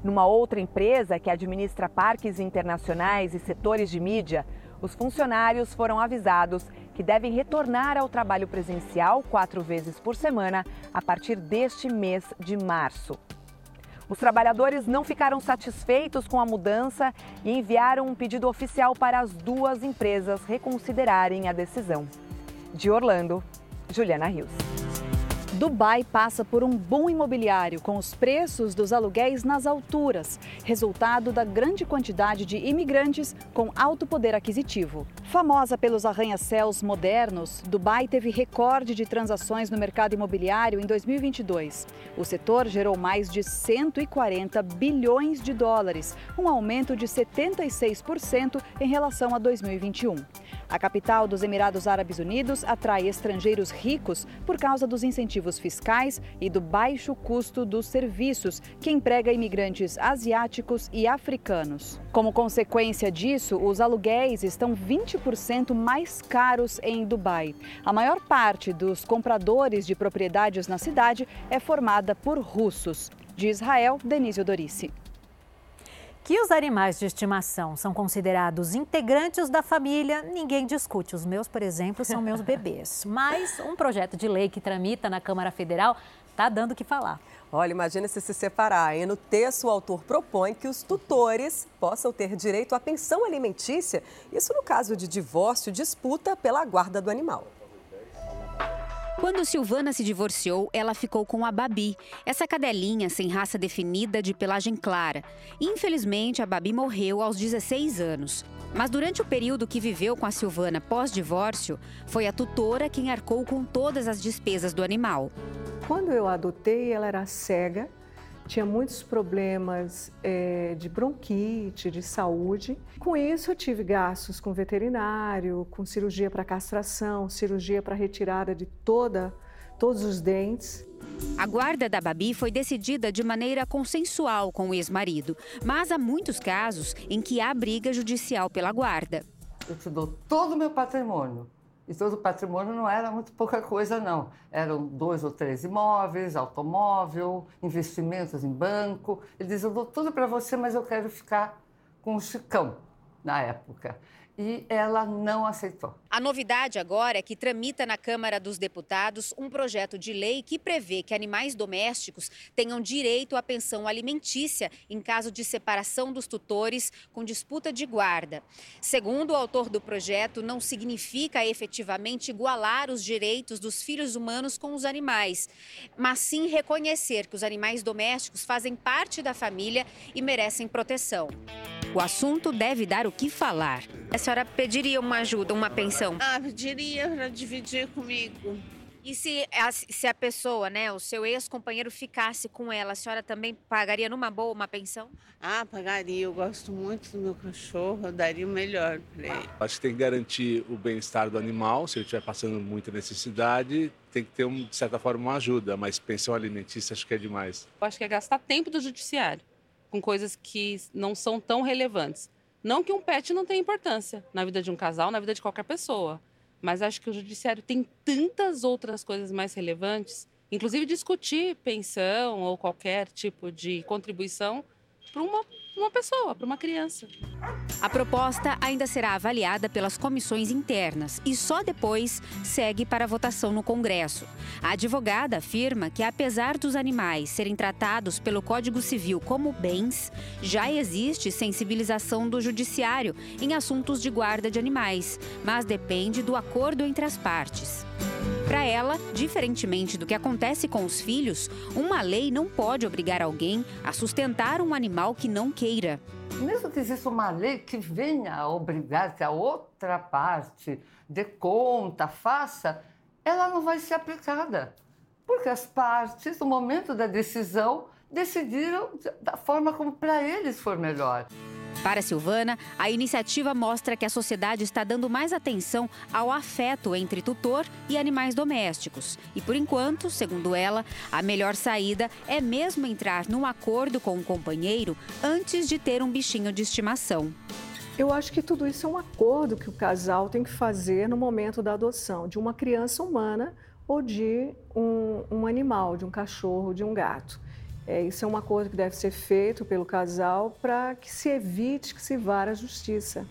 Numa outra empresa que administra parques internacionais e setores de mídia, os funcionários foram avisados que devem retornar ao trabalho presencial quatro vezes por semana a partir deste mês de março. Os trabalhadores não ficaram satisfeitos com a mudança e enviaram um pedido oficial para as duas empresas reconsiderarem a decisão. De Orlando, Juliana Rios. Dubai passa por um boom imobiliário, com os preços dos aluguéis nas alturas, resultado da grande quantidade de imigrantes com alto poder aquisitivo. Famosa pelos arranha-céus modernos, Dubai teve recorde de transações no mercado imobiliário em 2022. O setor gerou mais de 140 bilhões de dólares, um aumento de 76% em relação a 2021. A capital dos Emirados Árabes Unidos atrai estrangeiros ricos por causa dos incentivos fiscais e do baixo custo dos serviços, que emprega imigrantes asiáticos e africanos. Como consequência disso, os aluguéis estão 20% mais caros em Dubai. A maior parte dos compradores de propriedades na cidade é formada por russos. De Israel, Denise Odorici. Que os animais de estimação são considerados integrantes da família, ninguém discute. Os meus, por exemplo, são meus bebês. Mas um projeto de lei que tramita na Câmara Federal está dando o que falar. Olha, imagina se se separarem. No texto, o autor propõe que os tutores possam ter direito à pensão alimentícia, isso no caso de divórcio, disputa pela guarda do animal. Quando Silvana se divorciou, ela ficou com a Babi, essa cadelinha sem raça definida de pelagem clara. Infelizmente, a Babi morreu aos 16 anos. Mas durante o período que viveu com a Silvana pós-divórcio, foi a tutora quem arcou com todas as despesas do animal. Quando eu adotei, ela era cega tinha muitos problemas é, de bronquite, de saúde. Com isso, eu tive gastos com veterinário, com cirurgia para castração, cirurgia para retirada de toda, todos os dentes. A guarda da Babi foi decidida de maneira consensual com o ex-marido, mas há muitos casos em que há briga judicial pela guarda. Eu te dou todo o meu patrimônio, e todo o patrimônio não era muito pouca coisa, não. Eram dois ou três imóveis, automóvel, investimentos em banco. Ele diz: Eu dou tudo para você, mas eu quero ficar com o Chicão, na época. E ela não aceitou. A novidade agora é que tramita na Câmara dos Deputados um projeto de lei que prevê que animais domésticos tenham direito à pensão alimentícia em caso de separação dos tutores com disputa de guarda. Segundo o autor do projeto, não significa efetivamente igualar os direitos dos filhos humanos com os animais, mas sim reconhecer que os animais domésticos fazem parte da família e merecem proteção. O assunto deve dar o que falar. A senhora pediria uma ajuda, uma pensão? Ah, pediria para dividir comigo. E se a, se a pessoa, né, o seu ex-companheiro ficasse com ela, a senhora também pagaria numa boa uma pensão? Ah, pagaria. Eu gosto muito do meu cachorro, eu daria o melhor para ele. Acho que tem que garantir o bem-estar do animal. Se ele estiver passando muita necessidade, tem que ter, de certa forma, uma ajuda. Mas pensão alimentícia acho que é demais. Eu acho que é gastar tempo do judiciário com coisas que não são tão relevantes. Não que um pet não tenha importância na vida de um casal, na vida de qualquer pessoa. Mas acho que o judiciário tem tantas outras coisas mais relevantes, inclusive discutir pensão ou qualquer tipo de contribuição para uma uma pessoa, para uma criança. A proposta ainda será avaliada pelas comissões internas e só depois segue para votação no Congresso. A advogada afirma que, apesar dos animais serem tratados pelo Código Civil como bens, já existe sensibilização do Judiciário em assuntos de guarda de animais, mas depende do acordo entre as partes. Para ela, diferentemente do que acontece com os filhos, uma lei não pode obrigar alguém a sustentar um animal que não queira. Mesmo que exista uma lei que venha a obrigar que a outra parte dê conta, faça, ela não vai ser aplicada. Porque as partes, no momento da decisão, decidiram da forma como para eles for melhor. Para Silvana, a iniciativa mostra que a sociedade está dando mais atenção ao afeto entre tutor e animais domésticos. E por enquanto, segundo ela, a melhor saída é mesmo entrar num acordo com o companheiro antes de ter um bichinho de estimação. Eu acho que tudo isso é um acordo que o casal tem que fazer no momento da adoção de uma criança humana ou de um, um animal, de um cachorro, de um gato. É, isso é um acordo que deve ser feito pelo casal para que se evite que se vá à justiça.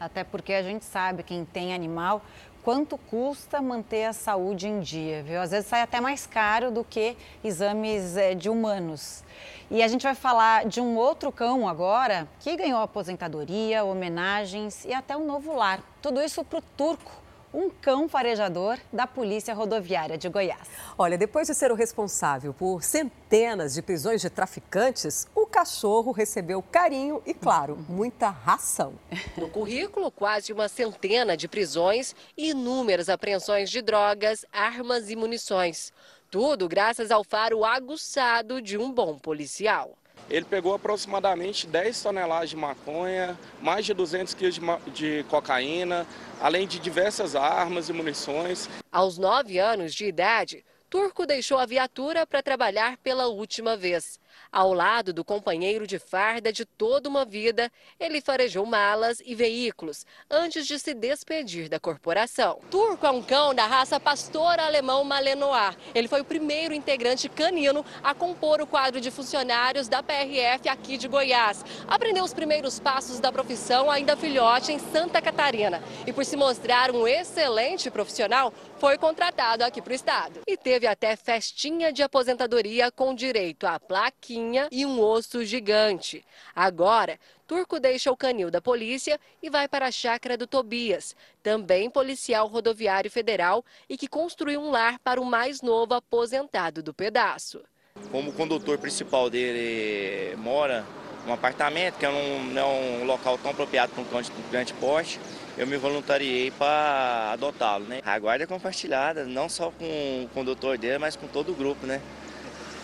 Até porque a gente sabe, quem tem animal, quanto custa manter a saúde em dia, viu? Às vezes sai até mais caro do que exames é, de humanos. E a gente vai falar de um outro cão agora que ganhou aposentadoria, homenagens e até um novo lar. Tudo isso para o turco um cão farejador da Polícia Rodoviária de Goiás. Olha, depois de ser o responsável por centenas de prisões de traficantes, o cachorro recebeu carinho e, claro, muita ração. No currículo, quase uma centena de prisões e inúmeras apreensões de drogas, armas e munições. Tudo graças ao faro aguçado de um bom policial. Ele pegou aproximadamente 10 toneladas de maconha, mais de 200 quilos de cocaína, além de diversas armas e munições. Aos nove anos de idade, Turco deixou a viatura para trabalhar pela última vez. Ao lado do companheiro de farda de toda uma vida, ele farejou malas e veículos antes de se despedir da corporação. Turco é um cão da raça pastor alemão Malinois. Ele foi o primeiro integrante canino a compor o quadro de funcionários da PRF aqui de Goiás. Aprendeu os primeiros passos da profissão ainda filhote em Santa Catarina e por se mostrar um excelente profissional, foi contratado aqui para o estado. E teve até festinha de aposentadoria com direito a plaquinha e um osso gigante. Agora, Turco deixa o canil da polícia e vai para a chácara do Tobias, também policial rodoviário federal e que construiu um lar para o mais novo aposentado do pedaço. Como o condutor principal dele mora num apartamento, que é um, não é um local tão apropriado para um grande porte, eu me voluntariei para adotá-lo, né? A guarda é compartilhada, não só com o condutor dele, mas com todo o grupo, né?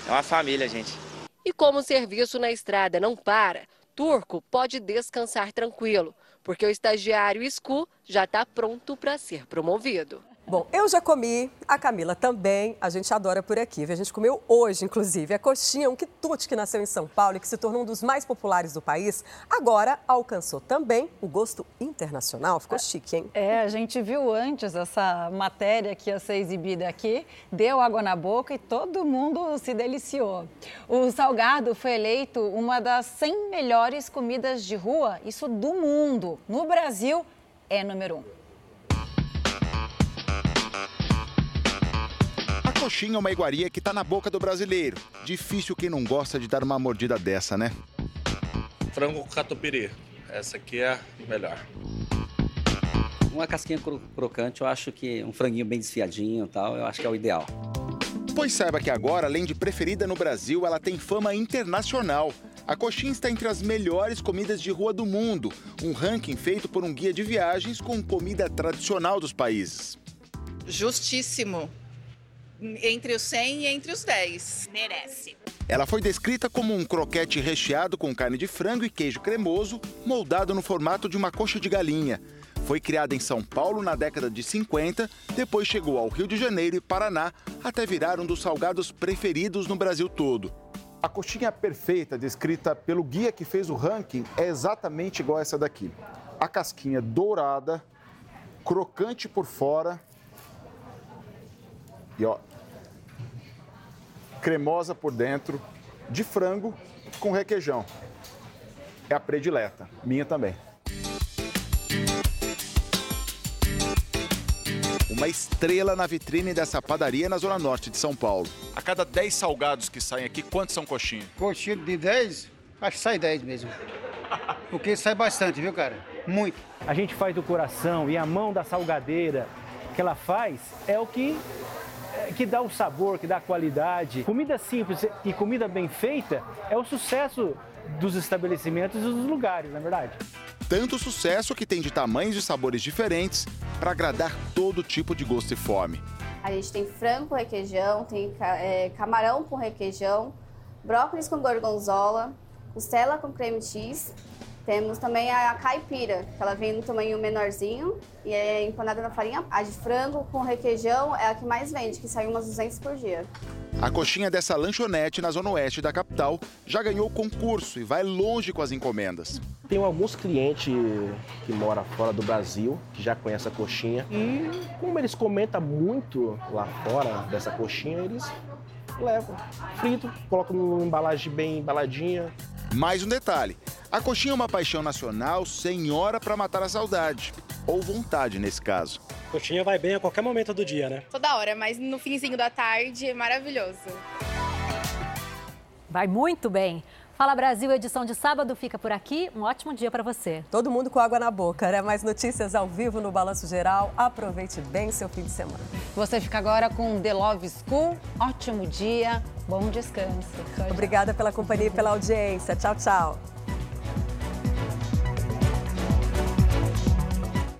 É uma família, gente. E como o serviço na estrada não para, Turco pode descansar tranquilo, porque o estagiário SCU já está pronto para ser promovido. Bom, eu já comi, a Camila também, a gente adora por aqui. A gente comeu hoje, inclusive, a coxinha, um quitute que nasceu em São Paulo e que se tornou um dos mais populares do país. Agora alcançou também o gosto internacional. Ficou chique, hein? É, a gente viu antes essa matéria que ia ser exibida aqui, deu água na boca e todo mundo se deliciou. O salgado foi eleito uma das 100 melhores comidas de rua, isso do mundo. No Brasil, é número um. Coxinha é uma iguaria que tá na boca do brasileiro. Difícil quem não gosta de dar uma mordida dessa, né? Frango com catupiry. Essa aqui é a melhor. Uma casquinha crocante, eu acho que um franguinho bem desfiadinho e tal, eu acho que é o ideal. Pois saiba que agora, além de preferida no Brasil, ela tem fama internacional. A coxinha está entre as melhores comidas de rua do mundo, um ranking feito por um guia de viagens com comida tradicional dos países. Justíssimo entre os 100 e entre os 10. Merece. Ela foi descrita como um croquete recheado com carne de frango e queijo cremoso, moldado no formato de uma coxa de galinha. Foi criada em São Paulo na década de 50, depois chegou ao Rio de Janeiro e Paraná, até virar um dos salgados preferidos no Brasil todo. A coxinha perfeita, descrita pelo guia que fez o ranking, é exatamente igual a essa daqui. A casquinha dourada, crocante por fora. E ó, cremosa por dentro, de frango com requeijão. É a predileta, minha também. Uma estrela na vitrine dessa padaria na zona norte de São Paulo. A cada 10 salgados que saem aqui, quantos são coxinha? Coxinha de 10? Acho que sai 10 mesmo. Porque sai bastante, viu, cara? Muito. A gente faz do coração e a mão da salgadeira que ela faz é o que que dá o sabor, que dá a qualidade. Comida simples e comida bem feita é o sucesso dos estabelecimentos e dos lugares, na é verdade. Tanto sucesso que tem de tamanhos e sabores diferentes para agradar todo tipo de gosto e fome. A gente tem frango com requeijão, tem é, camarão com requeijão, brócolis com gorgonzola, costela com creme cheese temos também a caipira, que ela vem no tamanho menorzinho e é empanada na farinha. A de frango com requeijão é a que mais vende, que sai umas 200 por dia. A coxinha dessa lanchonete na zona oeste da capital já ganhou concurso e vai longe com as encomendas. Tem alguns clientes que moram fora do Brasil que já conhecem a coxinha e como eles comentam muito lá fora dessa coxinha, eles levam frito, colocam numa embalagem bem embaladinha. Mais um detalhe, a coxinha é uma paixão nacional sem hora para matar a saudade. Ou vontade, nesse caso. Coxinha vai bem a qualquer momento do dia, né? Toda hora, mas no finzinho da tarde é maravilhoso. Vai muito bem. Fala Brasil, edição de sábado fica por aqui. Um ótimo dia para você. Todo mundo com água na boca, né? Mais notícias ao vivo no Balanço Geral. Aproveite bem seu fim de semana. Você fica agora com The Love School. Ótimo dia, bom descanso. Obrigada pela companhia e pela audiência. Tchau, tchau.